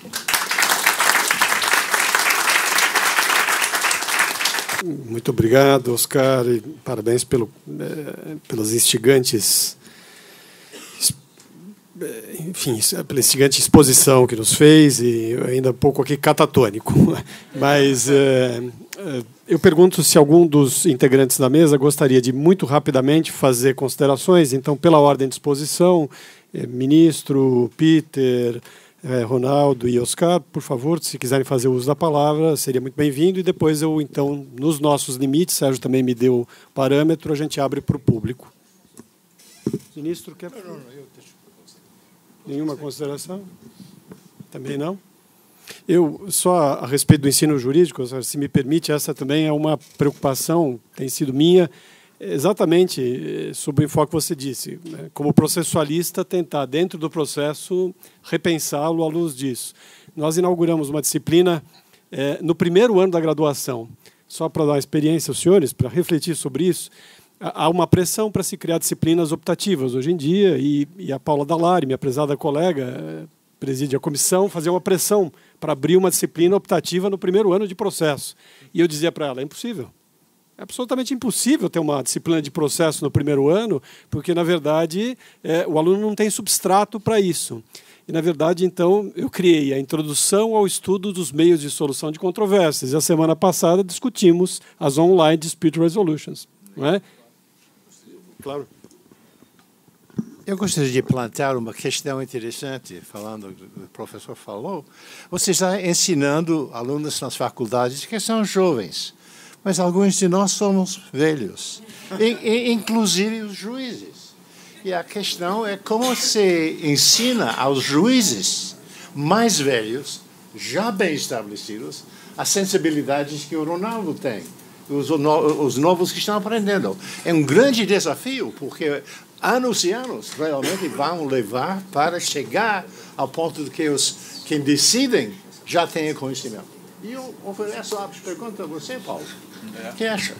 Muito obrigado, Oscar, e parabéns pelo, é, instigantes, eh, enfim, pela instigante exposição que nos fez e ainda um pouco aqui catatônico. Mas é, eu pergunto se algum dos integrantes da mesa gostaria de muito rapidamente fazer considerações. Então, pela ordem de exposição, ministro, Peter, é, Ronaldo e Oscar, por favor, se quiserem fazer uso da palavra, seria muito bem-vindo. E depois eu, então, nos nossos limites, Sérgio também me deu parâmetro, a gente abre para o público. Ministro, quer. Não, não, eu deixo. Nenhuma consideração? Também não? Eu, só a respeito do ensino jurídico, se me permite, essa também é uma preocupação, tem sido minha, exatamente eh, sobre o enfoque que você disse. Né? Como processualista, tentar, dentro do processo, repensá-lo à luz disso. Nós inauguramos uma disciplina é, no primeiro ano da graduação, só para dar experiência aos senhores, para refletir sobre isso. Há uma pressão para se criar disciplinas optativas hoje em dia, e, e a Paula Dallari, minha prezada colega, eh, preside a comissão, fazia uma pressão para abrir uma disciplina optativa no primeiro ano de processo. E eu dizia para ela: é impossível é absolutamente impossível ter uma disciplina de processo no primeiro ano, porque, na verdade, é, o aluno não tem substrato para isso. E, na verdade, então, eu criei a introdução ao estudo dos meios de solução de controvérsias. E a semana passada discutimos as online dispute resolutions. Não é? Claro. Eu gostaria de plantar uma questão interessante, falando do que o professor falou. Você está ensinando alunos nas faculdades que são jovens mas alguns de nós somos velhos, inclusive os juízes. E a questão é como se ensina aos juízes mais velhos, já bem estabelecidos, as sensibilidades que o Ronaldo tem, os, os novos que estão aprendendo. É um grande desafio, porque anos e anos realmente vão levar para chegar ao ponto de que os quem decidem já tenham conhecimento. E eu ofereço a pergunta a você, Paulo. É. O que acha?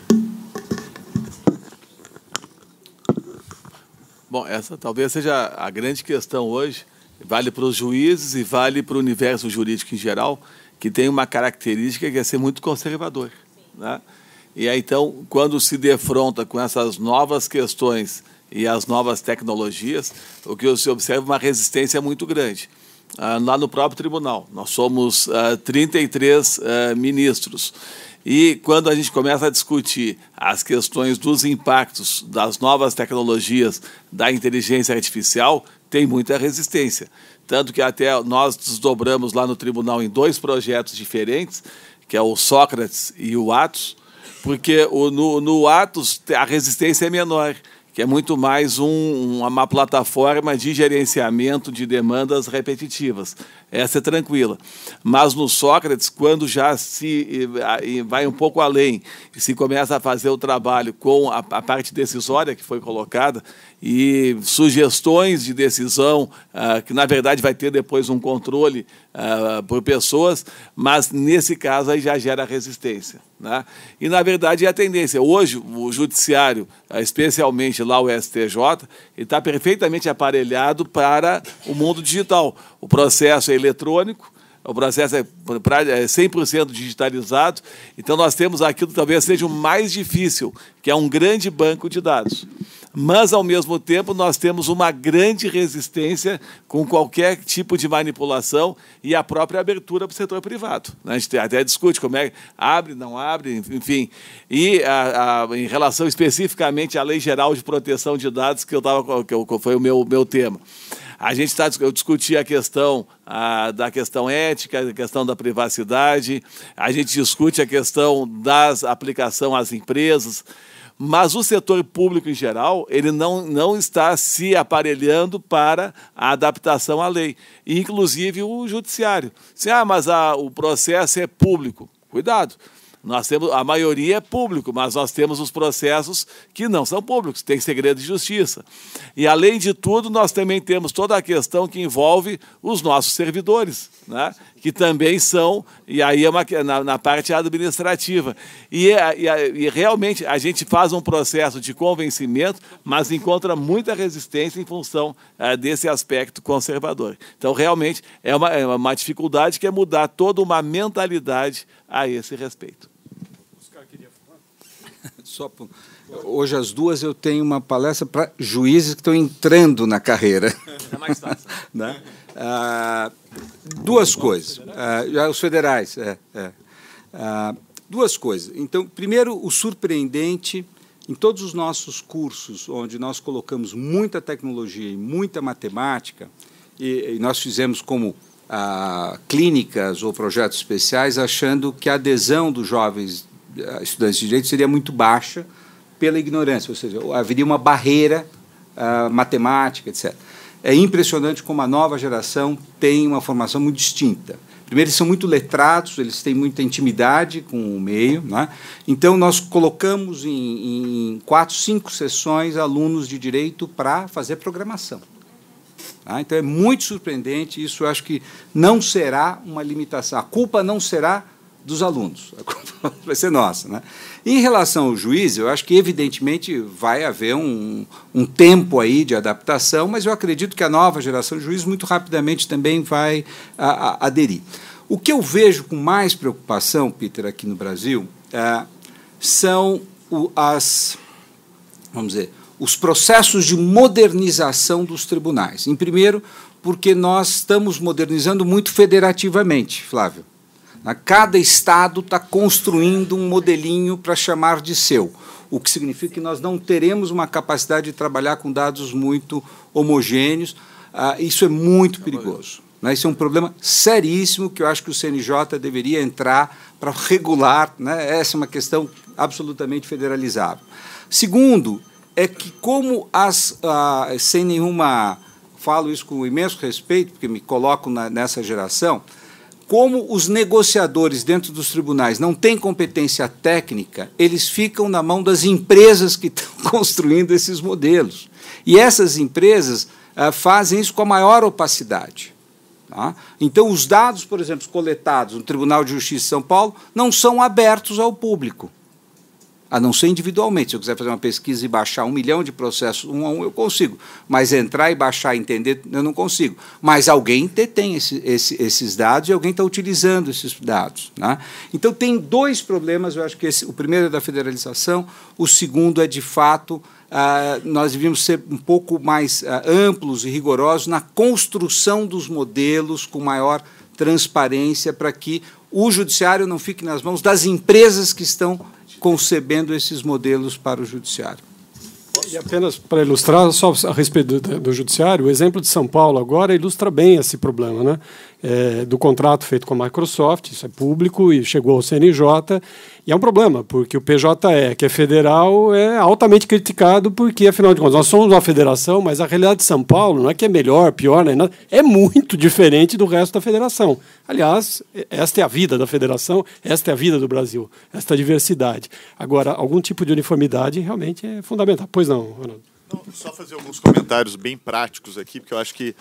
Bom, essa talvez seja a grande questão hoje. Vale para os juízes e vale para o universo jurídico em geral, que tem uma característica que é ser muito conservador. Né? E aí, então, quando se defronta com essas novas questões e as novas tecnologias, o que se observa é uma resistência muito grande. Ah, lá no próprio tribunal, nós somos ah, 33 ah, ministros. E quando a gente começa a discutir as questões dos impactos das novas tecnologias da inteligência artificial, tem muita resistência. Tanto que até nós desdobramos lá no tribunal em dois projetos diferentes, que é o Sócrates e o Atos, porque o, no, no Atos a resistência é menor que é muito mais um, uma plataforma de gerenciamento de demandas repetitivas. Essa é tranquila. Mas no Sócrates, quando já se vai um pouco além e se começa a fazer o trabalho com a, a parte decisória que foi colocada e sugestões de decisão, uh, que na verdade vai ter depois um controle uh, por pessoas, mas nesse caso aí já gera resistência. Né? E na verdade é a tendência. Hoje, o judiciário, uh, especialmente lá o STJ, está perfeitamente aparelhado para o mundo digital. O processo é eletrônico, o processo é 100% é digitalizado, então nós temos aquilo que talvez seja o mais difícil, que é um grande banco de dados mas ao mesmo tempo nós temos uma grande resistência com qualquer tipo de manipulação e a própria abertura para o setor privado. Né? A gente até discute como é abre, não abre, enfim. E a, a, em relação especificamente à Lei Geral de Proteção de Dados, que eu tava, que foi o meu, meu tema. A gente está eu discuti a questão a, da questão ética, a questão da privacidade, a gente discute a questão da aplicação às empresas. Mas o setor público em geral, ele não, não está se aparelhando para a adaptação à lei, inclusive o judiciário. Se, ah, mas a, o processo é público. Cuidado. Nós temos, a maioria é público, mas nós temos os processos que não são públicos, tem segredo de justiça. E, além de tudo, nós também temos toda a questão que envolve os nossos servidores, né? que também são, e aí é uma, na, na parte administrativa. E, é, e, e, realmente a gente faz um processo de convencimento, mas encontra muita resistência em função é, desse aspecto conservador. Então, realmente, é uma, é uma dificuldade que é mudar toda uma mentalidade a esse respeito. Só Hoje às duas eu tenho uma palestra para juízes que estão entrando na carreira. É mais fácil. né? ah, duas coisas. Ah, os federais. É, é. Ah, duas coisas. Então, primeiro, o surpreendente em todos os nossos cursos, onde nós colocamos muita tecnologia e muita matemática, e, e nós fizemos como ah, clínicas ou projetos especiais, achando que a adesão dos jovens estudantes de direito seria muito baixa pela ignorância, ou seja, haveria uma barreira uh, matemática, etc. É impressionante como a nova geração tem uma formação muito distinta. Primeiro, eles são muito letrados, eles têm muita intimidade com o meio. Né? Então, nós colocamos em, em quatro, cinco sessões alunos de direito para fazer programação. Tá? Então, é muito surpreendente. Isso eu acho que não será uma limitação. A culpa não será dos alunos, a culpa vai ser nossa. Né? Em relação ao juiz, eu acho que, evidentemente, vai haver um, um tempo aí de adaptação, mas eu acredito que a nova geração de juízes muito rapidamente também vai a, a, aderir. O que eu vejo com mais preocupação, Peter, aqui no Brasil, é, são o, as, vamos dizer, os processos de modernização dos tribunais. Em primeiro, porque nós estamos modernizando muito federativamente, Flávio. Cada estado está construindo um modelinho para chamar de seu, o que significa que nós não teremos uma capacidade de trabalhar com dados muito homogêneos. Ah, isso é muito perigoso. Né? Isso é um problema seríssimo que eu acho que o CNJ deveria entrar para regular. Né? Essa é uma questão absolutamente federalizável. Segundo, é que como as, ah, sem nenhuma, falo isso com imenso respeito, porque me coloco nessa geração, como os negociadores dentro dos tribunais não têm competência técnica, eles ficam na mão das empresas que estão construindo esses modelos. E essas empresas ah, fazem isso com a maior opacidade. Tá? Então, os dados, por exemplo, coletados no Tribunal de Justiça de São Paulo não são abertos ao público a não ser individualmente. Se eu quiser fazer uma pesquisa e baixar um milhão de processos um a um, eu consigo. Mas entrar e baixar e entender, eu não consigo. Mas alguém detém esse, esse, esses dados e alguém está utilizando esses dados. Né? Então, tem dois problemas. Eu acho que esse, o primeiro é da federalização, o segundo é, de fato, Uh, nós devíamos ser um pouco mais uh, amplos e rigorosos na construção dos modelos com maior transparência para que o judiciário não fique nas mãos das empresas que estão concebendo esses modelos para o judiciário. E apenas para ilustrar, só a respeito do, do, judiciário, o exemplo de São Paulo agora ilustra bem esse problema, né? É, do contrato feito com a Microsoft, isso é público e chegou ao CNJ, e é um problema, porque o PJE, que é federal, é altamente criticado, porque, afinal de contas, nós somos uma federação, mas a realidade de São Paulo não é que é melhor, pior, né? é muito diferente do resto da federação. Aliás, esta é a vida da federação, esta é a vida do Brasil, esta diversidade. Agora, algum tipo de uniformidade realmente é fundamental. Pois não, Ronaldo? Não, só fazer alguns comentários bem práticos aqui, porque eu acho que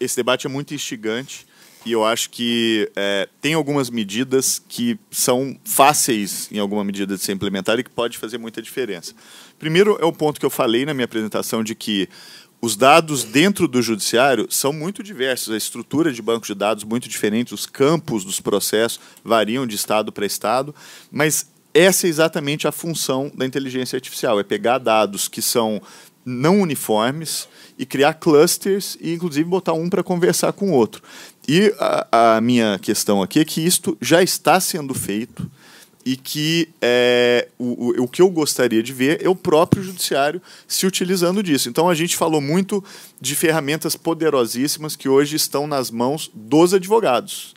esse debate é muito instigante e eu acho que é, tem algumas medidas que são fáceis, em alguma medida, de ser implementadas e que pode fazer muita diferença. Primeiro é o ponto que eu falei na minha apresentação de que os dados dentro do judiciário são muito diversos, a estrutura de banco de dados muito diferente, os campos dos processos variam de estado para estado, mas essa é exatamente a função da inteligência artificial, é pegar dados que são não uniformes e criar clusters e inclusive botar um para conversar com o outro. E a, a, minha questão aqui é que isto já está sendo feito e que é, o, o, o que eu gostaria de ver é o próprio judiciário se utilizando disso. Então a gente falou muito de ferramentas poderosíssimas que hoje estão nas mãos dos advogados.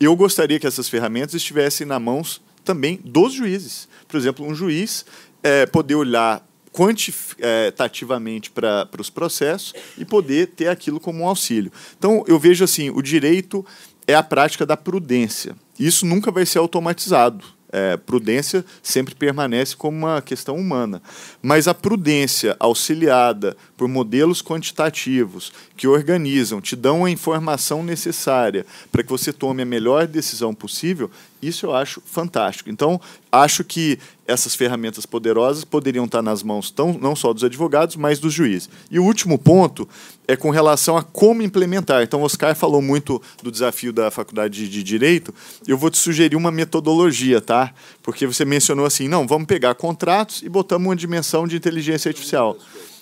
Eu gostaria que essas ferramentas estivessem nas mãos também dos juízes. Por exemplo, um juiz é, poder olhar quantitativamente para os processos e poder ter aquilo como um auxílio. Então, eu vejo assim, o direito é a prática da prudência. Isso nunca vai ser automatizado. É, prudência sempre permanece como uma questão humana. Mas a prudência auxiliada por modelos quantitativos que organizam, te dão a informação necessária para que você tome a melhor decisão possível, isso eu acho fantástico. Então, acho que essas ferramentas poderosas poderiam estar nas mãos tão, não só dos advogados, mas dos juízes. E o último ponto é com relação a como implementar. Então, o Oscar falou muito do desafio da Faculdade de Direito. Eu vou te sugerir uma metodologia, tá? Porque você mencionou assim, não, vamos pegar contratos e botamos uma dimensão de inteligência artificial.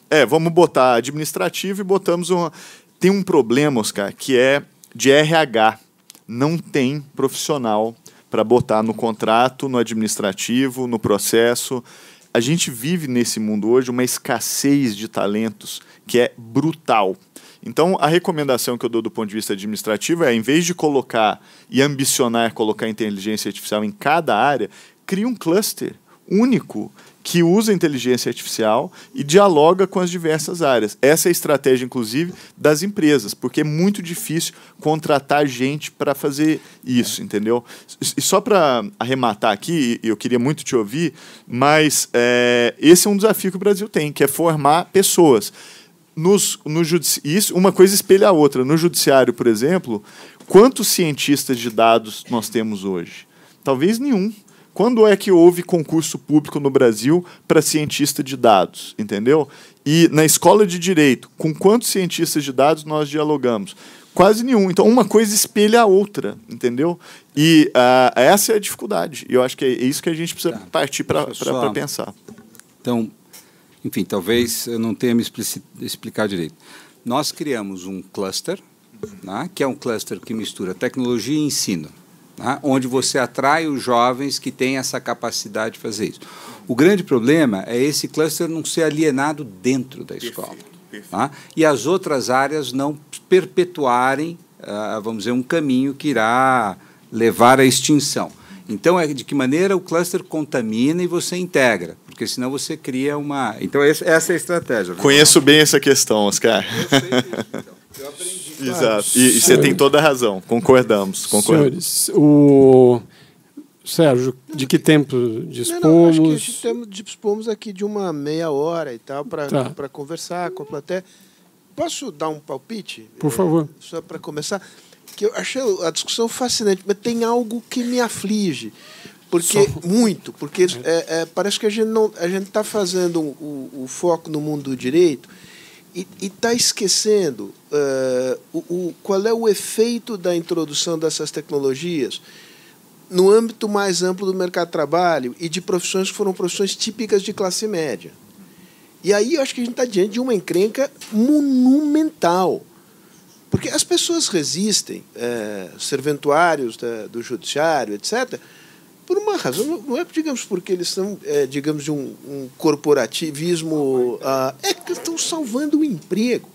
É, vamos botar administrativo e botamos uma... Tem um problema, Oscar, que é de RH. Não tem profissional para botar no contrato, no administrativo, no processo. A gente vive nesse mundo hoje uma escassez de talentos que é brutal. Então, a recomendação que eu dou do ponto de vista administrativo é, em vez de colocar e ambicionar colocar inteligência artificial em cada área, crie um cluster único que usa inteligência artificial e dialoga com as diversas áreas. Essa é a estratégia, inclusive, das empresas, porque é muito difícil contratar gente para fazer isso, entendeu? E só para arrematar aqui, eu queria muito te ouvir, mas é, esse é um desafio que o Brasil tem, que é formar pessoas. Nos, no judici... isso, uma coisa espelha a outra. No judiciário, por exemplo, quantos cientistas de dados nós temos hoje? Talvez nenhum. Quando é que houve concurso público no Brasil para cientista de dados, entendeu? E na escola de direito, com quantos cientistas de dados nós dialogamos? Quase nenhum. Então, uma coisa espelha a outra, entendeu? E uh, essa é a dificuldade. E eu acho que é isso que a gente precisa tá. partir para pensar. Então, enfim, talvez eu não tenha me explicar direito. Nós criamos um cluster, né, que é um cluster que mistura tecnologia e ensino né, onde você atrai os jovens que têm essa capacidade de fazer isso. O grande problema é esse cluster não ser alienado dentro da escola. Perfeito, perfeito. Tá? E as outras áreas não perpetuarem, uh, vamos dizer, um caminho que irá levar à extinção. Então, é de que maneira o cluster contamina e você integra, porque senão você cria uma. Então, essa é a estratégia. Conheço bem essa questão, Oscar. Eu sei disso, então. Eu aprendi. Exato. E, e você tem toda a razão. Concordamos. concordamos. Senhores, o Sérgio, de que tempo dispomos? Não, não, acho que a gente dispomos aqui de uma meia hora e tal para tá. conversar com a plateia. Posso dar um palpite? Por é, favor. Só para começar. Que eu achei a discussão fascinante, mas tem algo que me aflige. Porque, Só... muito, porque é, é, parece que a gente não a gente está fazendo o, o foco no mundo do direito e está esquecendo uh, o, o, qual é o efeito da introdução dessas tecnologias no âmbito mais amplo do mercado de trabalho e de profissões que foram profissões típicas de classe média. E aí eu acho que a gente está diante de uma encrenca monumental. Porque as pessoas resistem, é, serventuários da, do judiciário, etc., por uma razão, não é, digamos, porque eles são, é, digamos, de um, um corporativismo. Ah, é que estão salvando o emprego.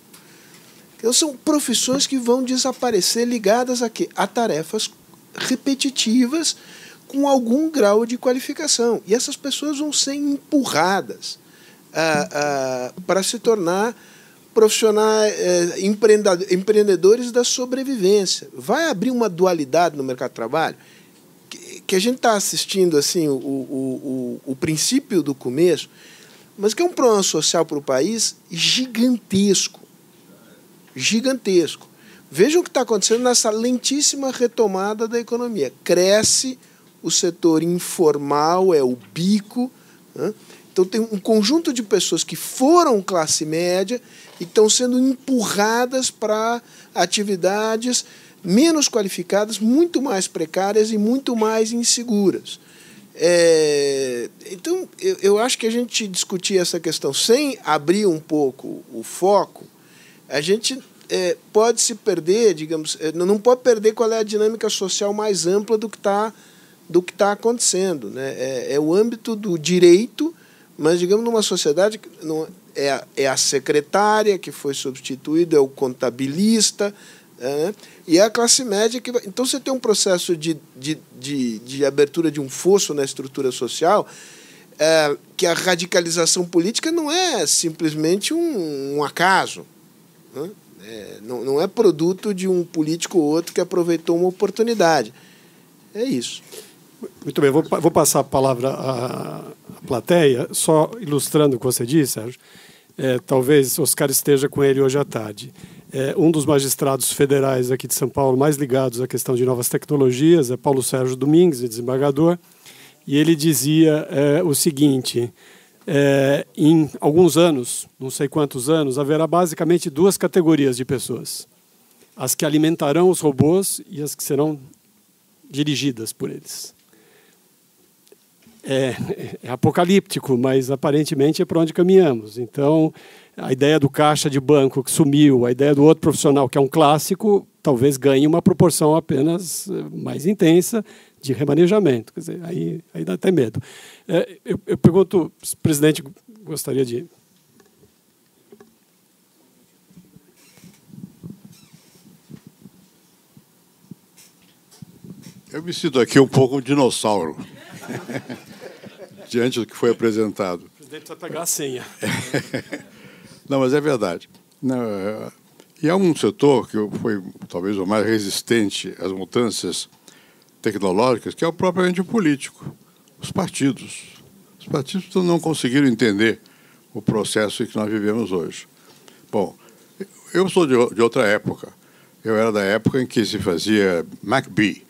Então, são profissões que vão desaparecer ligadas a quê? A tarefas repetitivas com algum grau de qualificação. E essas pessoas vão ser empurradas ah, ah, para se tornar profissionais, eh, empreendedores da sobrevivência. Vai abrir uma dualidade no mercado de trabalho que, a gente está assistindo assim o, o, o, o princípio do começo, mas que é um problema social para o país gigantesco. Gigantesco. Vejam o que está acontecendo nessa lentíssima retomada da economia. Cresce o setor informal, é o bico. Né? Então, tem um conjunto de pessoas que foram classe média e estão sendo empurradas para atividades menos qualificadas, muito mais precárias e muito mais inseguras. É, então, eu, eu acho que a gente discutir essa questão sem abrir um pouco o foco, a gente é, pode se perder, digamos, é, não pode perder qual é a dinâmica social mais ampla do que está do que está acontecendo. Né? É, é, o âmbito do direito, mas, digamos, numa sociedade não, é, é a secretária que foi substituída, é o contabilista, é, e é a classe média que vai. Então você tem um processo de, de, de, de abertura de um fosso na estrutura social, é, que a radicalização política não é simplesmente um, um acaso. Né? É, não, não é produto de um político ou outro que aproveitou uma oportunidade. É isso. Muito bem, vou, vou passar a palavra à, à plateia, só ilustrando o que você disse, Sérgio. É, talvez Oscar esteja com ele hoje à tarde é, um dos magistrados federais aqui de São Paulo mais ligados à questão de novas tecnologias é Paulo Sérgio Domingues, desembargador, e ele dizia é, o seguinte: é, em alguns anos, não sei quantos anos, haverá basicamente duas categorias de pessoas: as que alimentarão os robôs e as que serão dirigidas por eles. É, é apocalíptico, mas aparentemente é para onde caminhamos. Então, a ideia do caixa de banco que sumiu, a ideia do outro profissional que é um clássico, talvez ganhe uma proporção apenas eh, mais intensa de remanejamento. Quer dizer, aí, aí dá até medo. É, eu, eu pergunto, se o presidente gostaria de Eu me sinto aqui um pouco um dinossauro, diante do que foi apresentado. O presidente vai pegar a senha. Não, mas é verdade. É, e há um setor que foi talvez o mais resistente às mudanças tecnológicas, que é o propriamente político, os partidos. Os partidos não conseguiram entender o processo que nós vivemos hoje. Bom, eu sou de outra época. Eu era da época em que se fazia MacBee.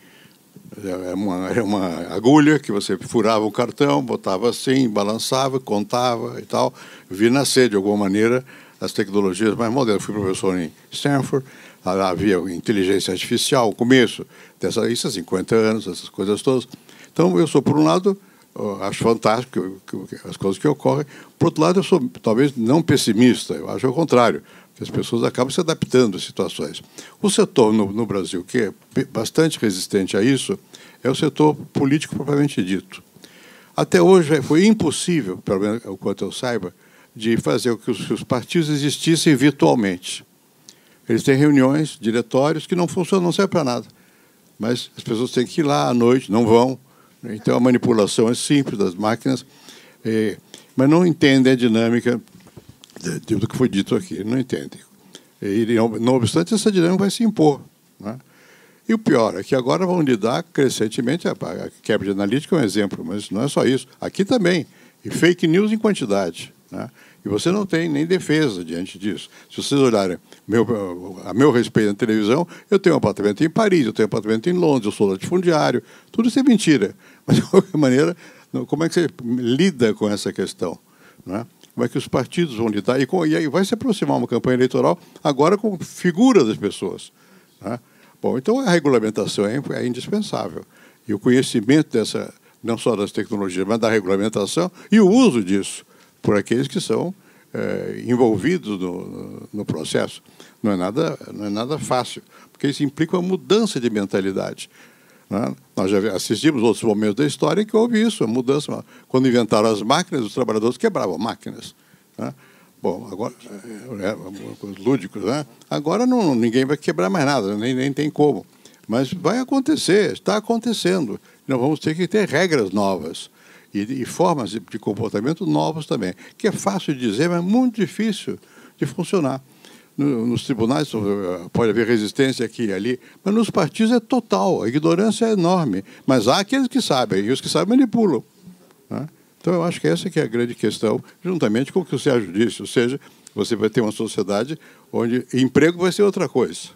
Era uma, era uma agulha que você furava o cartão, botava assim, balançava, contava e tal. Vi nascer, de alguma maneira, as tecnologias mais modernas. Fui professor em Stanford, havia inteligência artificial, o começo dessa, isso há 50 anos, essas coisas todas. Então, eu sou, por um lado, acho fantástico as coisas que ocorrem. Por outro lado, eu sou talvez não pessimista, eu acho o contrário que as pessoas acabam se adaptando às situações. O setor no, no Brasil que é bastante resistente a isso é o setor político propriamente dito. Até hoje foi impossível, pelo menos o quanto eu saiba, de fazer com que os, os partidos existissem virtualmente. Eles têm reuniões, diretórios que não funcionam, não servem para nada. Mas as pessoas têm que ir lá à noite, não vão. Então a manipulação é simples das máquinas, é, mas não entendem a dinâmica do que foi dito aqui, não entendem. E, não obstante, essa dinâmica vai se impor. Né? E o pior é que agora vão lidar crescentemente, a quebra de analítica é um exemplo, mas não é só isso. Aqui também, e fake news em quantidade. Né? E você não tem nem defesa diante disso. Se vocês olharem meu, a meu respeito na televisão, eu tenho um apartamento em Paris, eu tenho um apartamento em Londres, eu sou latifundiário, tudo isso é mentira. Mas, de qualquer maneira, como é que você lida com essa questão? Né? Como é que os partidos vão lidar. E, com, e aí vai se aproximar uma campanha eleitoral agora com figura das pessoas. Né? Bom, então a regulamentação é, é indispensável. E o conhecimento dessa, não só das tecnologias, mas da regulamentação e o uso disso por aqueles que são é, envolvidos no, no processo, não é nada, não é nada fácil, porque isso implica uma mudança de mentalidade. Né? Nós já assistimos outros momentos da história que houve isso, a mudança. Quando inventaram as máquinas, os trabalhadores quebravam máquinas. Né? Bom, agora, é, é, lúdicos, né? Agora não, ninguém vai quebrar mais nada, nem, nem tem como. Mas vai acontecer, está acontecendo. Nós vamos ter que ter regras novas e, e formas de, de comportamento novos também, que é fácil de dizer, mas muito difícil de funcionar. Nos tribunais eh, pode haver resistência aqui e ali, mas nos partidos é total, a ignorância é enorme. Mas há aqueles que sabem, e os que sabem manipulam. Né? Então, eu acho que essa que é a grande questão, juntamente com o que o Sérgio disse, ou seja, você vai ter uma sociedade onde emprego vai ser outra coisa.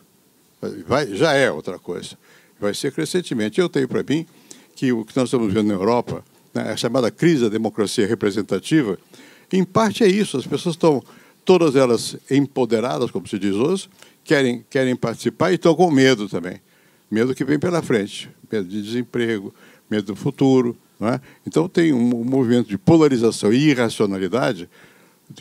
Vai, já é outra coisa. Vai ser crescentemente. Eu tenho para mim que o que nós estamos vendo na Europa, né, a chamada crise da democracia representativa, em parte é isso. As pessoas estão, todas elas empoderadas, como se diz hoje, querem, querem participar e estão com medo também. Medo que vem pela frente. Medo de desemprego, medo do futuro. É? Então tem um, movimento de polarização e irracionalidade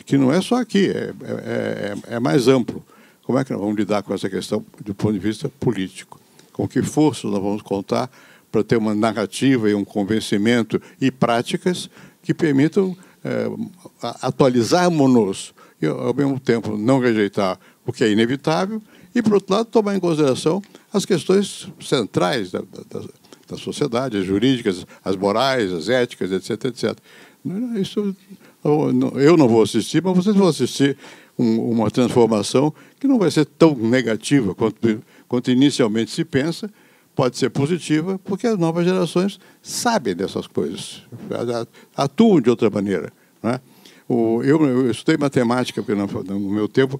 que não é só aqui, é, é, é, é mais amplo. Como é que nós vamos lidar com essa questão do ponto de vista político? Com que força nós vamos contar para ter uma narrativa e um convencimento e práticas que permitam é, atualizarmos-nos e, ao mesmo tempo, não rejeitar o que é inevitável e, por outro lado, tomar em consideração as questões centrais da, da, da sociedade, as jurídicas, as morais, as éticas, etc, etc. Isso eu não vou assistir, mas vocês vão assistir um, uma transformação que não vai ser tão negativa quanto, quanto inicialmente se pensa, pode ser positiva, porque as novas gerações sabem dessas coisas, atuam de outra maneira. Né? O, eu, eu, estudei matemática, porque no, meu tempo,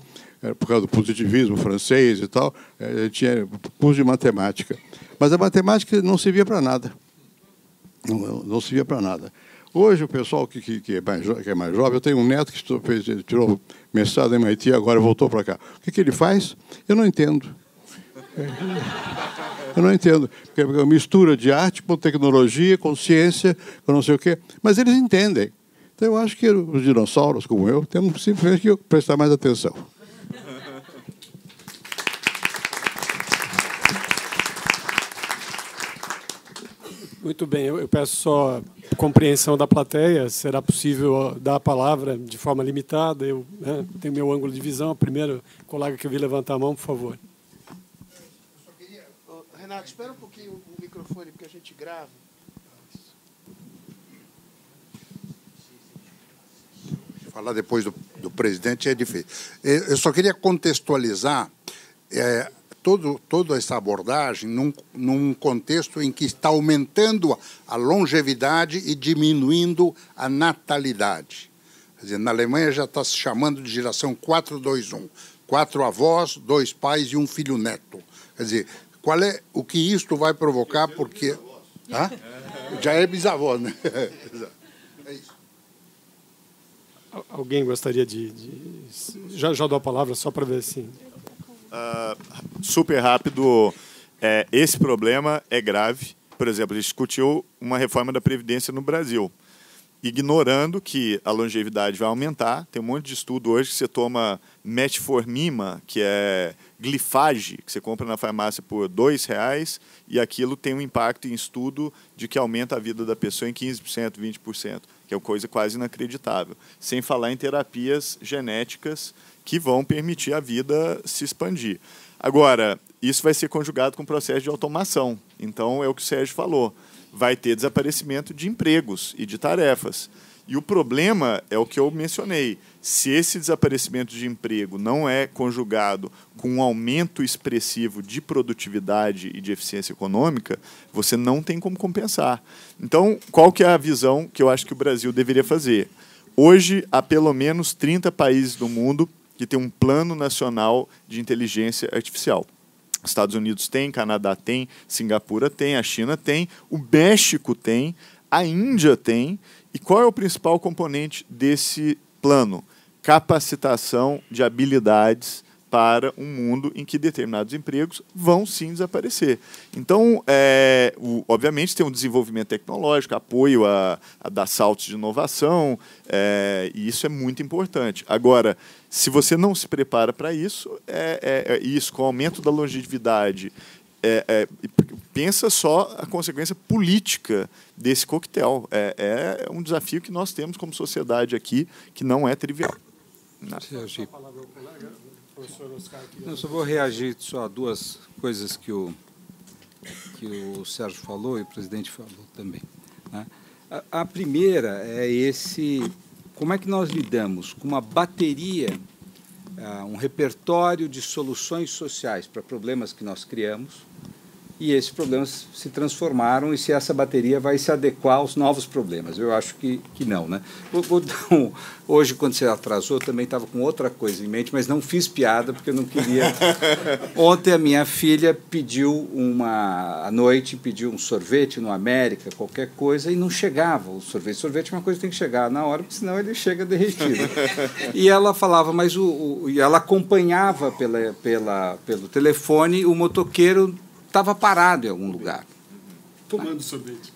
por causa do positivismo francês e tal, eu tinha curso de matemática. Mas a matemática não servia para nada. Não, não servia para nada. Hoje, o pessoal que, que, que, é mais, que, é mais, jovem, eu tenho um neto que fez, tirou mestrado em MIT, agora voltou para cá. O que, que ele faz? Eu não entendo. Eu não entendo. Porque é uma mistura de arte com tecnologia, com ciência, com não sei o quê. Mas eles entendem. Então, eu acho que os dinossauros, como eu, temos simplesmente que prestar mais atenção. Muito bem, eu peço só compreensão da plateia. Será possível dar a palavra de forma limitada? Eu né, tenho meu ângulo de visão. Primeiro, colega que eu vi levantar a mão, por favor. Queria... Renato, espera um pouquinho o microfone, porque a gente grava. Falar depois do, do presidente é difícil. Eu só queria contextualizar é, todo, toda essa abordagem num, num contexto em que está aumentando a longevidade e diminuindo a natalidade. Quer dizer, na Alemanha já está se chamando de geração 421. Quatro avós, dois pais e um filho neto. Quer dizer, qual é o que isto vai provocar? Porque. Hã? Já é bisavó, né? Alguém gostaria de. de... Já, já dou a palavra só para ver se. Uh, super rápido. É, esse problema é grave. Por exemplo, a gente discutiu uma reforma da Previdência no Brasil, ignorando que a longevidade vai aumentar. Tem um monte de estudo hoje que você toma metformina, que é glifage, que você compra na farmácia por dois reais, e aquilo tem um impacto em estudo de que aumenta a vida da pessoa em 15%, 20%, que é uma coisa quase inacreditável. Sem falar em terapias genéticas que vão permitir a vida se expandir. Agora, isso vai ser conjugado com o processo de automação. Então, é o que o Sérgio falou. Vai ter desaparecimento de empregos e de tarefas. E o problema é o que eu mencionei. Se esse desaparecimento de emprego não é conjugado com um aumento expressivo de produtividade e de eficiência econômica, você não tem como compensar. Então, qual que é a visão que eu acho que o Brasil deveria fazer? Hoje, há pelo menos 30 países do mundo que tem um plano nacional de inteligência artificial. Estados Unidos tem, Canadá tem, Singapura tem, a China tem, o México tem, a Índia tem. E qual é o principal componente desse plano? Capacitação de habilidades para um mundo em que determinados empregos vão sim desaparecer. Então, é, o, obviamente, tem um desenvolvimento tecnológico, apoio a, a dar saltos de inovação, é, e isso é muito importante. Agora, se você não se prepara para isso, é, é, é, isso com o aumento da longevidade, é, é, pensa só a consequência política desse coquetel. É, é um desafio que nós temos como sociedade aqui, que não é trivial. Não. Não, só vou reagir só a duas coisas que o, que o Sérgio falou e o presidente falou também. Né? A, a, primeira é esse, como é que nós lidamos com uma bateria, uh, um repertório de soluções sociais para problemas que nós criamos, e esses problemas se transformaram e se essa bateria vai se adequar aos novos problemas. Eu acho que, que não. Né? Vou, vou um, hoje, quando você atrasou, também estava com outra coisa em mente, mas não fiz piada porque eu não queria. Ontem a minha filha pediu uma. à noite, pediu um sorvete no América, qualquer coisa, e não chegava o sorvete. Sorvete é uma coisa que tem que chegar na hora, porque senão ele chega derretido. e ela falava, mas o. o e ela acompanhava pela, pela, pelo telefone o motoqueiro estava parado em algum lugar. Tomando sorvete.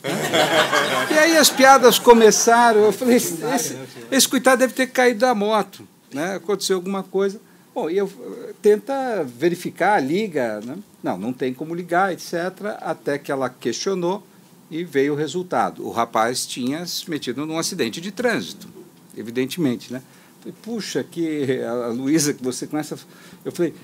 E aí as piadas começaram. Eu falei: esse, esse, coitado deve ter caído da moto. Né? Aconteceu alguma coisa. Bom, e eu tenta verificar, liga. Né? Não, não tem como ligar, etc. Até que ela questionou e veio o resultado. O rapaz tinha se metido num acidente de trânsito, evidentemente. Né? Falei, Puxa, que a Luísa que você conhece. Eu falei,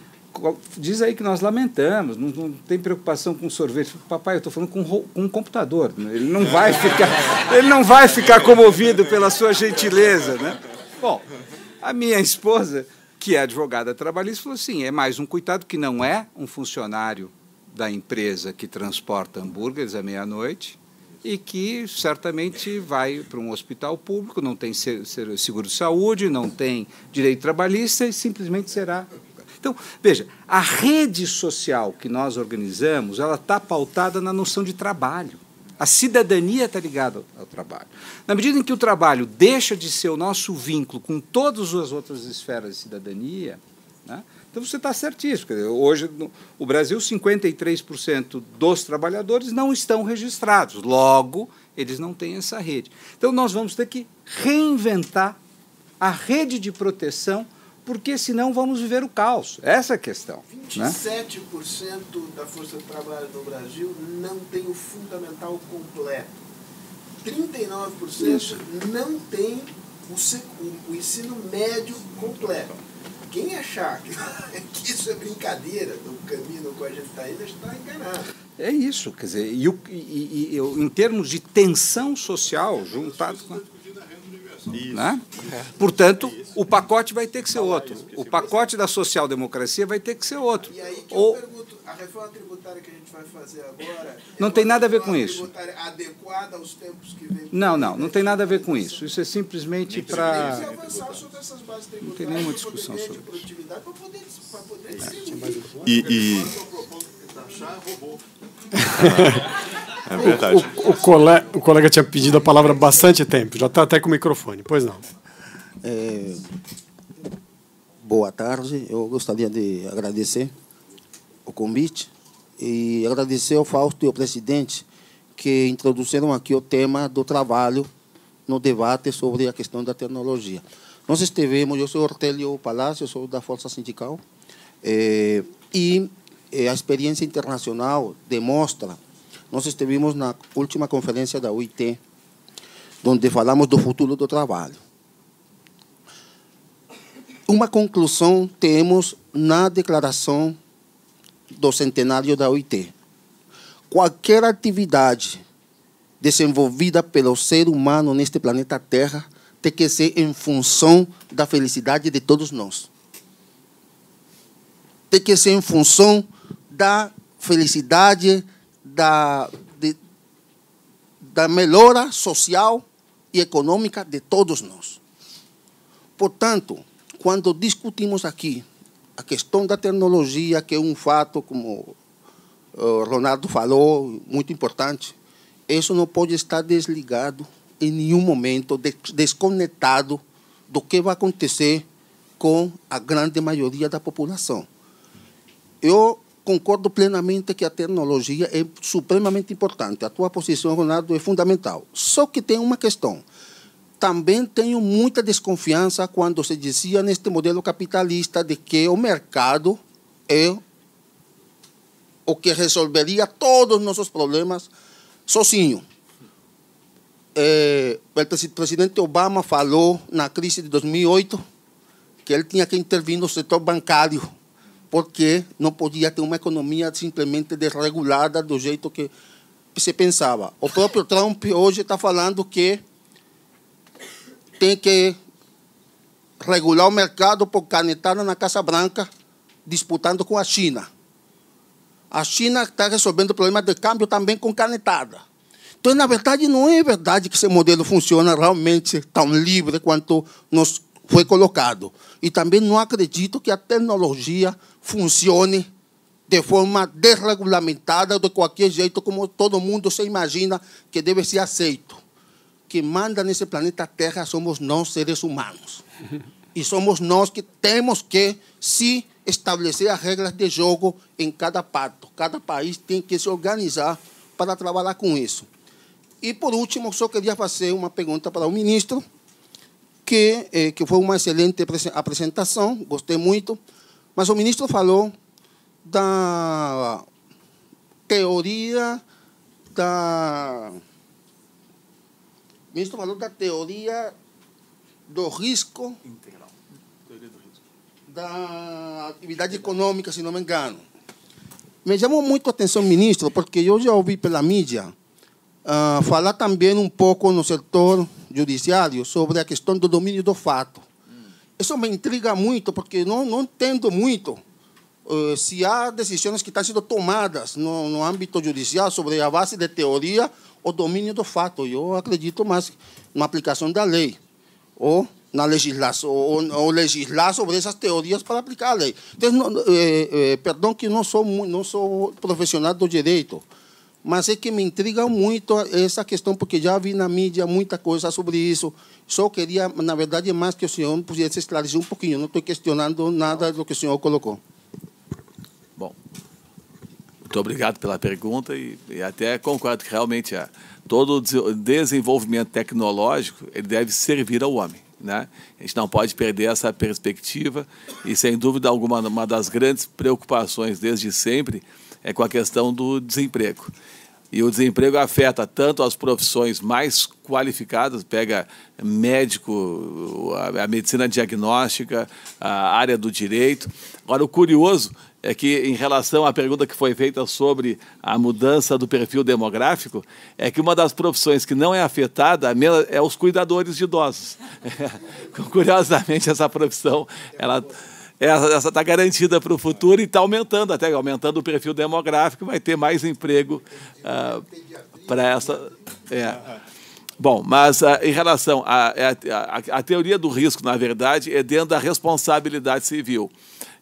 diz aí que nós lamentamos, não, não tem preocupação com sorvete. Papai, eu estou falando com, com um computador. Ele não vai ficar, ele não vai ficar comovido pela sua gentileza, né? Bom, a minha esposa, que é advogada trabalhista, falou assim: é mais um coitado que não é um funcionário da empresa que transporta hambúrgueres à meia-noite e que certamente vai para um hospital público, não tem seguro de saúde, não tem direito trabalhista e simplesmente será então, veja, a rede social que nós organizamos, ela está pautada na noção de trabalho. A cidadania está ligada ao, trabalho. Na medida em que o trabalho deixa de ser o nosso vínculo com todas as outras esferas de cidadania, né, então você está certíssimo. Hoje, no o Brasil, 53% dos trabalhadores não estão registrados. Logo, eles não têm essa rede. Então, nós vamos ter que reinventar a rede de proteção porque senão vamos viver o caos. Essa é a questão. 27% né? da força de trabalho no Brasil não tem o fundamental completo. 39% Isso. não tem o, o, ensino médio completo. Quem achar que, que, isso é brincadeira do caminho que a gente está indo, está enganado. É isso, quer dizer, e, e, e, em termos de tensão social, juntado com. Né? Portanto, o pacote vai ter que ser outro. O pacote da social-democracia vai ter que ser outro. E aí que Ou... eu pergunto, a reforma tributária que a gente vai fazer agora... Não tem nada a ver com isso. adequada aos tempos que vem... Não, não, não tem nada a ver com isso. Isso é simplesmente para... Não tem nenhuma discussão sobre isso. Para poder, é. E... É verdade. O, o, colega, o, colega, tinha pedido a palavra há bastante tempo, já está até com o microfone. Pois não. É, boa tarde. Eu gostaria de agradecer o convite e agradecer ao Fausto e ao presidente que introduziram aqui o tema do trabalho no debate sobre a questão da tecnologia. Nós estivemos, eu sou Ortélio Palácio, sou da Força Sindical, é, e é, a experiência internacional demonstra nós estivemos na última conferência da UIT, onde falamos do futuro do trabalho. Uma conclusão temos na declaração do centenário da UIT. Qualquer atividade desenvolvida pelo ser humano neste planeta Terra tem que ser em função da felicidade de todos nós. Tem que ser em função da felicidade da, de, da melhora social e econômica de todos nós. Portanto, quando discutimos aqui a questão da tecnologia, que é um fato, como o Ronaldo falou, muito importante, isso não pode estar desligado em nenhum momento, desconectado do que vai acontecer com a grande maioria da população. Eu concordo plenamente que a tecnologia é supremamente importante. A tua posição, Ronaldo, é fundamental. Só que tem uma questão. Também tenho muita desconfiança quando se dizia neste modelo capitalista de que o mercado é o que resolveria todos os nossos problemas sozinho. É, o presidente Obama falou na crise de 2008 que ele tinha que intervir no setor bancário, porque não podia ter uma economia simplesmente desregulada do jeito que se pensava. O próprio Trump hoje está falando que tem que regular o mercado por canetada na Casa Branca, disputando com a China. A China está resolvendo o problema de câmbio também com canetada. Então, na verdade, não é verdade que esse modelo funciona realmente tão livre quanto nos foi colocado. E também não acredito que a tecnologia funcione de forma desregulamentada, de qualquer jeito, como todo mundo se imagina que deve ser aceito. Que manda nesse planeta Terra somos nós, seres humanos. E somos nós que temos que se estabelecer as regras de jogo em cada parte. Cada país tem que se organizar para trabalhar com isso. E, por último, só queria fazer uma pergunta para o ministro, que, eh, que foi uma excelente apresentação, gostei muito, mas o ministro falou da teoria da. O ministro falou da teoria do risco. Integral. Teoria do risco. Da atividade econômica, se não me engano. Me chamou muito a atenção, ministro, porque eu já ouvi pela mídia uh, falar também um pouco no setor judiciário sobre a questão do domínio do fato. Isso me intriga muito, porque não, não entendo muito uh, se há decisões que estão sendo tomadas no, no âmbito judicial sobre a base de teoria ou domínio do fato. Eu acredito mais na aplicação da lei ou na legislação ou, ou legislar sobre essas teorias para aplicar a lei. Então, não, eh, eh, perdão que não sou não sou profissional do direito, mas é que me intriga muito essa questão, porque já vi na mídia muita coisa sobre isso. Só queria, na verdade, mais que o senhor pudesse esclarecer um pouquinho. Não estou questionando nada do que o senhor colocou. Bom, muito obrigado pela pergunta e, e até concordo que realmente é, todo o desenvolvimento tecnológico ele deve servir ao homem. Né? A gente não pode perder essa perspectiva e, sem dúvida alguma, uma das grandes preocupações desde sempre é com a questão do desemprego. E o desemprego afeta tanto as profissões mais qualificadas, pega médico, a, medicina diagnóstica, a área do direito. Agora, o curioso é que, em relação à pergunta que foi feita sobre a mudança do perfil demográfico, é que uma das profissões que não é afetada é os cuidadores de idosos. Curiosamente, essa profissão, ela essa está garantida para o futuro e está aumentando, até aumentando o perfil demográfico, vai ter mais emprego uh, para essa. É. Bom, mas uh, em relação à a, a, a, teoria do risco, na verdade, é dentro da responsabilidade civil.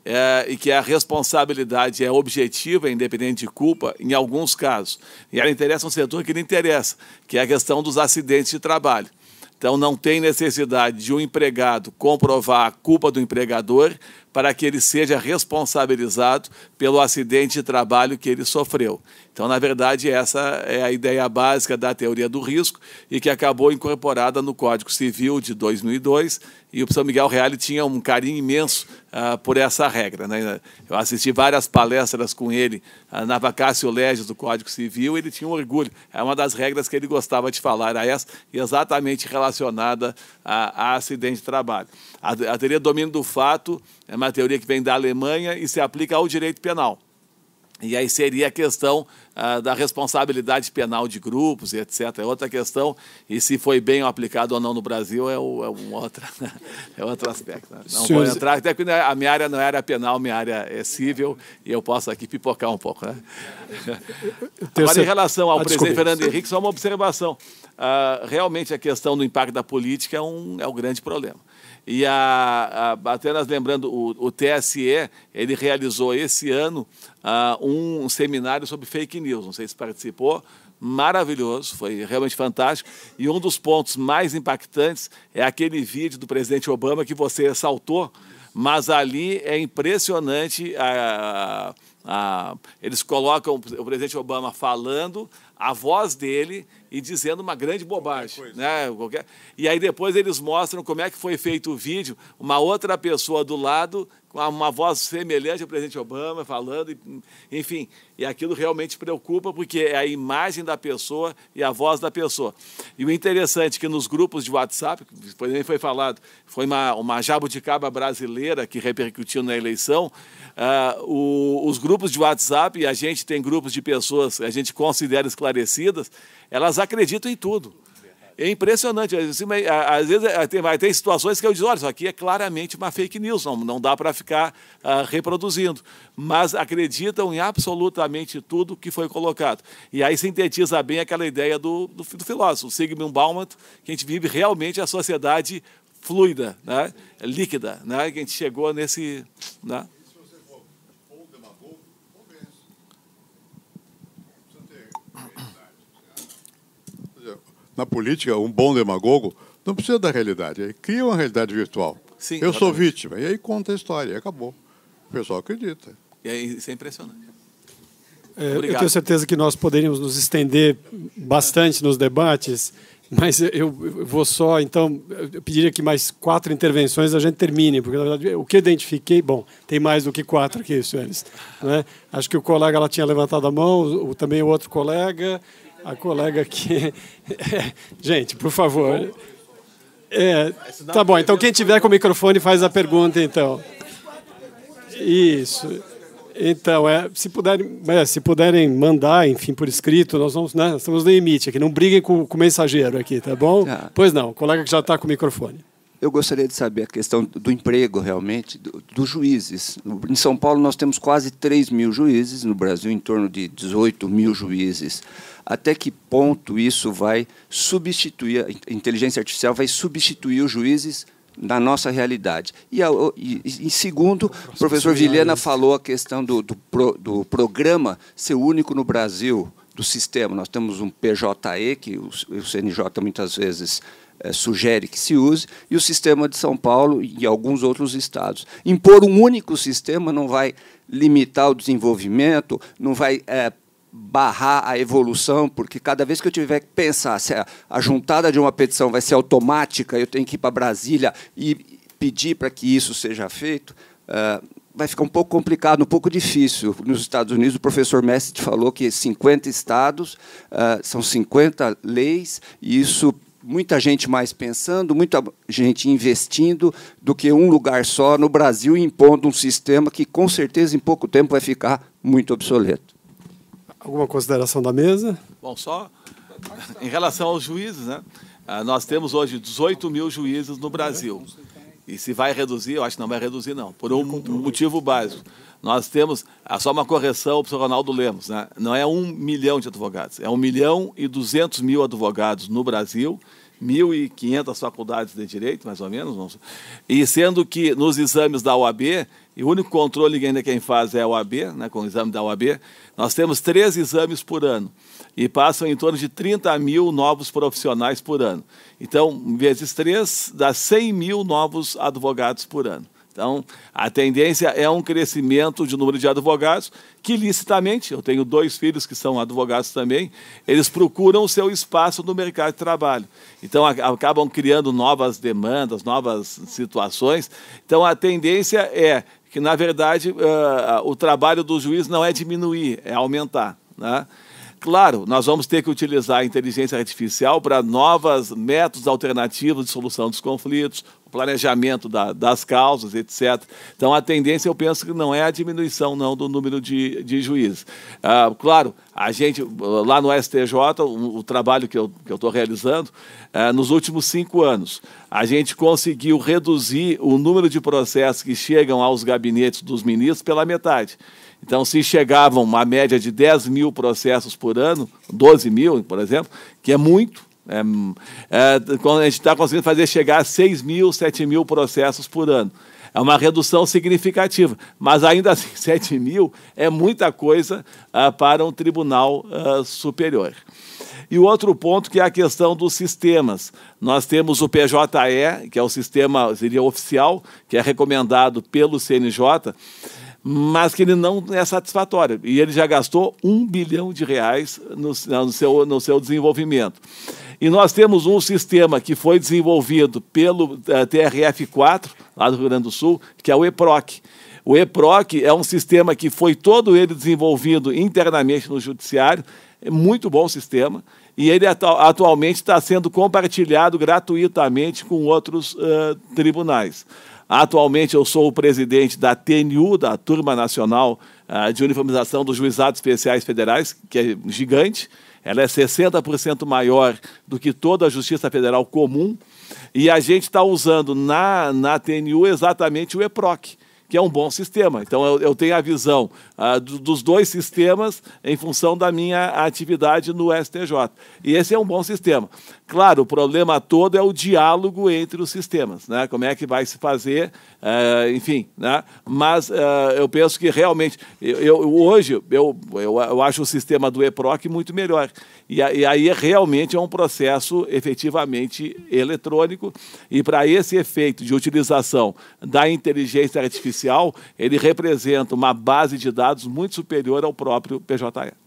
É, e que a responsabilidade é objetiva, independente de culpa, em alguns casos. E ela interessa um setor que lhe interessa, que é a questão dos acidentes de trabalho. Então, não tem necessidade de um empregado comprovar a culpa do empregador para que ele seja responsabilizado pelo acidente de trabalho que ele sofreu. Então, na verdade, essa é a ideia básica da teoria do risco e que acabou incorporada no Código Civil de 2002 e o São Miguel Reale tinha um carinho imenso uh, por essa regra. Né? Eu assisti várias palestras com ele uh, na Vacácio Legis do Código Civil ele tinha um orgulho. É uma das regras que ele gostava de falar, era essa, exatamente relacionada a, a acidente de trabalho. A, a teoria do domínio do fato é uma teoria que vem da Alemanha e se aplica ao direito penal. E aí seria a questão ah, da responsabilidade penal de grupos e etc. É outra questão. E se foi bem aplicado ou não no Brasil é, o, é um outro, é outro aspecto. Né? Não Senhor... vou entrar, até que a minha área não era penal, minha área é civil, e eu posso aqui pipocar um pouco. Né? Agora, em relação ao ah, presidente Fernando Henrique, só uma observação. Ah, realmente a questão do impacto da política é um, é um grande problema. E a, a, apenas lembrando, o, o, TSE ele realizou esse ano uh, um seminário sobre fake news. Não sei se participou, maravilhoso, foi realmente fantástico. E um dos pontos mais impactantes é aquele vídeo do presidente Obama que você saltou mas ali é impressionante. A, a, eles colocam o presidente Obama falando, a voz dele e dizendo uma grande bobagem. Né? Qualquer... E aí depois eles mostram como é que foi feito o vídeo, uma outra pessoa do lado, com uma voz semelhante ao presidente Obama, falando, enfim. E aquilo realmente preocupa, porque é a imagem da pessoa e a voz da pessoa. E o interessante é que nos grupos de WhatsApp, por exemplo, foi falado, foi uma, uma jabuticaba brasileira que repercutiu na eleição, uh, o, os grupos de WhatsApp, e a gente tem grupos de pessoas, a gente considera esclarecidas, elas acreditam em tudo. É impressionante. Às vezes é, tem, vai ter situações que eu digo, olha, isso aqui é claramente uma fake news, não, não dá para ficar uh, reproduzindo. Mas acreditam em absolutamente tudo que foi colocado. E aí sintetiza bem aquela ideia do, do, do filósofo, Sigmund Bauman, que a gente vive realmente a sociedade fluida, né? líquida, né? que a gente chegou nesse... Né? Na política, um bom demagogo não precisa da realidade, ele cria uma realidade virtual. Sim, eu exatamente. sou vítima, e aí conta a história, e acabou. O pessoal acredita. E aí, isso é impressionante. É, eu tenho certeza que nós poderíamos nos estender bastante nos debates, mas eu vou só, então, eu pediria que mais quatro intervenções a gente termine, porque, na verdade, o que identifiquei, bom, tem mais do que quatro aqui, senhores. Né? Acho que o colega ela tinha levantado a mão, o, também o outro colega, a colega aqui. É, gente, por favor. É, tá bom, então quem tiver com o microfone faz a pergunta, então. Isso. Então, é, se, puderem, é, se puderem mandar, enfim, por escrito, nós vamos, né, estamos no limite aqui. Não briguem com, com o mensageiro aqui, tá bom? Tá. Pois não, o colega que já está com o microfone. Eu gostaria de saber a questão do emprego, realmente, do, dos juízes. Em São Paulo, nós temos quase 3 mil juízes, no Brasil, em torno de 18 mil juízes até que ponto isso vai substituir, a inteligência artificial vai substituir os juízes na nossa realidade. E, e, e segundo, o professor Vilhena falou a questão do, do, pro, do programa ser único no Brasil, do sistema. Nós temos um PJE, que o, o CNJ muitas vezes é, sugere que se use, e o sistema de São Paulo e alguns outros estados. Impor um único sistema não vai limitar o desenvolvimento, não vai é, barrar a evolução, porque cada vez que eu tiver que pensar se a, juntada de uma petição vai ser automática, eu tenho que ir para Brasília e pedir para que isso seja feito, uh, vai ficar um pouco complicado, um pouco difícil. Nos Estados Unidos, o professor Messi falou que 50 estados, uh, são 50 leis, e isso muita gente mais pensando, muita gente investindo do que um lugar só no Brasil impondo um sistema que com certeza em pouco tempo vai ficar muito obsoleto. Alguma consideração da mesa? Bom, só em relação aos juízes, né? Ah, nós temos hoje 18 mil juízes no Brasil. E se vai reduzir, eu acho que não vai reduzir, não, por um motivo básico. Nós temos, ah, só uma correção para o Ronaldo Lemos, né? não é um milhão de advogados, é um milhão e duzentos mil advogados no Brasil, 1.500 faculdades de direito, mais ou menos. E sendo que nos exames da OAB, e o único controle que ainda quem faz é a OAB, né, com o exame da OAB, nós temos três exames por ano e passam em torno de 30 mil novos profissionais por ano. Então, vezes três, dá 100 mil novos advogados por ano. Então, a tendência é um crescimento de número de advogados que, licitamente, eu tenho dois filhos que são advogados também, eles procuram o seu espaço no mercado de trabalho. Então, acabam criando novas demandas, novas situações. Então, a tendência é que, na verdade, uh, o trabalho do juiz não é diminuir, é aumentar. Né? Claro, nós vamos ter que utilizar a inteligência artificial para novos métodos alternativos de solução dos conflitos, o planejamento da, das causas, etc. Então, a tendência, eu penso que não é a diminuição não do número de, de juízes. Ah, claro, a gente, lá no STJ, o, o trabalho que eu estou realizando, ah, nos últimos cinco anos, a gente conseguiu reduzir o número de processos que chegam aos gabinetes dos ministros pela metade. Então, se chegavam uma média de 10 mil processos por ano, 12 mil, por exemplo, que é muito, é, é, quando a gente está conseguindo fazer chegar a 6 mil, 7 mil processos por ano. é uma redução significativa, mas ainda assim 7 mil é muita coisa uh, para um tribunal uh, superior. E o outro ponto que é a questão dos sistemas. Nós temos o PJE, que é o sistema seria oficial, que é recomendado pelo CNJ, mas que ele não é satisfatório. E ele já gastou um bilhão de reais no, no, seu, no seu desenvolvimento. E nós temos um sistema que foi desenvolvido pelo uh, eh, TRF4, lá do Rio Grande do Sul, que é o EPROC. O EPROC é um sistema que foi todo ele desenvolvido internamente no Judiciário, é muito bom sistema, e ele atu atualmente está sendo compartilhado gratuitamente com outros uh, tribunais. Atualmente eu sou o presidente da TNU, da Turma Nacional uh, de Uniformização dos Juizados Especiais Federais, que é gigante. Ela é 60% maior do que toda a Justiça Federal comum. E a gente está usando na, na TNU exatamente o EPROC que é um bom sistema. Então, eu, eu tenho a visão uh, do, dos dois sistemas em função da minha atividade no STJ. E esse é um bom sistema. Claro, o problema todo é o diálogo entre os sistemas, né? Como é que vai se fazer, uh, enfim, né? Mas uh, eu penso que realmente, eu, eu hoje, eu, eu, eu, acho o sistema do EPROC muito melhor. E, e aí realmente é um processo efetivamente eletrônico e para esse efeito de utilização da inteligência artificial, ele representa uma base de dados muito superior ao próprio PJE.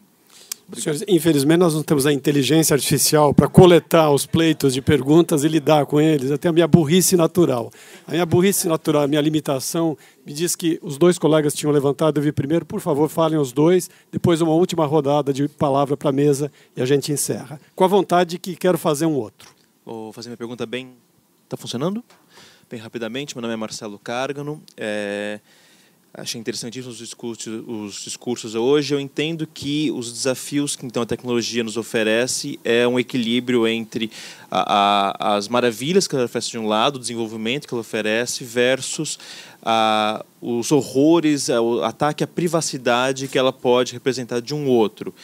Senhores, infelizmente nós não temos a inteligência artificial para coletar os pleitos de perguntas e lidar com eles. Até a minha burrice natural. A minha burrice natural, a minha limitação, me diz que os dois colegas tinham levantado. Eu vi primeiro, por favor, falem os dois. Depois uma última rodada de palavra para a mesa e a gente encerra. Com a vontade que quero fazer um outro. Vou fazer minha pergunta bem. Está funcionando? Bem rapidamente. Meu nome é Marcelo Cárgano. É... Achei interessantíssimos os discursos, os discursos hoje. Eu entendo que os desafios que então a tecnologia nos oferece é um equilíbrio entre a, a, as maravilhas que ela oferece de um lado, o desenvolvimento que ela oferece, versus a, os horrores, o ataque à privacidade que ela pode representar de um outro.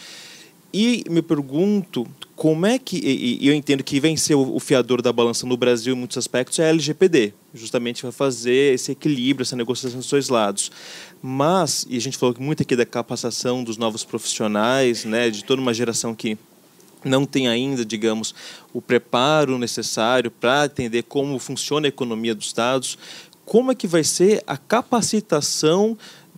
E me pergunto como é que, e, eu entendo que vem ser o, fiador da balança no Brasil em muitos aspectos é a LGPD, justamente para fazer esse equilíbrio, essa negociação dos dois lados. Mas, e a gente falou muito aqui da capacitação dos novos profissionais, né, de toda uma geração que não tem ainda, digamos, o preparo necessário para entender como funciona a economia dos Estados, como é que vai ser a capacitação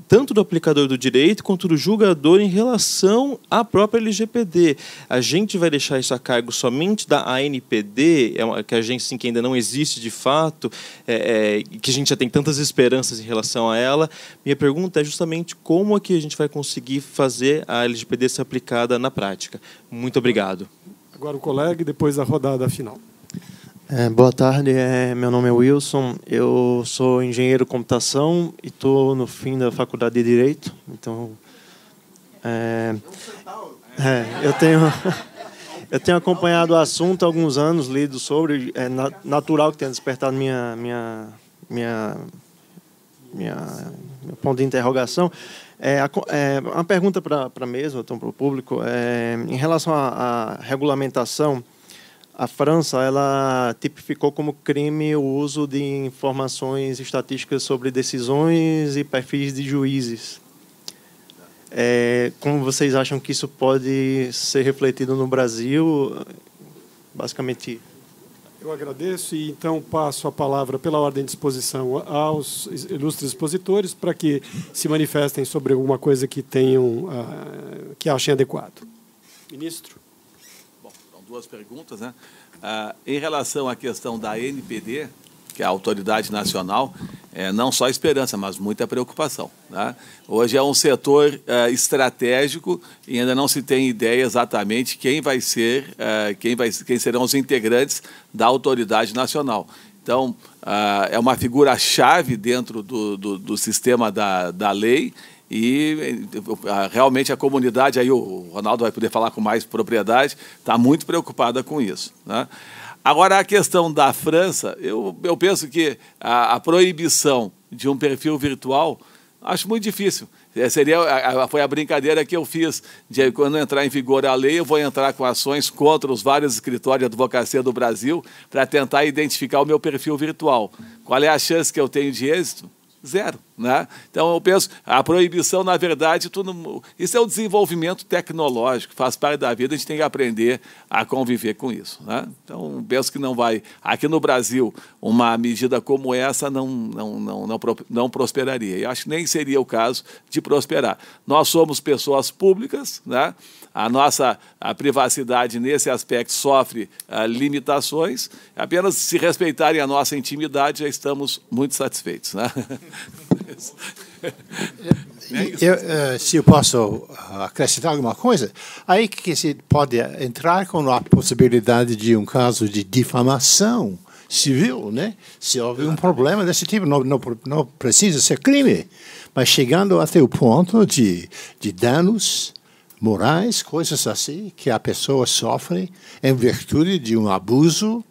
tanto do aplicador do direito quanto do julgador em relação à própria LGPD. A gente vai deixar isso a cargo somente da ANPD, é uma, que a agência assim, que ainda não existe de fato, é, é, que a gente já tem tantas esperanças em relação a ela. Minha pergunta é justamente como é que a gente vai conseguir fazer a LGPD ser aplicada na prática. Muito obrigado. Agora o colega e depois a rodada final. É, boa tarde, é, meu nome é Wilson, eu sou engenheiro de computação e estou no fim da faculdade de Direito, então é, é, eu tenho eu tenho acompanhado o assunto há alguns anos, lido sobre, é natural que tenha despertado minha minha minha minha meu ponto de interrogação. É, é uma pergunta para a mesa, então para o público, é, em relação à regulamentação a França ela tipificou como crime o uso de informações estatísticas sobre decisões e perfis de juízes. É, como vocês acham que isso pode ser refletido no Brasil? Basicamente. Eu agradeço e então passo a palavra pela ordem de exposição aos ilustres expositores para que se manifestem sobre alguma coisa que tenham uh, que achem adequado. Ministro duas perguntas. Né? Ah, em relação à questão da NPD, que é a autoridade nacional, é, não só esperança, mas muita preocupação. Né? Hoje é um setor é, estratégico e ainda não se tem ideia exatamente quem vai ser, é, quem, vai, quem serão os integrantes da autoridade nacional. Então, ah, é uma figura-chave dentro do, do, do sistema da, da lei e realmente a comunidade, aí o Ronaldo vai poder falar com mais propriedade, está muito preocupada com isso. Né? Agora, a questão da França, eu, eu penso que a, a proibição de um perfil virtual Acho muito difícil. É, seria, foi a brincadeira que eu fiz de quando entrar em vigor a lei, eu vou entrar com ações contra os vários escritórios de advocacia do Brasil para tentar identificar o meu perfil virtual. Qual é a chance que eu tenho de êxito? Zero. Né? Então, eu penso, a proibição, na verdade, tudo, isso é o desenvolvimento tecnológico, faz parte da vida, a gente tem que aprender a conviver com isso. Né? Então, penso que não vai. Aqui no Brasil, uma medida como essa não, não, não, não, não prosperaria. E acho que nem seria o caso de prosperar. Nós somos pessoas públicas, né? a nossa a privacidade nesse aspecto sofre uh, limitações. Apenas se respeitarem a nossa intimidade, já estamos muito satisfeitos. Né? Eu, uh, se eu posso acrescentar alguma coisa, aí que se pode entrar com a possibilidade de um caso de difamação civil, né? Se houve um problema desse tipo, não, não, não precisa ser crime, mas chegando até o ponto de, de danos morais, coisas assim, que a pessoa sofre em virtude de um abuso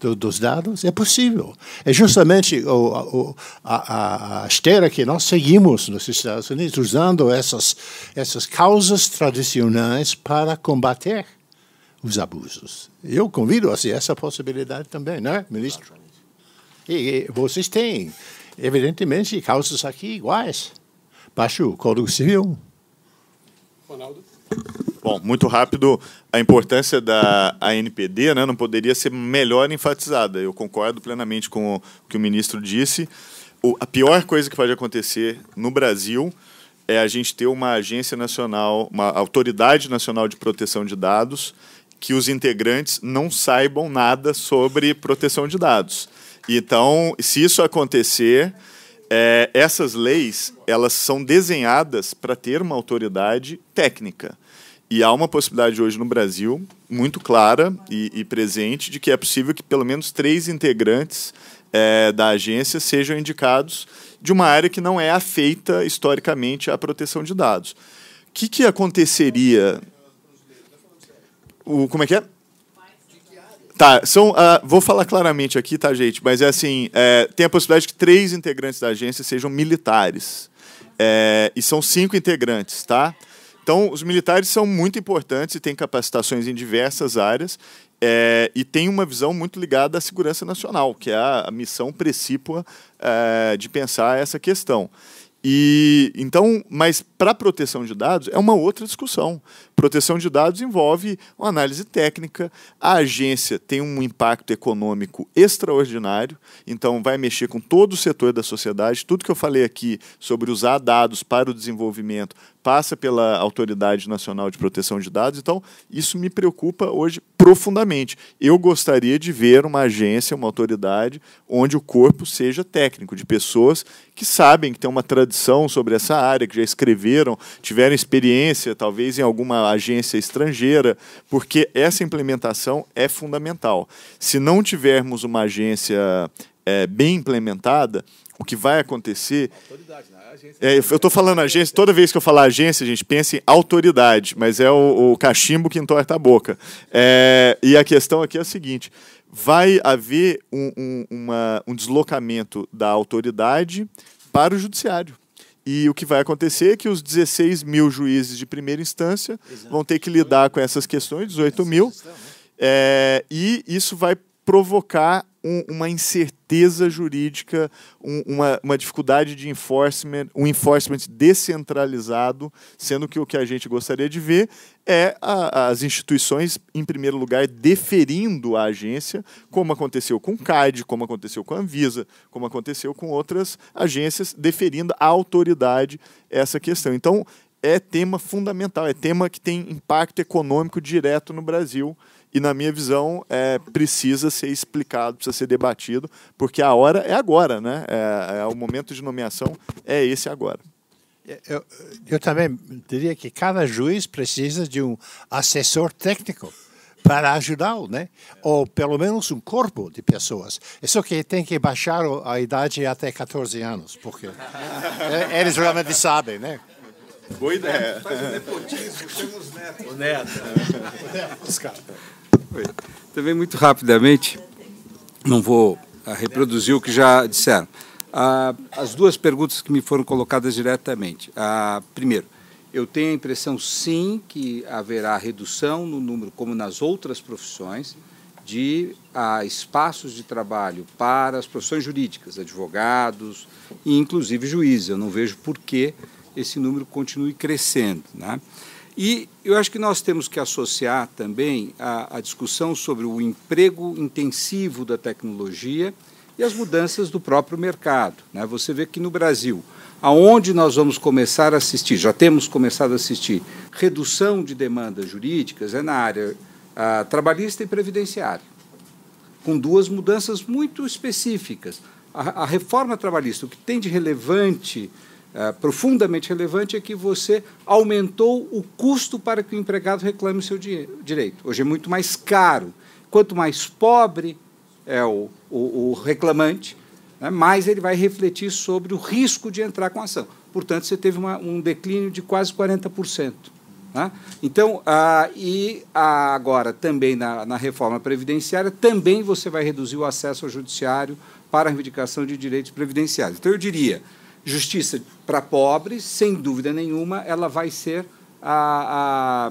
do, dos dados, é possível. É justamente o, o, a, a, esteira que nós seguimos nos Estados Unidos, usando essas, essas causas tradicionais para combater os abusos. Eu convido a essa possibilidade também, né, ministro? E, e vocês têm, evidentemente, causas aqui iguais, baixo o Código Civil. Ronaldo? Bom, muito rápido, a importância da ANPD né, não poderia ser melhor enfatizada. Eu concordo plenamente com o que o ministro disse. O, a pior coisa que pode acontecer no Brasil é a gente ter uma agência nacional, uma autoridade nacional de proteção de dados, que os integrantes não saibam nada sobre proteção de dados. Então, se isso acontecer, é, essas leis elas são desenhadas para ter uma autoridade técnica. E há uma possibilidade hoje no Brasil, muito clara e, e presente, de que é possível que pelo menos três integrantes é, da agência sejam indicados de uma área que não é afeita historicamente à proteção de dados. O que, que aconteceria? O, como é que é? Tá, são, uh, vou falar claramente aqui, tá, gente? Mas é assim, é, tem a possibilidade que três integrantes da agência sejam militares. É, e são cinco integrantes, tá? Então, os militares são muito importantes e têm capacitações em diversas áreas é, e têm uma visão muito ligada à segurança nacional, que é a, missão precípua é, de pensar essa questão. E então, mas para proteção de dados é uma outra discussão. Proteção de dados envolve uma análise técnica. A agência tem um impacto econômico extraordinário, então vai mexer com todo o setor da sociedade. Tudo que eu falei aqui sobre usar dados para o desenvolvimento passa pela Autoridade Nacional de Proteção de Dados. Então, isso me preocupa hoje profundamente. Eu gostaria de ver uma agência, uma autoridade, onde o corpo seja técnico, de pessoas que sabem, que têm uma tradição sobre essa área, que já escreveram, tiveram experiência, talvez em alguma agência estrangeira, porque essa implementação é fundamental. Se não tivermos uma agência é, bem implementada, o que vai acontecer. Né? É, eu estou falando agência, toda vez que eu falar agência, a gente pensa em autoridade, mas é o, o cachimbo que entorta a boca. É, e a questão aqui é a seguinte: vai haver um, um, uma, um deslocamento da autoridade para o judiciário. E o que vai acontecer é que os 16 mil juízes de primeira instância Exato. vão ter que lidar com essas questões, 18 mil, é, e isso vai provocar um, uma incerteza jurídica, um, uma, uma dificuldade de enforcement, um enforcement descentralizado, sendo que o que a gente gostaria de ver é a, as instituições, em primeiro lugar, deferindo a agência, como aconteceu com o CAD, como aconteceu com a Anvisa, como aconteceu com outras agências, deferindo a autoridade essa questão. Então, é tema fundamental, é tema que tem impacto econômico direto no Brasil e, na minha visão, é, precisa ser explicado, precisa ser debatido, porque a hora é agora, né? É, é o momento de nomeação é esse agora. Eu, eu também diria que cada juiz precisa de um assessor técnico para ajudá-lo, né? Ou pelo menos um corpo de pessoas. É só que tem que baixar a idade até 14 anos, porque é, eles realmente sabem, né? Boa ideia. Faz o nepotismo, chama os netos. O neto. Os Também muito rapidamente, não vou ah, reproduzir o que já disseram. Ah, as duas perguntas que me foram colocadas diretamente. Ah, primeiro, eu tenho a impressão, sim, que haverá redução no número, como nas outras profissões, de ah, espaços de trabalho para as profissões jurídicas, advogados e, inclusive, juízes. Eu não vejo por que esse número continue crescendo. Né? E eu acho que nós temos que associar também a, a discussão sobre o emprego intensivo da tecnologia e as mudanças do próprio mercado. Né? Você vê que no Brasil, aonde nós vamos começar a assistir, já temos começado a assistir, redução de demandas jurídicas é na área ah, trabalhista e previdenciária, com duas mudanças muito específicas. A, a reforma trabalhista, o que tem de relevante, ah, profundamente relevante, é que você aumentou o custo para que o empregado reclame o seu direito. Hoje é muito mais caro. Quanto mais pobre é o, o, o reclamante, né, mais ele vai refletir sobre o risco de entrar com a ação. Portanto, você teve uma, um declínio de quase 40%. Né? Então, ah, e ah, agora também na, na reforma previdenciária, também você vai reduzir o acesso ao judiciário para a reivindicação de direitos previdenciários. Então, eu diria, justiça para pobres, sem dúvida nenhuma, ela vai ser a,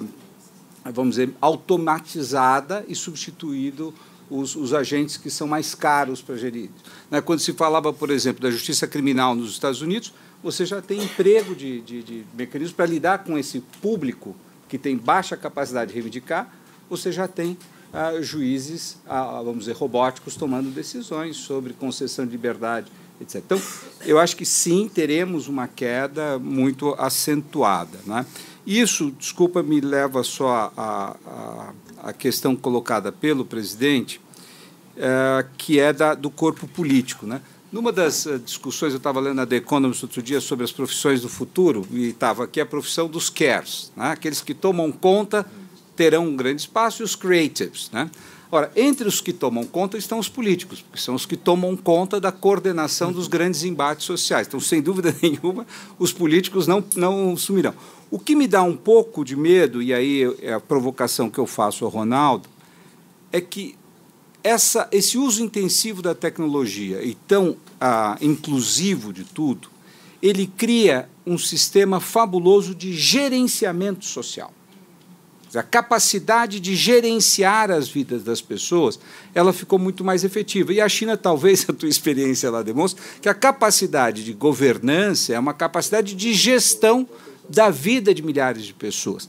a vamos dizer, automatizada e substituído os, os agentes que são mais caros para gerir. Né? Quando se falava, por exemplo, da justiça criminal nos Estados Unidos, você já tem emprego de, de, de mecanismos para lidar com esse público que tem baixa capacidade de reivindicar, você já tem ah, juízes, ah, vamos dizer, robóticos tomando decisões sobre concessão de liberdade, etc. Então, eu acho que sim, teremos uma queda muito acentuada. Né? Isso, desculpa, me leva só a, a, questão colocada pelo presidente, é, que é da, do corpo político. Né? Numa das uh, discussões, eu estava lendo na The Economist outro dia sobre as profissões do futuro, e estava aqui a profissão dos cares, né? aqueles que tomam conta terão um grande espaço, e os creatives. Né? Ora, entre os que tomam conta estão os políticos, porque são os que tomam conta da coordenação dos grandes embates sociais. Então, sem dúvida nenhuma, os políticos não, não sumirão. O que me dá um pouco de medo, e aí é a provocação que eu faço ao Ronaldo, é que essa, esse uso intensivo da tecnologia e tão ah, inclusivo de tudo, ele cria um sistema fabuloso de gerenciamento social. A capacidade de gerenciar as vidas das pessoas, ela ficou muito mais efetiva. E a China, talvez a tua experiência lá demonstre que a capacidade de governança é uma capacidade de gestão da vida de milhares de pessoas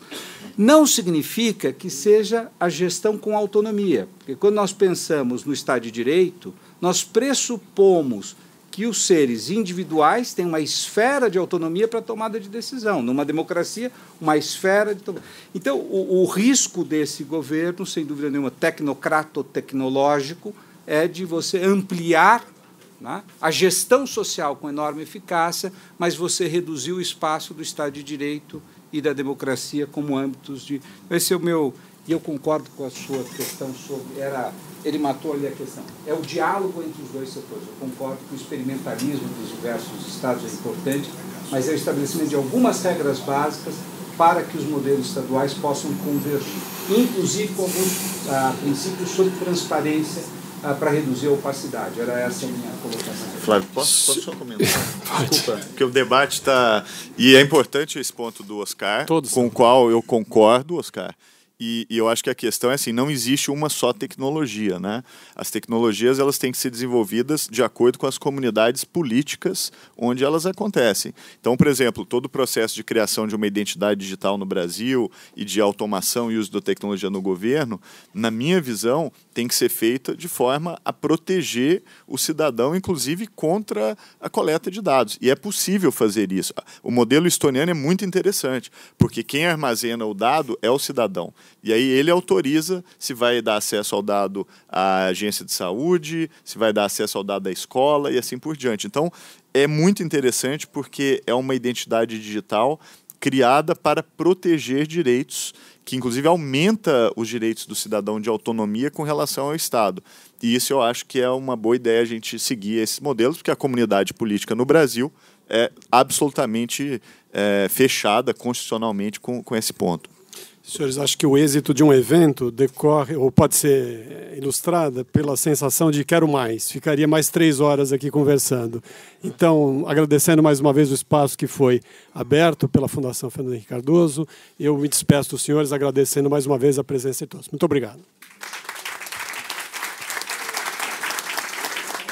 não significa que seja a gestão com autonomia. Porque quando nós pensamos no Estado de Direito, nós pressupomos que os seres individuais têm uma esfera de autonomia para tomada de decisão. Numa democracia, uma esfera de tomada. Então, o, o risco desse governo, sem dúvida nenhuma, tecnocrato-tecnológico, é de você ampliar né, a gestão social com enorme eficácia, mas você reduzir o espaço do Estado de Direito e da democracia como âmbitos de. Esse é o meu. E eu concordo com a sua questão sobre. Era, ele matou ali a questão. É o diálogo entre os dois setores. Eu concordo que o experimentalismo dos diversos estados é importante, mas é o estabelecimento de algumas regras básicas para que os modelos estaduais possam convergir, inclusive com alguns ah, princípios sobre transparência ah, para reduzir a opacidade. Era essa a minha colocação. Flávio, posso, posso só comentar? Desculpa, porque o debate está. E é importante esse ponto do Oscar, Todos com o qual eu concordo, Oscar. E, e, eu acho que a questão é assim, não existe uma só tecnologia, né? As tecnologias elas têm que ser desenvolvidas de acordo com as comunidades políticas onde elas acontecem. Então, por exemplo, todo o processo de criação de uma identidade digital no Brasil e de automação e uso da tecnologia no governo, na minha visão, tem que ser feita de forma a proteger o cidadão, inclusive contra a coleta de dados. E é possível fazer isso. O modelo estoniano é muito interessante, porque quem armazena o dado é o cidadão. E aí ele autoriza se vai dar acesso ao dado à agência de saúde, se vai dar acesso ao dado da escola e assim por diante. Então, é muito interessante porque é uma identidade digital criada para proteger direitos, que inclusive aumenta os direitos do cidadão de autonomia com relação ao Estado. E isso eu acho que é uma boa ideia a gente seguir esses modelos, porque a comunidade política no Brasil é absolutamente é, fechada constitucionalmente com, com esse ponto. Senhores, acho que o êxito de um evento decorre, ou pode ser ilustrada pela sensação de quero mais, ficaria mais três horas aqui conversando. Então, agradecendo mais uma vez o espaço que foi aberto pela Fundação Fernando Henrique Cardoso, eu me despeço dos senhores agradecendo mais uma vez a presença de todos. Muito obrigado.